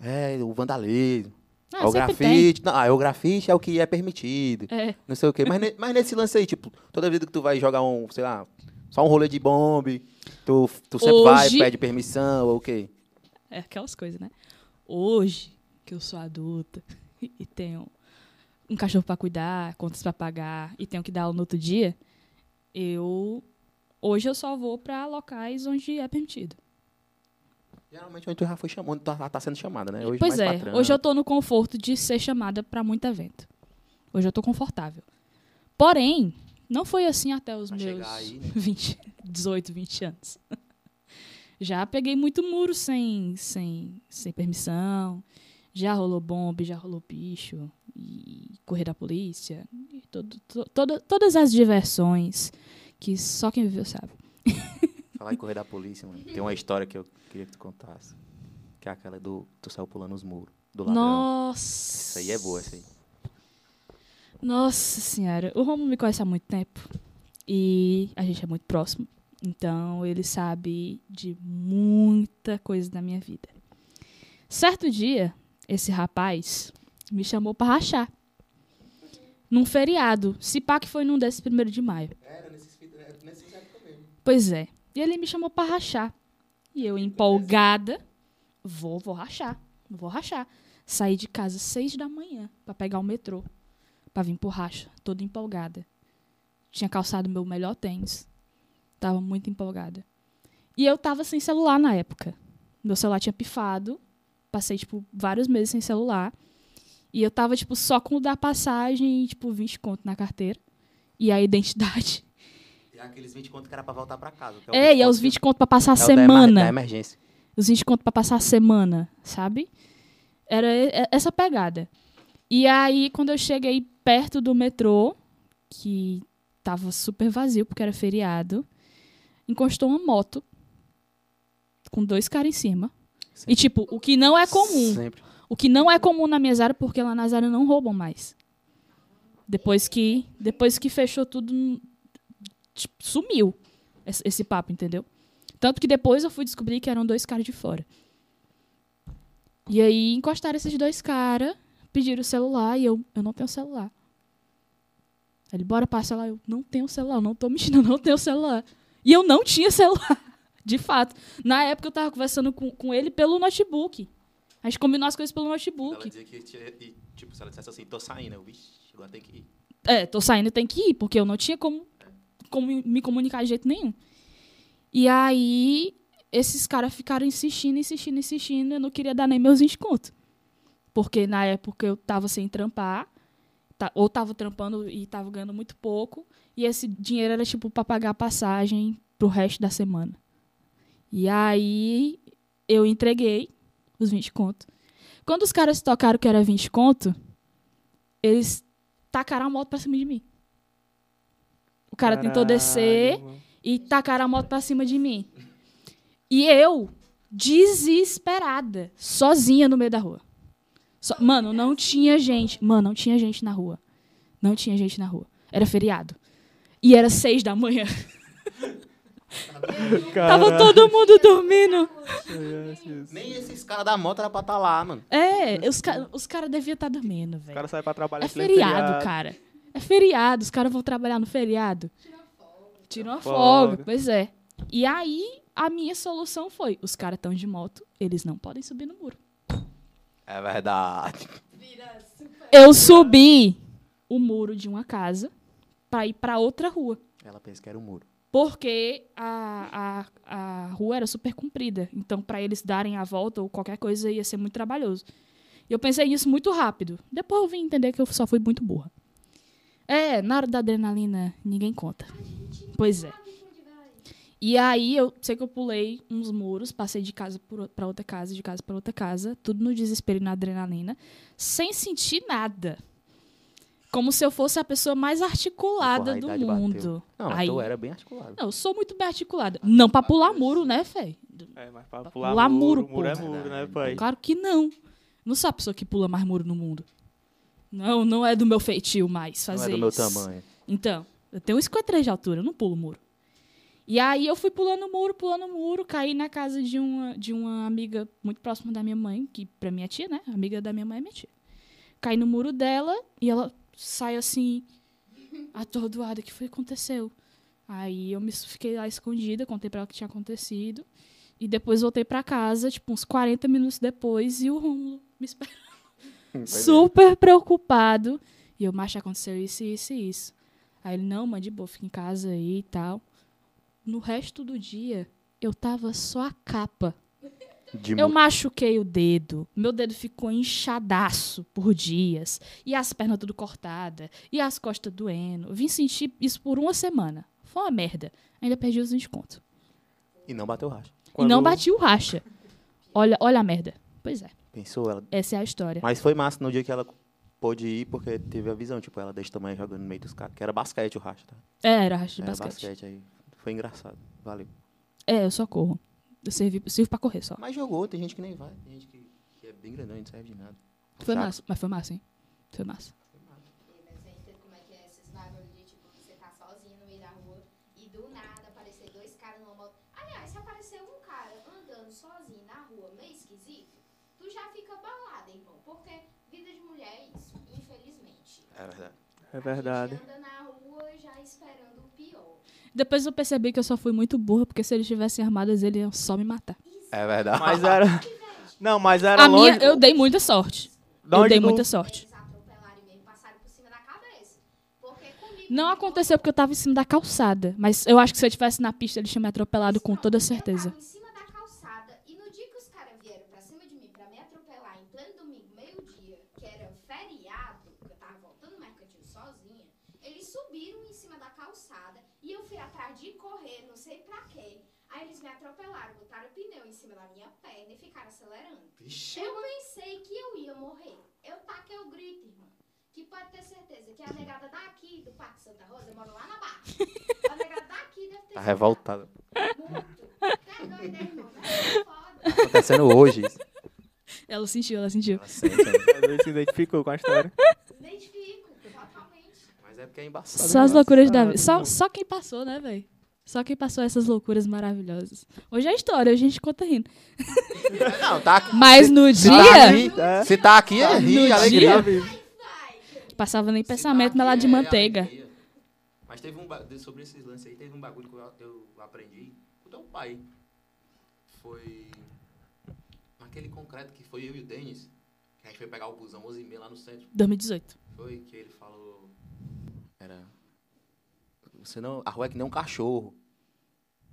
é o vandalismo. Ah, o tem. grafite. Não, ah, o grafite é o que é permitido. É. Não sei o quê. Mas, mas nesse lance aí, tipo, toda vida que tu vai jogar um, sei lá, só um rolê de bombe, tu, tu sempre vai, Hoje- pede permissão, ou o quê? É aquelas coisas, né? Hoje, que eu sou adulta e tenho um cachorro pra cuidar, contas pra pagar e tenho que dar aula no outro dia, eu. Hoje eu só vou pra locais onde é permitido. Geralmente onde tu já foi chamando, tá, tá sendo chamada, né? Hoje pois é, patrão. hoje eu tô no conforto de ser chamada pra muito evento. Hoje eu tô confortável. Porém, não foi assim até os Pra meus aí, né? 20, 18, 20 anos. Já peguei muito muro sem, sem, sem permissão. Já rolou bomba, já rolou bicho. E correr da polícia. E todo, to- toda- todas as diversões que só quem viveu sabe. Falar em correr da polícia, mano. Tem uma história que eu queria que tu contasse. Que é aquela do. Tu saiu pulando os muros. Do ladrão. Nossa. Isso aí é boa, isso aí. Nossa senhora. O Romulo me conhece há muito tempo. E a gente é muito próximo. Então ele sabe de muita coisa da minha vida. Certo dia, esse rapaz me chamou pra rachar. Num feriado. Se pá que foi num desses primeiro de maio. Era nesses nesse mesmo. Pois é. E ele me chamou pra rachar. E eu, empolgada, vou, vou rachar. Vou rachar. Saí de casa às seis da manhã pra pegar o metrô. Pra vir pro racha, toda empolgada. Tinha calçado meu melhor tênis. Tava muito empolgada. E eu tava sem celular na época. Meu celular tinha pifado. Passei, tipo, vários meses sem celular. E eu tava, tipo, só com o da passagem e, tipo, 20 conto na carteira. E a identidade. E aqueles 20 contos que era pra voltar pra casa. que É, e é os contos 20 conto pra passar a é emer- semana. Da emergência. Os 20 conto pra passar a semana, sabe? Era e- essa pegada. E aí, quando eu cheguei perto do metrô, que tava super vazio, porque era feriado, encostou uma moto com dois caras em cima. E, tipo, o que não é comum. Sempre. O que não é comum na minha Zara, porque lá na Zara não roubam mais. Depois que, depois que fechou tudo, tipo, sumiu esse, esse papo, entendeu? Tanto que depois eu fui descobrir que eram dois caras de fora. E aí encostaram esses dois caras, pediram o celular e eu, eu não tenho celular. Ele, bora passar lá. Eu não tenho celular, não tô mexendo, eu não tenho celular. E eu não tinha celular, de fato. Na época eu tava conversando com, com ele pelo notebook. A gente combinou as coisas pelo Ela notebook. dizia que, tinha- e, tipo, se ela dissesse assim, tô saindo, eu, vixe, agora tem que ir. É, tô saindo, tem que ir, porque eu não tinha como, como me comunicar de jeito nenhum. E aí, esses caras ficaram insistindo, insistindo, insistindo. Eu não queria dar nem meus 20 conto. Porque na época eu tava sem trampar, tá- ou tava trampando e tava ganhando muito pouco. E esse dinheiro era tipo pra pagar a passagem pro resto da semana. E aí, eu entreguei os 20 conto. Quando os caras tocaram que era 20 conto, eles tacaram a moto pra cima de mim. O cara tentou Caralho, descer mano. e tacaram a moto pra cima de mim. E eu, desesperada, sozinha no meio da rua. Só- mano, não tinha gente. Mano, não tinha gente na rua. Não tinha gente na rua. Era feriado. E era seis da manhã. Tava todo mundo dormindo. Nem esses caras da moto era pra estar lá, mano. É, os, ca os caras deviam estar dormindo, O velho. cara sai pra trabalhar É pleno feriado, cara. É feriado. Os caras vão trabalhar no feriado. Tiram a folga. Folga. Pois é. E aí, a minha solução foi: os caras estão de moto, eles não podem subir no muro. É verdade. Eu subi o muro de uma casa pra ir pra outra rua. Ela pensa que era um muro. Porque a, a, a rua era super comprida. Então, pra eles darem a volta ou qualquer coisa ia ser muito trabalhoso. E eu pensei nisso muito rápido. Depois eu vim entender que eu só fui muito burra. É, na hora da adrenalina, ninguém conta. Pois é. E aí, eu sei que eu pulei uns muros, passei de casa pra outra casa, de casa pra outra casa, tudo no desespero e na adrenalina, sem sentir nada. Como se eu fosse a pessoa mais articulada Porra, a do idade bateu. mundo. Não, Aí- tu era bem articulado. não, eu sou muito bem articulada. Não pra pular muro, né, Fê? É, mas pra Pra pular, pular muro, muro, muro é muro, né, pai? Claro que não. Não sou a pessoa que pula mais muro no mundo. Não, não é do meu feitio mais Não fazer é do meu isso. tamanho. Então, eu tenho 53 de altura, eu não pulo muro. E aí eu fui pulando muro, pulando muro, caí na casa de uma, de uma amiga muito próxima da minha mãe, que pra minha tia, né? Amiga da minha mãe é minha tia. Caí no muro dela e ela sai assim, atordoada. O que foi que aconteceu? Aí eu me fiquei lá escondida, contei pra ela o que tinha acontecido. E depois voltei pra casa, tipo, uns 40 minutos depois, e o Rômulo me esperando é. super preocupado. E eu, macho, aconteceu isso, isso e isso. Aí ele, não, mãe, de boa, fica em casa aí e tal. No resto do dia, eu tava só a capa. De Eu machuquei o dedo. Meu dedo ficou inchadaço por dias. E as pernas tudo cortadas. E as costas doendo. Vim sentir isso por uma semana. Foi uma merda. Ainda perdi os 20 conto. E não bateu racha. E não Quando- bati o racha. Olha, olha a merda. Pois é. Pensou ela. Essa é a história. Mas foi massa no dia que ela pôde ir, porque teve a visão, tipo, ela desse tamanho jogando no meio dos caras. Que era basquete o racha, tá? É, era racha de Era basquete. basquete aí. Foi engraçado. Valeu. É, eu só corro. Eu sirvo, sirvo pra correr só. Mas jogou, tem gente que nem vai. Tem gente que, que é bem grandão e não serve de nada. Foi Chato. massa, mas foi massa, hein? Foi massa. Mas você entende como é que é esses bagulho de tipo, você tá sozinho no meio da rua e do nada aparecer dois caras numa moto. Aliás, se aparecer um cara andando sozinho na rua meio esquisito, tu já fica balada, irmão. Porque vida de mulher é isso, infelizmente. É verdade. É verdade. A gente anda na rua já esperando. Depois eu percebi que eu só fui muito burra, porque se eles tivessem armados, eles iam só me matar. É verdade. Mas era. Não, mas era A minha, longe. eu dei muita sorte. Da Eu dei tu- muita sorte. Eles atropelaram e mesmo passaram por cima da cabeça. Porque comigo. Não aconteceu porque eu tava em cima da calçada. Mas eu acho que se eu estivesse na pista, eles tinham me atropelado com toda certeza. Eu tava em cima da calçada e no dia que os caras vieram pra cima de mim pra me atropelar em pleno domingo, meio-dia, que era feriado, que eu tava voltando no mercantil sozinha, eles subiram em cima da calçada e eu fui atrás de correr, não sei pra quê. Aí eles me atropelaram, botaram o pneu em cima da minha ficaram acelerando. Eu pensei que eu ia morrer. Eu taquei o grito, irmão. Que pode ter certeza que a negada daqui do Parque Santa Rosa, eu moro lá na Barra. A negada daqui deve ter Tá sido revoltada. muito. Tá doida, irmão? Né? Foda. Tá acontecendo hoje isso. Ela sentiu, ela sentiu. Ela sente, né? Vezes se identificou com a história. Identifico, totalmente. Mas é porque é embaçado. Só as loucuras da vida. Engraçado. Só, só quem passou, né, velho? Só quem passou essas loucuras maravilhosas. Hoje é história, hoje a gente conta rindo. Não, tá aqui. Mas no Se tá dia, aqui, É. se tá aqui é rir, No alegria. dia? passava nem pensamento na lá de manteiga. Mas teve um sobre esses lances aí, teve um bagulho que eu, eu aprendi com o teu pai. Foi naquele concreto que foi eu e o Denis, que a gente foi pegar o busão 11 h lá no centro. 2018. Foi que ele falou. Era. Você não. A rua é que nem um cachorro.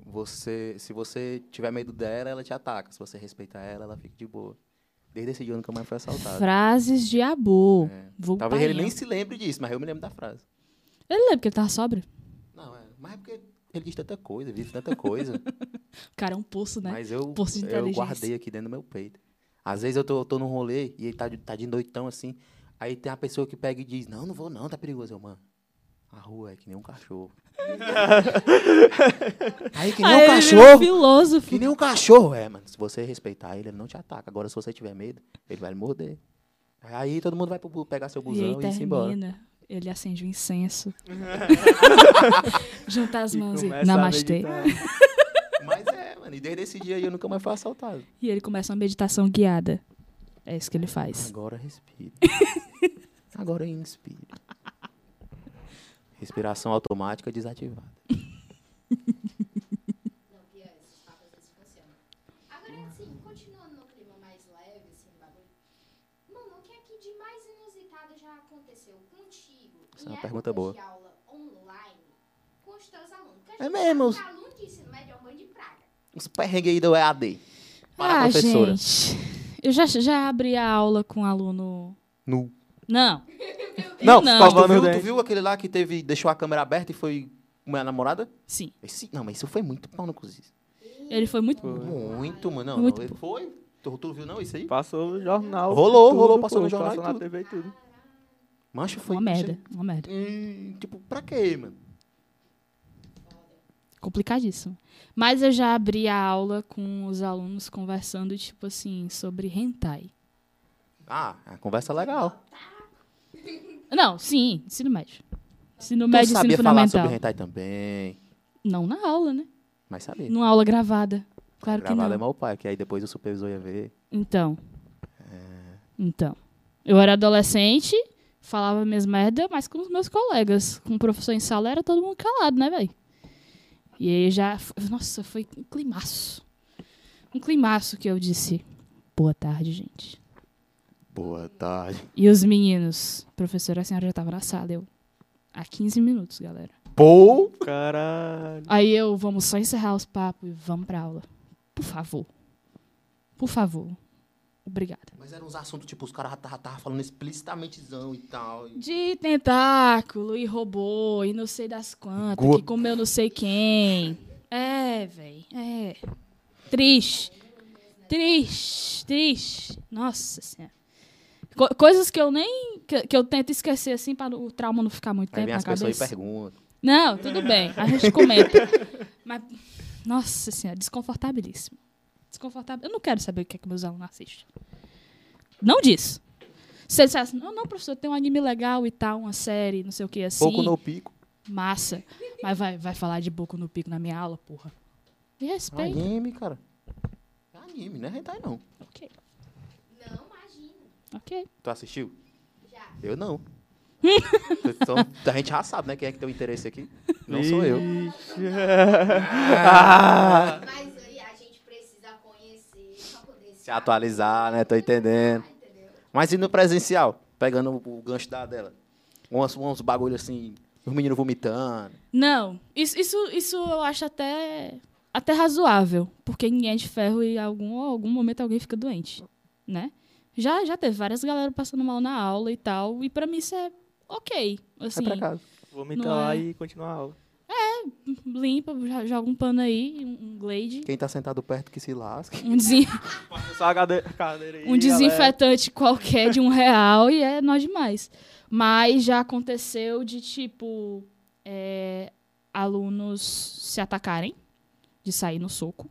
Você, se você tiver medo dela, ela te ataca. Se você respeitar ela, ela fica de boa. Desde esse dia eu nunca mais foi assaltado. Frases de Abu. É. Talvez ele nem se lembre disso, mas eu me lembro da frase. Ele lembra que ele tava sóbrio? Não, é. Mas é porque ele diz tanta coisa, vive tanta coisa. O cara é um poço, né? Mas eu, Poço de eu guardei aqui dentro do meu peito. Às vezes eu tô, eu tô num rolê e ele tá de, tá de noitão assim. Aí tem uma pessoa que pega e diz: Não, não vou não, tá perigoso. Eu, mano, A rua é que nem um cachorro. Aí que nem Aí um ele virou cachorro. filósofo. Que nem um cachorro. É, mano. Se você respeitar ele, ele não te ataca. Agora, se você tiver medo, ele vai lhe morder. Aí todo mundo vai pro pegar seu E aí busão e, ir embora. termina. Ele acende o incenso. Junta as mãos e namastê. Mas é, mano. E desde esse dia aí eu nunca mais fui assaltado. E ele começa uma meditação guiada. É isso que ele faz. Agora respire. Agora inspire. Respiração automática desativada. Não, pior, esses papos às vezes funcionam. Agora, assim, continuando no clima mais leve, assim, bagulho. Mano, o que é que de mais inusitado já aconteceu contigo? Essa é uma pergunta épocas boa. de aula online com os teus alunos? Porque a É mesmo? é. Os perrengues aí do EAD. Para a ah, professora. gente. Eu já, já abri a aula com um aluno. Nu. Não. Não, Não. Mas tu viu, tu viu aquele lá que teve, deixou a câmera aberta e foi minha namorada? Sim. Esse, não, mas isso foi muito pau no cozido. Ele foi muito. Muito, mano. Não, Muito não, ele foi. Tu, tu viu não isso aí? Passou no jornal. Rolou, tudo, rolou, passou pô, no jornal Passou na tudo. TV e tudo. Mancho foi. Uma merda. Uma merda. Hum, tipo, pra quê, mano? Complicadíssimo. Mas eu já abri a aula com os alunos conversando, tipo assim, sobre hentai. Ah, a conversa é legal. Não, sim, ensino médio. Ensino Tu médio ensino sabia falar fundamental. sobre hentai também. Não na aula, né? Mas sabia. Numa aula gravada. Claro que Gravado não. é meu pai, que aí depois o supervisor ia ver. Então. Então. Eu era adolescente, falava minhas merda, mas com os meus colegas. Com o professor em sala era todo mundo calado, né, velho? E aí já. Nossa, foi um climaço. Um climaço que eu disse. Boa tarde, gente. Boa tarde. E os meninos, professora, a senhora já tava na sala. Eu. Há 15 minutos, galera. Pô! Caralho. Aí eu, vamos só encerrar os papos e vamos pra aula. Por favor. Por favor. Obrigada. Mas eram uns assuntos, tipo, os caras estavam tava falando explicitamentezão e tal. e- De tentáculo e robô e não sei das quantas, Go- que comeu não sei quem. É, velho. É. Triste. Triste. Triste. Nossa senhora. Co- coisas que eu nem. Que, que eu tento esquecer assim para o trauma não ficar muito Aí tempo vem na as pessoas e cabeça. perguntam. Não, tudo bem. A gente comenta. Mas, nossa senhora, desconfortabilíssimo. Desconfortável. Eu não quero saber o que é que meus alunos assistem. Não disso. Se eles dissessem, não, não, professor, tem um anime legal e tal, uma série, não sei o que assim. Pouco no pico. Massa. Mas vai, vai falar de Boku no Pico na minha aula, porra. Me respeita. Anime, cara. É anime, não é hentai não. Ok. Ok. Tu assistiu? Já. Eu não. então, a gente já sabe, né? Quem é que tem o interesse aqui. Não sou eu. Ixi. Mas aí a gente precisa conhecer pra poder Se atualizar, né? Tô entendendo. entendeu? Mas e no presencial? Pegando o, o gancho da dela. Uns, uns bagulho assim, os meninos vomitando. Não, isso, isso, isso eu acho até, até razoável. Porque ninguém é de ferro e em algum, algum momento alguém fica doente, né? Já, já teve várias galera passando mal na aula e tal. E pra mim isso é ok. Assim, Vai pra casa. Vomita Não lá é. e continuar a aula. limpa, jo- joga um pano aí, um, um glade. Quem tá sentado perto que se lasque. Um, cadeira aí, um desinfetante qualquer de um real e é nós demais. Mas já aconteceu de, tipo, é, alunos se atacarem, de sair no soco.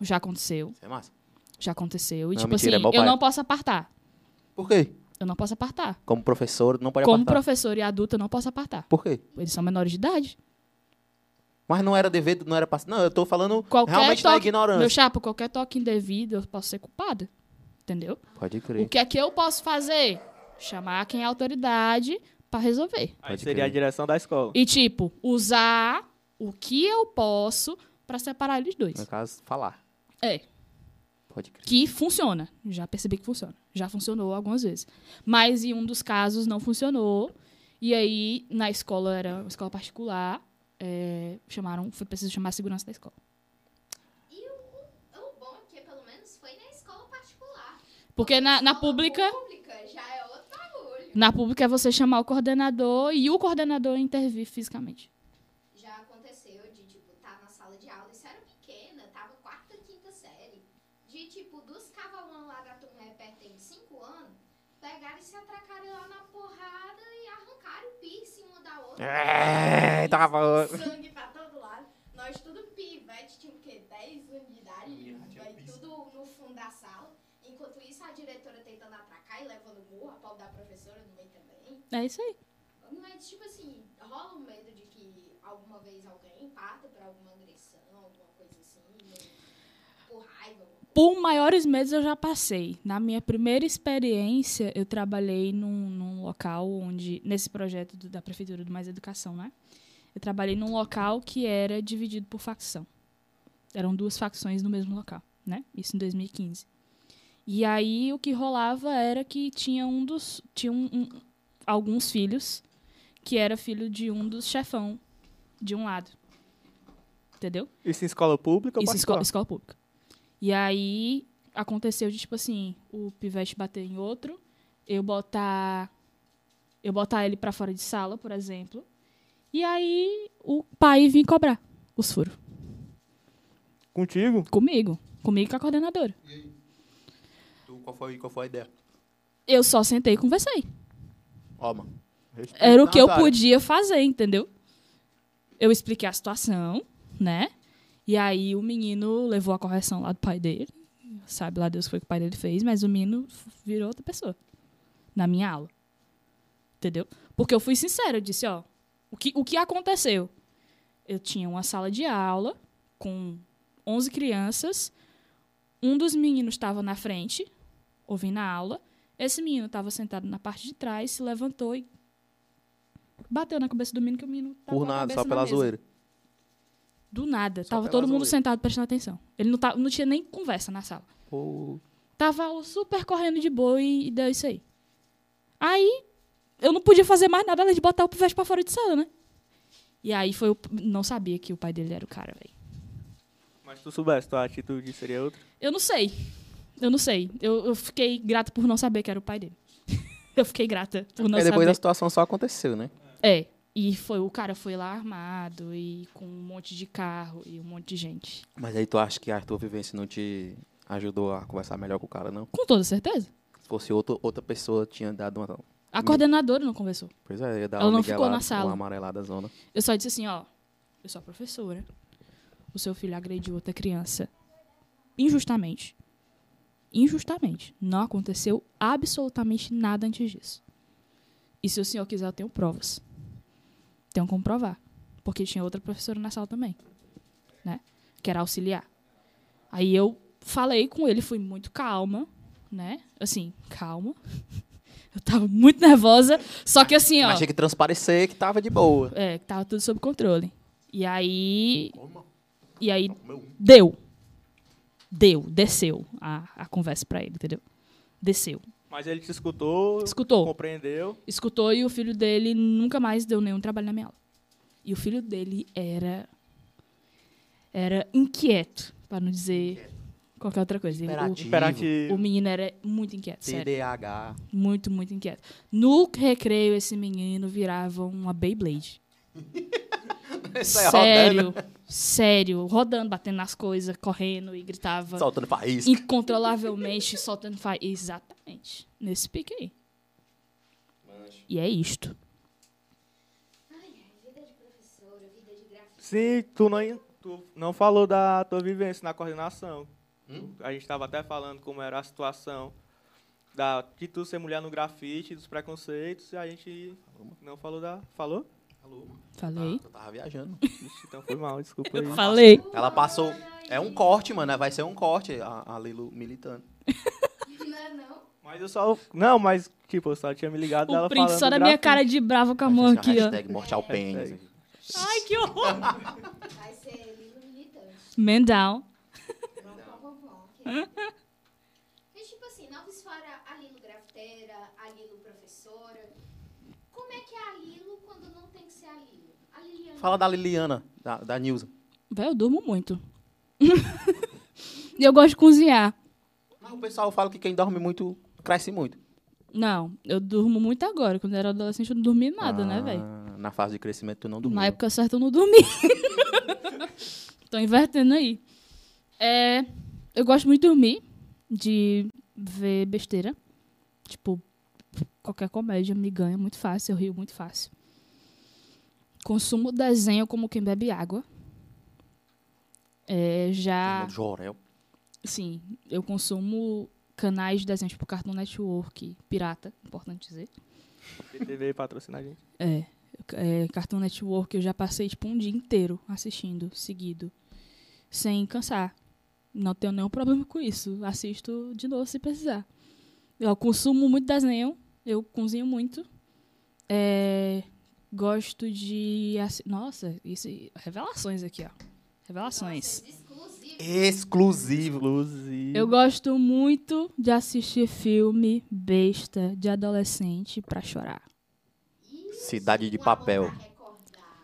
Já aconteceu, Isso é massa. Já aconteceu. E, Não, tipo mentira, é assim, meu eu não posso apartar. Por quê? Eu não posso apartar. Como professor, não pode Como apartar. professor e adulto, eu não posso apartar. Por quê? Eles são menores de idade. Mas não era dever, não era pass... Não, eu tô falando Qualquer realmente da toque, ignorância. meu chapa, qualquer toque indevido, eu posso ser culpada. Entendeu? Pode O crer. que é que eu posso fazer? Chamar quem é autoridade pra resolver. Aí Pode seria a crer. direção da escola. E, tipo, usar o que eu posso pra separar eles dois. No caso, falar. É. que funciona. Já percebi que funciona. Já funcionou algumas vezes. Mas em um dos casos não funcionou. E aí, na escola, era uma escola particular, é, chamaram, foi preciso chamar a segurança da escola. E o, o bom é que, pelo menos, foi na escola particular. Porque na, na pública, pública já é outro bagulho. na pública é você chamar o coordenador e o coordenador intervir fisicamente. É, tava- Sangue pra todo lado. Nós tudo pivete, tinha o quê? 10 anos de idade. Vai tudo no fundo da sala. Enquanto isso, a diretora tentando atracar e levando murro, a pau da professora no meio também. É isso aí. Mas, tipo assim, rola um medo de que alguma vez alguém parta pra alguma agressão, por raiva. Por maiores medos eu já passei. Na minha primeira experiência, eu trabalhei num, num local onde, nesse projeto do- da Prefeitura do Mais Educação, né? Eu trabalhei num local que era dividido por facção. Eram duas facções no mesmo local, né? Isso em 2015. E aí o que rolava era que tinha um dos. Tinha um- um- alguns filhos que era filho de um dos chefão de um lado. Entendeu? Isso em escola pública ou Isso, escola, escola pública. E aí aconteceu de, tipo assim, o pivete bater em outro, eu botar. Eu botar ele pra fora de sala, por exemplo. E aí o pai vir cobrar os furos. Contigo? Comigo. Comigo e com a coordenadora. Tu, qual, foi, qual foi a ideia? Eu só sentei e conversei. Ó, mano. Era o que eu podia fazer, entendeu? Eu expliquei a situação, né? E aí o menino levou a correção lá do pai dele. Sabe lá Deus o que foi que o pai dele fez, mas o menino virou outra pessoa. Na minha aula. Entendeu? Porque eu fui sincera, eu disse, ó, o que, o que aconteceu? Eu tinha uma sala de aula com 11 crianças, um dos meninos estava na frente, ouvindo a aula, esse menino estava sentado na parte de trás, se levantou e bateu na cabeça do menino que o menino tava Por nada, só na pela mesa. zoeira. Do nada. Só tava todo mundo sentado prestando atenção. Ele não, tava, não tinha nem conversa na sala. Pô, Tava o super correndo de boa e, e deu isso aí. Aí, eu não podia fazer mais nada além de botar o pivete pra fora de sala, né? E aí foi o... Não sabia que o pai dele era o cara, velho. Mas se tu soubesse, tua atitude seria outra? Eu não sei. Eu não sei. Eu, eu fiquei grata por não saber que era o pai dele. eu fiquei grata por não Aí depois saber. a situação só aconteceu, né? É. E foi, o cara foi lá armado e com um monte de carro e um monte de gente. Mas aí tu acha que a tua vivência não te ajudou a conversar melhor com o cara, não? Com toda certeza. Se fosse outro, outra pessoa, tinha dado uma... A coordenadora não conversou. Pois é, ia dar Ela uma não ficou na sala. Uma amarelada zona. Eu só disse assim, ó, eu sou a professora. O seu filho agrediu outra criança injustamente. Injustamente. Não aconteceu absolutamente nada antes disso. E se o senhor quiser, eu tenho provas. Tenho como provar. Porque tinha outra professora na sala também. Né? Que era auxiliar. Aí eu falei com ele, fui muito calma, né? Assim, calma. Eu tava muito nervosa. Só que assim, ó. Mas tinha que transparecer que tava de boa. É, que tava tudo sob controle. E aí. E aí deu. Deu, desceu a, a conversa pra ele, entendeu? Desceu. Mas ele te escutou, Escutou. compreendeu. Escutou e o filho dele nunca mais deu nenhum trabalho na minha aula. E o filho dele era. Era inquieto, pra não dizer qualquer outra coisa. Imperativo. Imperativo. O, o menino era muito inquieto, sério. TDAH. Muito, muito inquieto. No recreio, esse menino virava uma Beyblade. Sai sério, rodando, sério, rodando, batendo nas coisas, correndo e gritava Soltando faísca. incontrolavelmente, soltando fa... Exatamente, nesse pique aí. E é isto. Ai, ai, vida de professora, vida de grafite. Sim, tu não, tu não falou da tua vivência na coordenação. A gente estava até falando como era a situação da, de tu ser mulher no grafite, dos preconceitos, e a gente não falou da... Falou? Falei. Eu tava viajando. Ixi, então foi mal, desculpa aí. Falei. Ela passou. É um corte, mano. Vai ser um corte, a, a Lilo militando. Não é não? Mas eu só... Não, mas, tipo, eu só tinha me ligado dela O print falando só da minha grafite. cara de brava com a mão aqui, ó. Hashtag morte ao pênis. Ai, que horror. Vai ser livro militante. Man down. Mas, tipo assim, nova história, a Lilo grafiteira, a Lilo professora. Como é que é a Lilo quando não a Lilo? A Liliana. Fala da Liliana, da, da Nilza. Véi, eu durmo muito. e eu gosto de cozinhar. Mas o pessoal fala que quem dorme muito, cresce muito. Não, eu durmo muito agora. Quando eu era adolescente, eu não dormia nada, né, velho? Ah, Na fase de crescimento, tu não dormiu. Na época certa eu não dormi. Tô invertendo aí. É, eu gosto muito de dormir, de ver besteira. Tipo, qualquer comédia me ganha muito fácil, eu rio muito fácil. Consumo desenho como quem bebe água. É, já. Jorel. Sim, eu consumo canais de desenho, tipo Cartoon Network, pirata, importante dizer. PTV patrocina a gente. É, é, Cartoon Network eu já passei tipo um dia inteiro assistindo, seguido, sem cansar. Não tenho nenhum problema com isso. Assisto de novo se precisar. Eu consumo muito desenho, eu cozinho muito. É, gosto de. Nossa, isso, revelações aqui, ó. Revelações. Exclusivo. Eu gosto muito de assistir filme besta de adolescente pra chorar. Cidade de papel.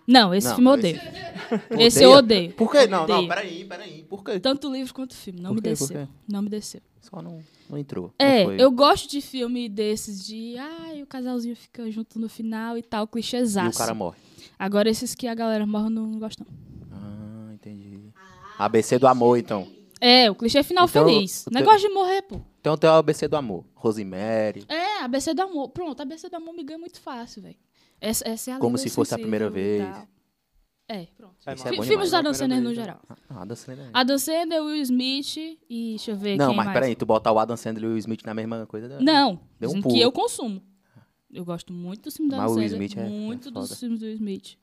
Não, esse Não, filme eu odeio. Esse eu odeio. Por quê? Não, não, Odeio. peraí, peraí. Por quê? Tanto o livro quanto o filme. Não Por me quê? Por desceu. quê? Não me desceu. Só não, não entrou. É, não foi. eu gosto de filme desses de. Ai, o casalzinho fica junto no final e tal, E clichêzaço. o cara morre. Agora, esses que a galera morre, eu não gosto, não. Ah, entendi. ABC do amor, então. É, o clichê final Então, feliz. o Negócio de morrer, pô. Então tem o ABC do amor. Rosemary. É, ABC do amor. Pronto, ABC do amor me ganha muito fácil, velho. Essa, essa é a Como língua se fosse a primeira e vez. É, pronto. É, é Filmes da É Adam Sandler no geral. Ah, Adam Sandler. Adam Sandler, Will Smith e deixa eu ver Não, quem mas mais. peraí, tu botar o Adam Sandler e o Will Smith na mesma coisa. Não, Deu um pulo. que eu consumo. Eu gosto muito dos filmes da Adam Sandler, Smith é- é muito dos foda. filmes do Will Smith.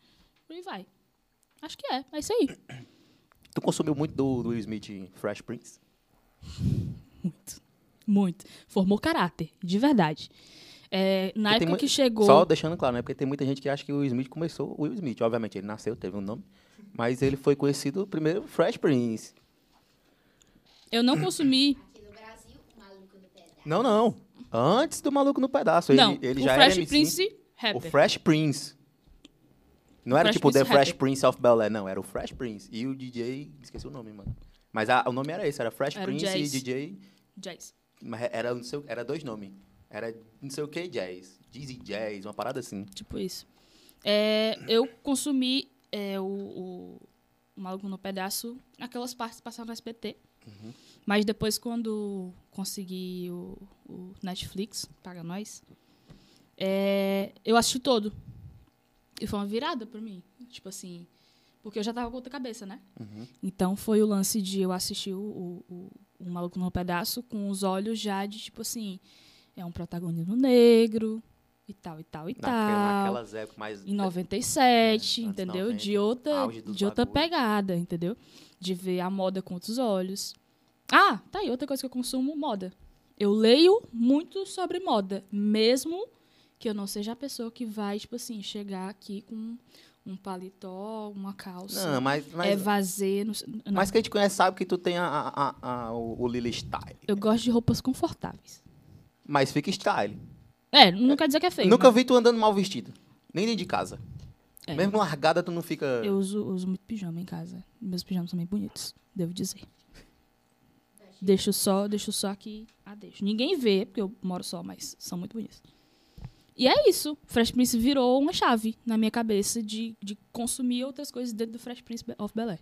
Por aí vai. Acho que é, é isso aí. Tu consumiu muito do, do Will Smith em Fresh Prince? Muito. Muito. Formou caráter, de verdade. É, na Porque época que chegou. Só deixando claro, né? Porque tem muita gente que acha que o Will Smith começou. O Will Smith, obviamente, ele nasceu, teve um nome. Mas ele foi conhecido primeiro Fresh Prince. Eu não consumi. Aqui no Brasil, o maluco no pedaço. Não, não. Antes do Maluco no Pedaço. Ele, não, ele o já Fresh era MC. Prince O rapper. Fresh Prince. Não era Fresh tipo The Prince Fresh rapper. Prince of Bel Air, não. Era o Fresh Prince. E o DJ. Esqueci o nome, mano. Mas a- o nome era esse, era Fresh Era o Prince e. DJ. Jazz. Mas era, não sei, era dois nomes. Era não sei o que Jazz. Dizzy Jazz, uma parada assim. Tipo isso. É, eu consumi é, o, o, o Maluco no Pedaço, aquelas partes que passaram no SBT. Uhum. Mas depois, quando consegui o, o Netflix, paga nós, é, eu assisti todo. E foi uma virada pra mim. Tipo assim, porque eu já tava com outra cabeça, né? Uhum. Então foi o lance de eu assistir o, o, o, o Maluco no Pedaço com os olhos já de, tipo assim, é um protagonismo negro e tal, e tal, e Naquela, tal. naquelas épocas mais. Em 97, É, entendeu? 90, de outra, de outra bagulho. pegada, entendeu? De ver a moda com outros olhos. Ah, tá aí, outra coisa que eu consumo, moda. Eu leio muito sobre moda, mesmo que eu não seja a pessoa que vai, tipo assim, chegar aqui com um paletó, uma calça, Não, mas. é Mas, vazio. Não, não. mas quem te conhece sabe que tu tem a, a, a- a- o, o Lily Style. Eu gosto de roupas confortáveis. Mas fica style. É, não quer dizer que é feio. Nunca mas vi tu andando mal vestido. Nem dentro de casa. É. Mesmo largada, tu não fica. Eu uso, uso muito pijama em casa. Meus pijamas são bem bonitos, devo dizer. Deixo só, deixo só aqui. Ah, deixo. Ninguém vê, porque eu moro só, mas são muito bonitos. E é isso. Fresh Prince virou uma chave na minha cabeça de, de consumir outras coisas dentro do Fresh Prince of Bel-Air.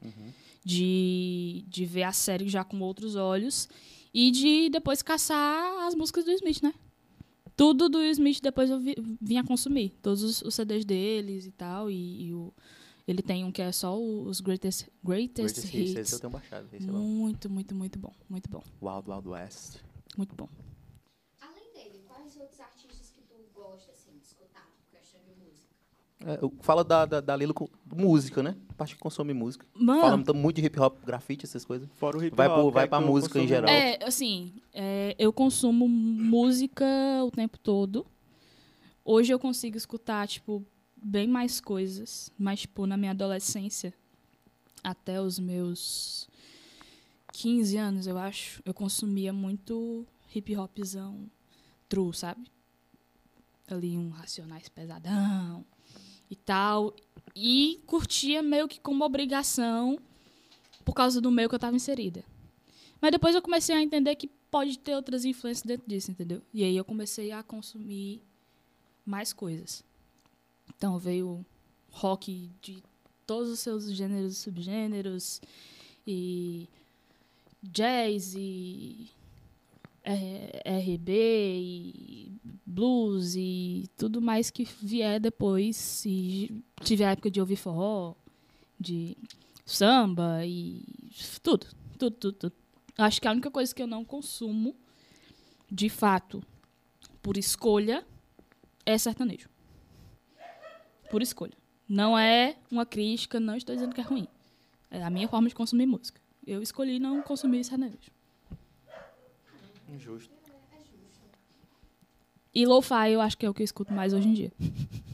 De, de ver a série já com outros olhos e de depois caçar as músicas do Smith, né? Tudo do Smith depois eu vi, vim a consumir. Todos os, os CDs deles e tal. E, e o, ele tem um que é só os Greatest, greatest, Greatest Hits, Hits. eu tenho baixado. Esse é. Muito, muito, muito bom. Muito bom. Wild Wild West. Muito bom. Além dele, quais outros artistas que tu gosta, assim, de escutar? Questão de música. É, fala da, da, da Lilo com música, né? A parte que consome música. Mano, Fala muito- de hip hop, grafite, essas coisas. Fora o hip Vai hop, pro- que vai é pra que eu música em geral. É, assim, é, eu consumo música o tempo todo. Hoje eu consigo escutar, tipo, bem mais coisas. Mas, tipo, na minha adolescência, até os meus 15 anos, eu acho, eu consumia muito hip hopzão true, sabe? Ali um Racionais pesadão e tal. E curtia meio que como obrigação por causa do meio que eu tava inserida. Mas depois eu comecei a entender que pode ter outras influências dentro disso, entendeu? E aí eu comecei a consumir mais coisas. Então veio rock de todos os seus gêneros e subgêneros, e jazz, e RB e blues e tudo mais que vier depois. Se tiver a época de ouvir forró, de samba e tudo, tudo, tudo, tudo. Acho que a única coisa que eu não consumo, de fato, por escolha, é sertanejo. Por escolha. Não é uma crítica, não estou dizendo que é ruim. É a minha forma de consumir música. Eu escolhi não consumir sertanejo. Injusto. E lo-fi eu acho que é o que eu escuto mais hoje em dia.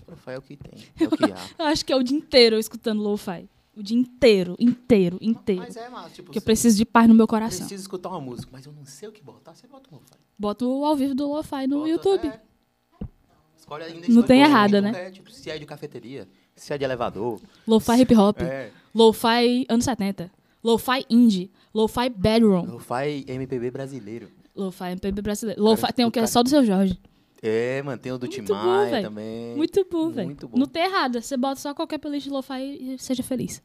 Lo-fi é o que tem. É o que há. Eu acho que é o dia inteiro eu escutando lo-fi. O dia inteiro, inteiro, inteiro. Mas é massa, tipo, Que eu preciso de paz no meu coração. precisa escutar uma música, mas eu não sei o que botar, você bota um lo-fi. Boto ao vivo do lo-fi no Bota- YouTube. é. Escolhe ainda Não tem errada, né? qualquer, tipo, se é de cafeteria, se é de elevador. Lo-fi hip hop. É. Lo-fi anos 70. Lo-fi indie. Lo-fi bedroom. Lo-fi MPB brasileiro. Lo-fi MPB brasileiro. Lo-fi Cara, tem o o que é só do seu Jorge. É, mano, tem o do Tim Maia também. Muito bom, velho. Muito bom. Não tem errado. Você bota só qualquer playlist de lo-fi e seja feliz.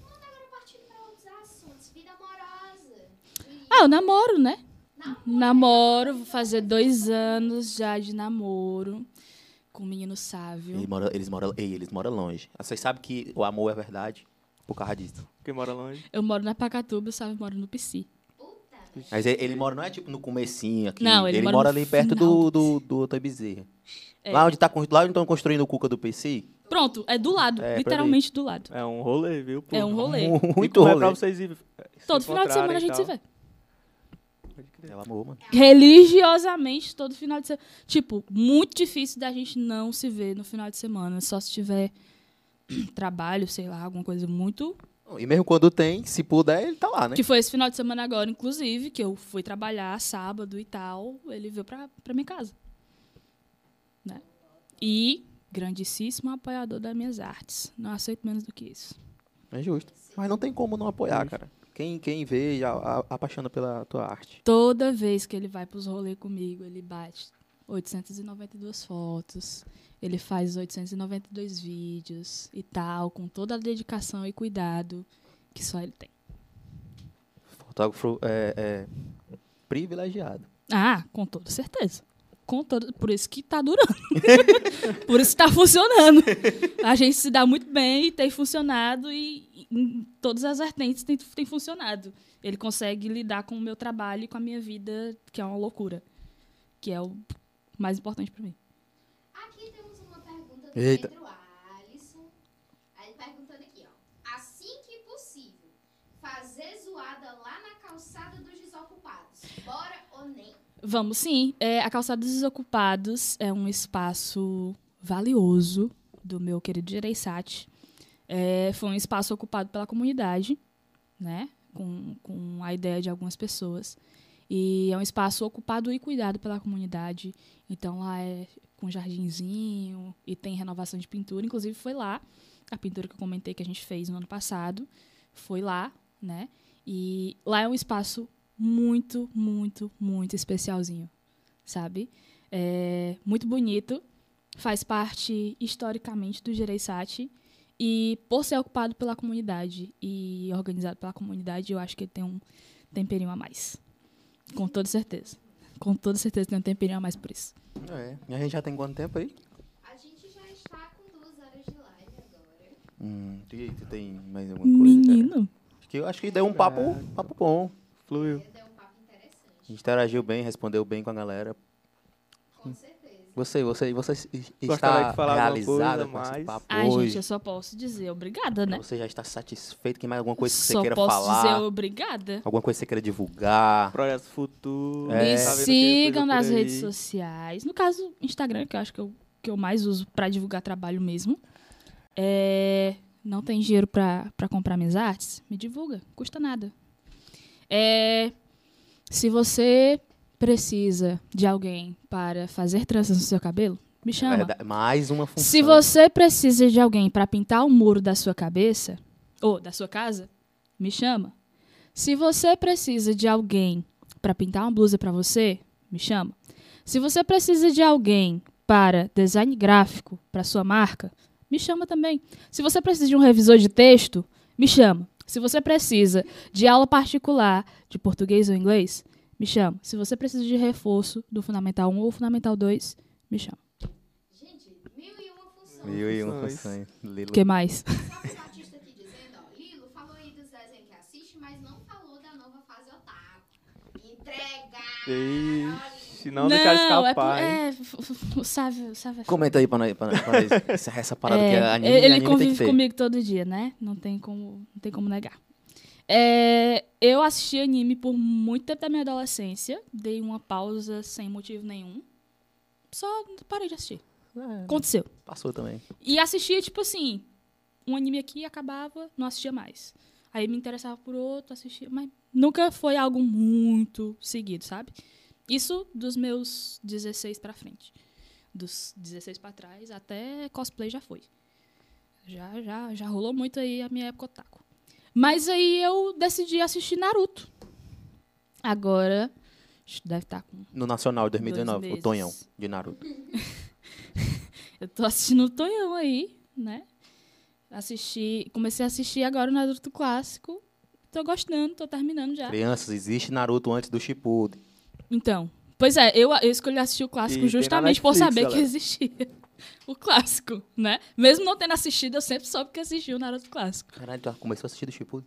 Agora partindo para outros assuntos. Vida amorosa. E Ah, eu namoro, né? namoro. Vou fazer dois anos já de namoro com um menino sábio. Ele mora, eles, moram, ei, eles moram longe. Vocês sabem que o amor é verdade por causa disso. Quem mora longe. Eu moro na Pacatuba, o Sábio mora no PC. Mas ele, ele mora não é tipo no comecinho aqui. Não, ele mora mora no ali perto final do, do do, Bezerra. É. Lá onde tá, lá onde estão construindo o Cuca do PC. Pronto, é do lado. É, literalmente do lado. É um rolê, viu? pô? É um rolê. Muito como é rolê. pra vocês ir, se Todo final de semana a gente se vê. É o amor, mano. Religiosamente, todo final de semana. Tipo, muito difícil da gente não se ver no final de semana. Só se tiver trabalho, sei lá, alguma coisa muito. E mesmo quando tem, se puder, ele tá lá, né? Que foi esse final de semana agora, inclusive, que eu fui trabalhar sábado e tal. Ele veio pra, pra minha casa. Né? E grandíssimo apoiador das minhas artes. Não aceito menos do que isso. É justo. Mas não tem como não apoiar, cara. Quem, quem vê já apaixona pela tua arte. Toda vez que ele vai pros rolês comigo, ele bate 892 fotos, ele faz 892 vídeos e tal, com toda a dedicação e cuidado que só ele tem. Fotógrafo é, é privilegiado. Ah, com toda certeza. Com todo, por isso que tá durando. por isso que tá funcionando. A gente se dá muito bem e tem funcionado e em todas as vertentes tem, tem funcionado. Ele consegue lidar com o meu trabalho e com a minha vida, que é uma loucura. Que é o mais importante pra mim. Aqui temos uma pergunta do Eita. Pedro Alisson. Aí ele perguntando aqui, ó. Assim que possível, fazer zoada lá na calçada dos desocupados. Bora ou nem? Vamos sim. É, a Calçada dos Desocupados é um espaço valioso do meu querido Gereissati. É, foi um espaço ocupado pela comunidade, né? Com, com a ideia de algumas pessoas. E é um espaço ocupado e cuidado pela comunidade. Então lá é com jardinzinho e tem renovação de pintura. Inclusive foi lá a pintura que eu comentei que a gente fez no ano passado. Foi lá, né? E lá é um espaço muito, muito, muito especialzinho, sabe? É muito bonito, faz parte historicamente do Gereissati e por ser ocupado pela comunidade e organizado pela comunidade, eu acho que ele tem um temperinho a mais. Com toda certeza. Com toda certeza tem um temperinho a mais por isso. É. E a gente já tem quanto tempo aí? A gente já está com duas horas de live agora. Hum, e tu tem mais alguma coisa? Menino. Acho que eu acho que deu um papo, papo bom. Fluiu. Deu um papo interessante. A gente interagiu bem, respondeu bem com a galera. Você, você, você está realizada com esse mais? papo Ai, hoje? gente, eu só posso dizer obrigada, né? Você já está satisfeito? Tem mais alguma coisa que você só queira posso falar? dizer obrigada. Alguma coisa que você queira divulgar? Projetos futuros. É. Me sigam nas redes sociais. No caso, Instagram, que eu acho que eu, que eu mais uso pra divulgar trabalho mesmo. É, não tem dinheiro pra pra comprar minhas artes? Me divulga, custa nada. É, se você precisa de alguém para fazer tranças no seu cabelo, me chama. Verdade, mais uma função. Se você precisa de alguém para pintar o muro da sua cabeça, ou da sua casa, me chama. Se você precisa de alguém para pintar uma blusa para você, me chama. Se você precisa de alguém para design gráfico para sua marca, me chama também. Se você precisa de um revisor de texto, me chama. Se você precisa de aula particular de português ou inglês, me chama. Se você precisa de reforço do Fundamental 1 ou Fundamental 2, me chama. Gente, mil e uma funções. Mil e uma Funções. O que mais? Só o Batista aqui dizendo, ó, Lilo falou aí dos desenhos que assiste, mas não falou da nova fase otaku. Entregar! Ixi, não, deixar escapar, é, hein? é, f- o Sávio, o Sávio é Comenta aí pra nós, pra nós, pra essa, essa parada É, que é anime, ele anime tem que convive comigo todo dia, né? Não tem como, não tem como negar. É, eu assisti anime por muito tempo da minha adolescência. Dei uma pausa sem motivo nenhum. Só parei de assistir. É, Aconteceu. passou também. E assistia, tipo assim, um anime aqui acabava, não assistia mais. Aí me interessava por outro, assistia, mas nunca foi algo muito seguido, sabe? Isso dos meus 16 pra frente. Dos 16 pra trás, até cosplay já foi. Já, já, já rolou muito aí a minha época otaku. Mas aí eu decidi assistir Naruto. Agora, que deve estar com No Nacional de Dois 2019, o. Tonhão de Naruto. Eu tô assistindo o Tonhão aí, né? Assisti, comecei a assistir agora o Naruto clássico. Tô gostando, tô terminando já. Crianças, existe Naruto antes do Shippuden. Então, pois é, eu, eu escolhi assistir o E clássico na justamente por saber que galera. existia o clássico, né? Mesmo não tendo assistido, eu sempre soube que existia o Naruto clássico. Caralho, tu começou a assistir do Shippuden?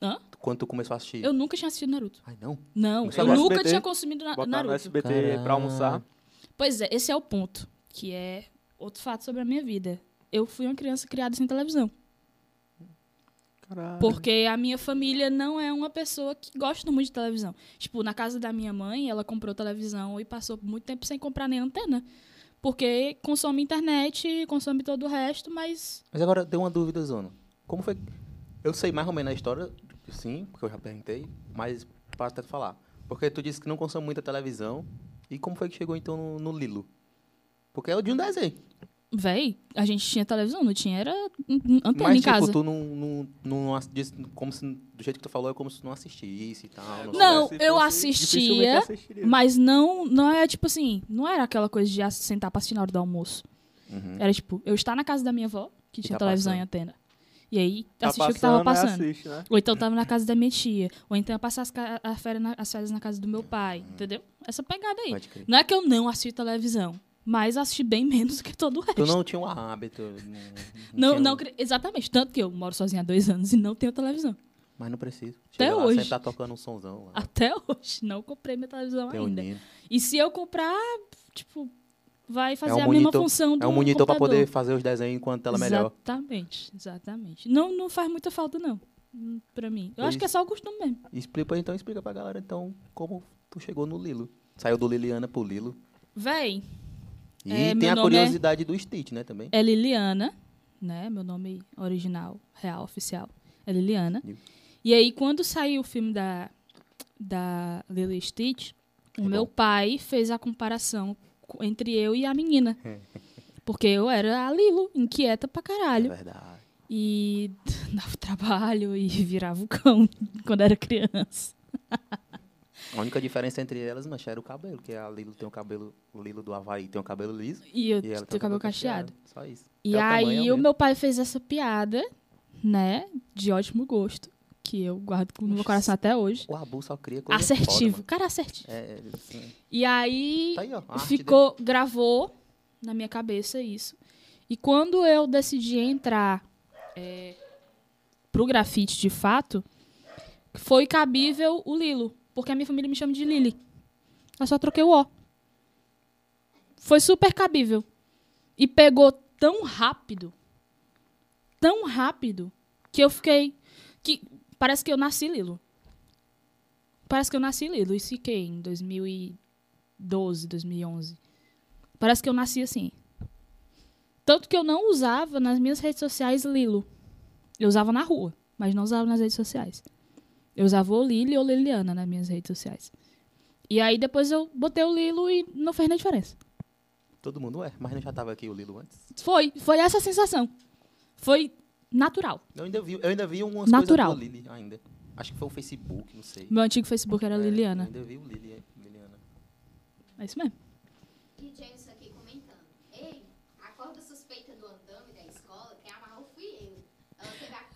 Hã? Quando tu começou a assistir? Eu nunca tinha assistido Naruto. Ai, não. Não, Começou eu no nunca SBT, tinha consumido na, Botar no Naruto. SBT Caralho. pra almoçar. Pois é, esse é o ponto, que é outro fato sobre a minha vida. Eu fui uma criança criada sem televisão. Caralho. Porque a minha família não é uma pessoa que gosta muito de televisão. Tipo, na casa da minha mãe, ela comprou televisão e passou muito tempo sem comprar nem antena. Porque consome internet, consome todo o resto, mas. Mas agora deu uma dúvida, Zona. Como foi. Eu sei mais ou menos a história, sim, porque eu já perguntei, mas para até falar. Porque tu disse que não consome muita televisão. E como foi que chegou então no, no Lilo? Porque é o de um desenho. Véi, a gente tinha televisão, não tinha, era an- an- antena mas, em tipo, casa. tu não, não, não como se, do jeito que tu falou, é como se tu não assistisse e tal. Não, Se eu assistia. Mas não, não é tipo assim, não era aquela coisa de sentar pra assistir na hora do almoço. Uhum. Era tipo, eu estar na casa da minha avó, que tinha tá televisão e passando. antena. E aí Tá assistia o que tava passando, assiste, né? Ou então tava na casa da minha tia. Ou então ia passar as, férias na, as férias na casa do meu pai. Entendeu? Essa pegada aí. Não é que eu não assisto televisão, mas assisti bem menos do que todo o resto. Tu não tinha um hábito. Não, não, um- cre- exatamente. Tanto que eu moro sozinha há dois anos e não tenho televisão. Mas não precisa. Até Chega lá, hoje. sempre tá tocando um sonzão lá. Até hoje. Não comprei minha televisão Tem um ainda. Nino. E se eu comprar, tipo, vai fazer um a mesma monitor- função do É um monitor pra computador. poder fazer os desenhos enquanto tela melhor. Exatamente, exatamente. Não, não faz muita falta, não. Pra mim. Eu acho Pois- que é só o costume mesmo. Explica, então explica pra galera, então, como tu chegou no Lilo. Saiu do Liliana pro Lilo. Véi, E É, tem meu a é- curiosidade do Stitch, né, também. é Liliana, né? Meu nome original, real, oficial, é Liliana. E aí, quando saiu o filme da, da Lily Stitch, o É meu bom. pai fez a comparação co- entre eu e a menina. Porque eu era a Lilo, inquieta pra É caralho. verdade. E dava trabalho e virava o cão quando era criança. A única diferença entre elas, mancha, era o cabelo, que a Lilo tem o cabelo, o Lilo do Havaí tem o cabelo liso. E eu E tenho o cabelo cacheado. Só isso. E É, o tamanho é aí o o meu pai fez essa piada, né? De ótimo gosto. Que eu guardo no meu coração até hoje. O Abu só cria coisa Assertivo. foda, cara assertivo. é, assim, E aí tá aí, ó. ficou, gravou na minha cabeça isso. E quando eu decidi entrar é, pro grafite de fato, foi cabível o Lilo. Porque a minha família me chama de Lili. Eu só troquei o O. Foi super cabível. E pegou tão rápido, tão rápido, que eu fiquei. que Parece que eu nasci Lilo. Parece que eu nasci Lilo. Isso fiquei em 2012, 2011. Parece que eu nasci assim. Tanto que eu não usava nas minhas redes sociais Lilo. Eu usava na rua, mas não usava nas redes sociais. Eu usava ou Lili ou Liliana nas minhas redes sociais. E aí depois eu botei o Lilo e não fez nem diferença. Todo mundo é, mas não já tava aqui o Lilo antes. Foi, foi essa a sensação. Foi natural. Eu ainda vi, eu ainda vi umas Natural. coisas do Lili ainda. Acho que foi o Facebook, não sei. Meu antigo Facebook era É, Liliana. Eu ainda vi o Lili, Liliana. É isso mesmo. E James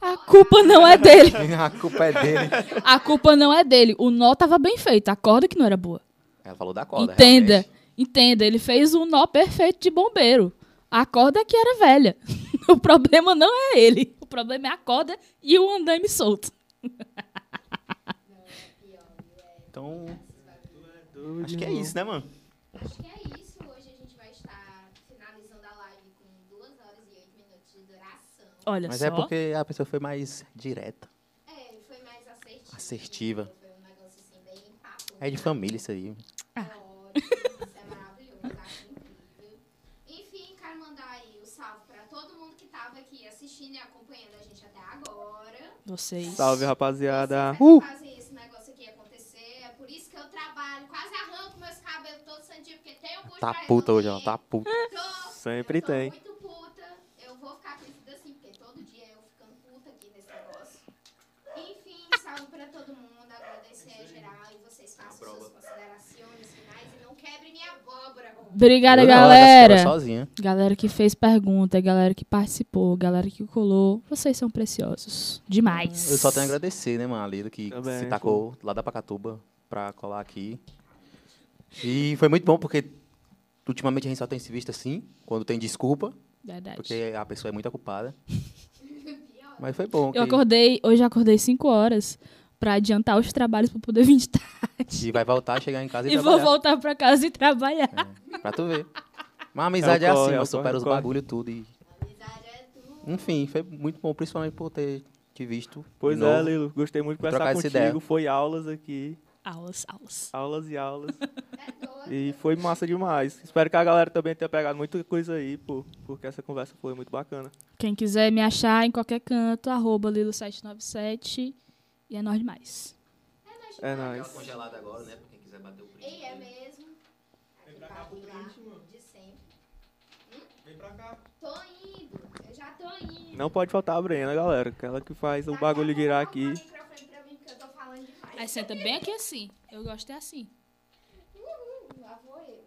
coragem culpa não é dele. A culpa é dele. A culpa não é dele. O nó tava bem feito, a corda que não era boa. Ela falou da corda. Entenda, realmente. entenda. Ele fez um nó perfeito de bombeiro. A corda que era velha. O problema não é ele. O problema é a corda e o andaime solto. Então, acho que é isso, né, mano? Acho que é isso. Olha Mas só. é porque a pessoa foi mais direta. É, foi mais assertiva. Assertiva. Foi um negócio assim, bem papo. É de família isso aí. Ótimo, isso é maravilhoso, acho incrível. Enfim, quero mandar aí o salve pra todo mundo que tava aqui assistindo e acompanhando a gente até agora. Vocês. Salve, rapaziada. Vocês é que fazem esse negócio aqui acontecer. É por isso que eu trabalho, quase arranco meus cabelos todos santinhos, porque tem um Tá pra puta hoje, ó. Tá puta. Tô, Sempre tem. muito puta. Eu vou ficar crescida assim, porque todo dia eu ficando puta aqui nesse negócio. Enfim, salve pra todo mundo. Agradecer a geral e vocês façam suas considerações finais e não quebre minha abóbora. Rô. Obrigada, Eu galera. sozinha. Galera que fez pergunta, galera que participou, galera que colou. Vocês são preciosos. Demais. Eu só tenho a agradecer, né, mano, a Lida, que Também, se tacou lá da Pacatuba pra colar aqui. E foi muito bom, porque ultimamente a gente só tem se visto assim, quando tem desculpa, Verdade. porque a pessoa é muito ocupada. Mas foi bom. Eu que- acordei, hoje eu acordei 5 horas pra adiantar os trabalhos pra poder vir de tarde. E vai voltar, chegar em casa e, E vou trabalhar. voltar pra casa e trabalhar. Pra tu ver. Mas a amizade é, É assim, é o mano, supera corre, os corre. bagulho tudo. E, Amizade é tudo. enfim, foi muito bom, principalmente por ter te visto. Pois é. Lilo. Gostei muito de conversar essa contigo. ideia. Foi aulas aqui. Aulas, aulas. Aulas e aulas. É doido. E foi massa demais. Espero que a galera também tenha pegado muita coisa aí, pô, porque essa conversa foi muito bacana. Quem quiser me achar em qualquer canto, arroba Lilo797. E é nóis demais. É nóis. congelado agora, né? Pra quem quiser bater o Ei, é mesmo. Aqui pra lá, de sempre. Vem pra cá. Tô indo. Eu já tô indo. Não pode faltar a Brena, galera. Aquela que faz o bagulho girar aqui. o microfone pra mim, porque eu tô falando demais. Aí senta bem aqui assim. Eu gosto é assim. Uhul, lá vou eu.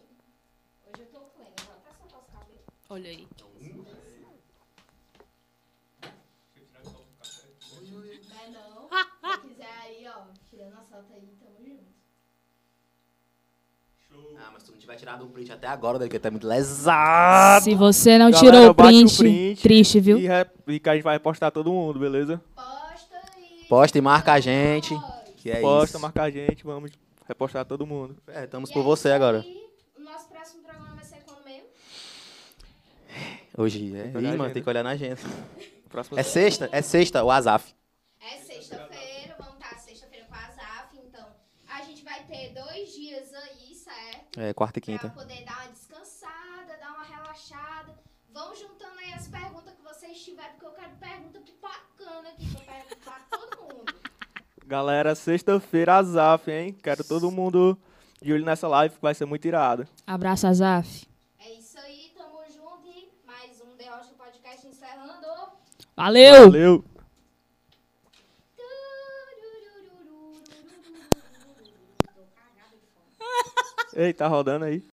Hoje eu tô plena, vou até soltar os cabelos. Olha aí. Não é não? Se quiser aí, ó, tirando a foto aí, tamo junto. Ah, mas tu não tiver tirado o print até agora, dele, que tá muito lesado. Se você não Galera, tirou o print, print triste, viu? E, re- e que a gente vai postar todo mundo, beleza? Posta aí. Posta e marca a gente. Que é Posta, isso. marca a gente, vamos repostar todo mundo. É, estamos E por é você agora. aí. O nosso próximo programa vai ser quando mesmo? Hoje é. Tem que olhar Ih, mano, tem que olhar na agenda. É sexta? É sexta, o Azaf. É sexta-feira, vamos estar sexta-feira com a Zaf, então a gente vai ter dois dias aí, certo? É, quarta e Pra quinta. poder dar uma descansada, dar uma relaxada. Vão juntando aí as perguntas que vocês tiverem, porque eu quero pergunta bacana aqui pra perguntar pra todo mundo. Galera, sexta-feira, Azaf, hein? Quero todo mundo de olho nessa live, que vai ser muito irado. Abraço, Azaf. É isso aí, tamo junto e mais um The Rocha Podcast encerrando. Valeu! Valeu! Ei, tá rodando aí?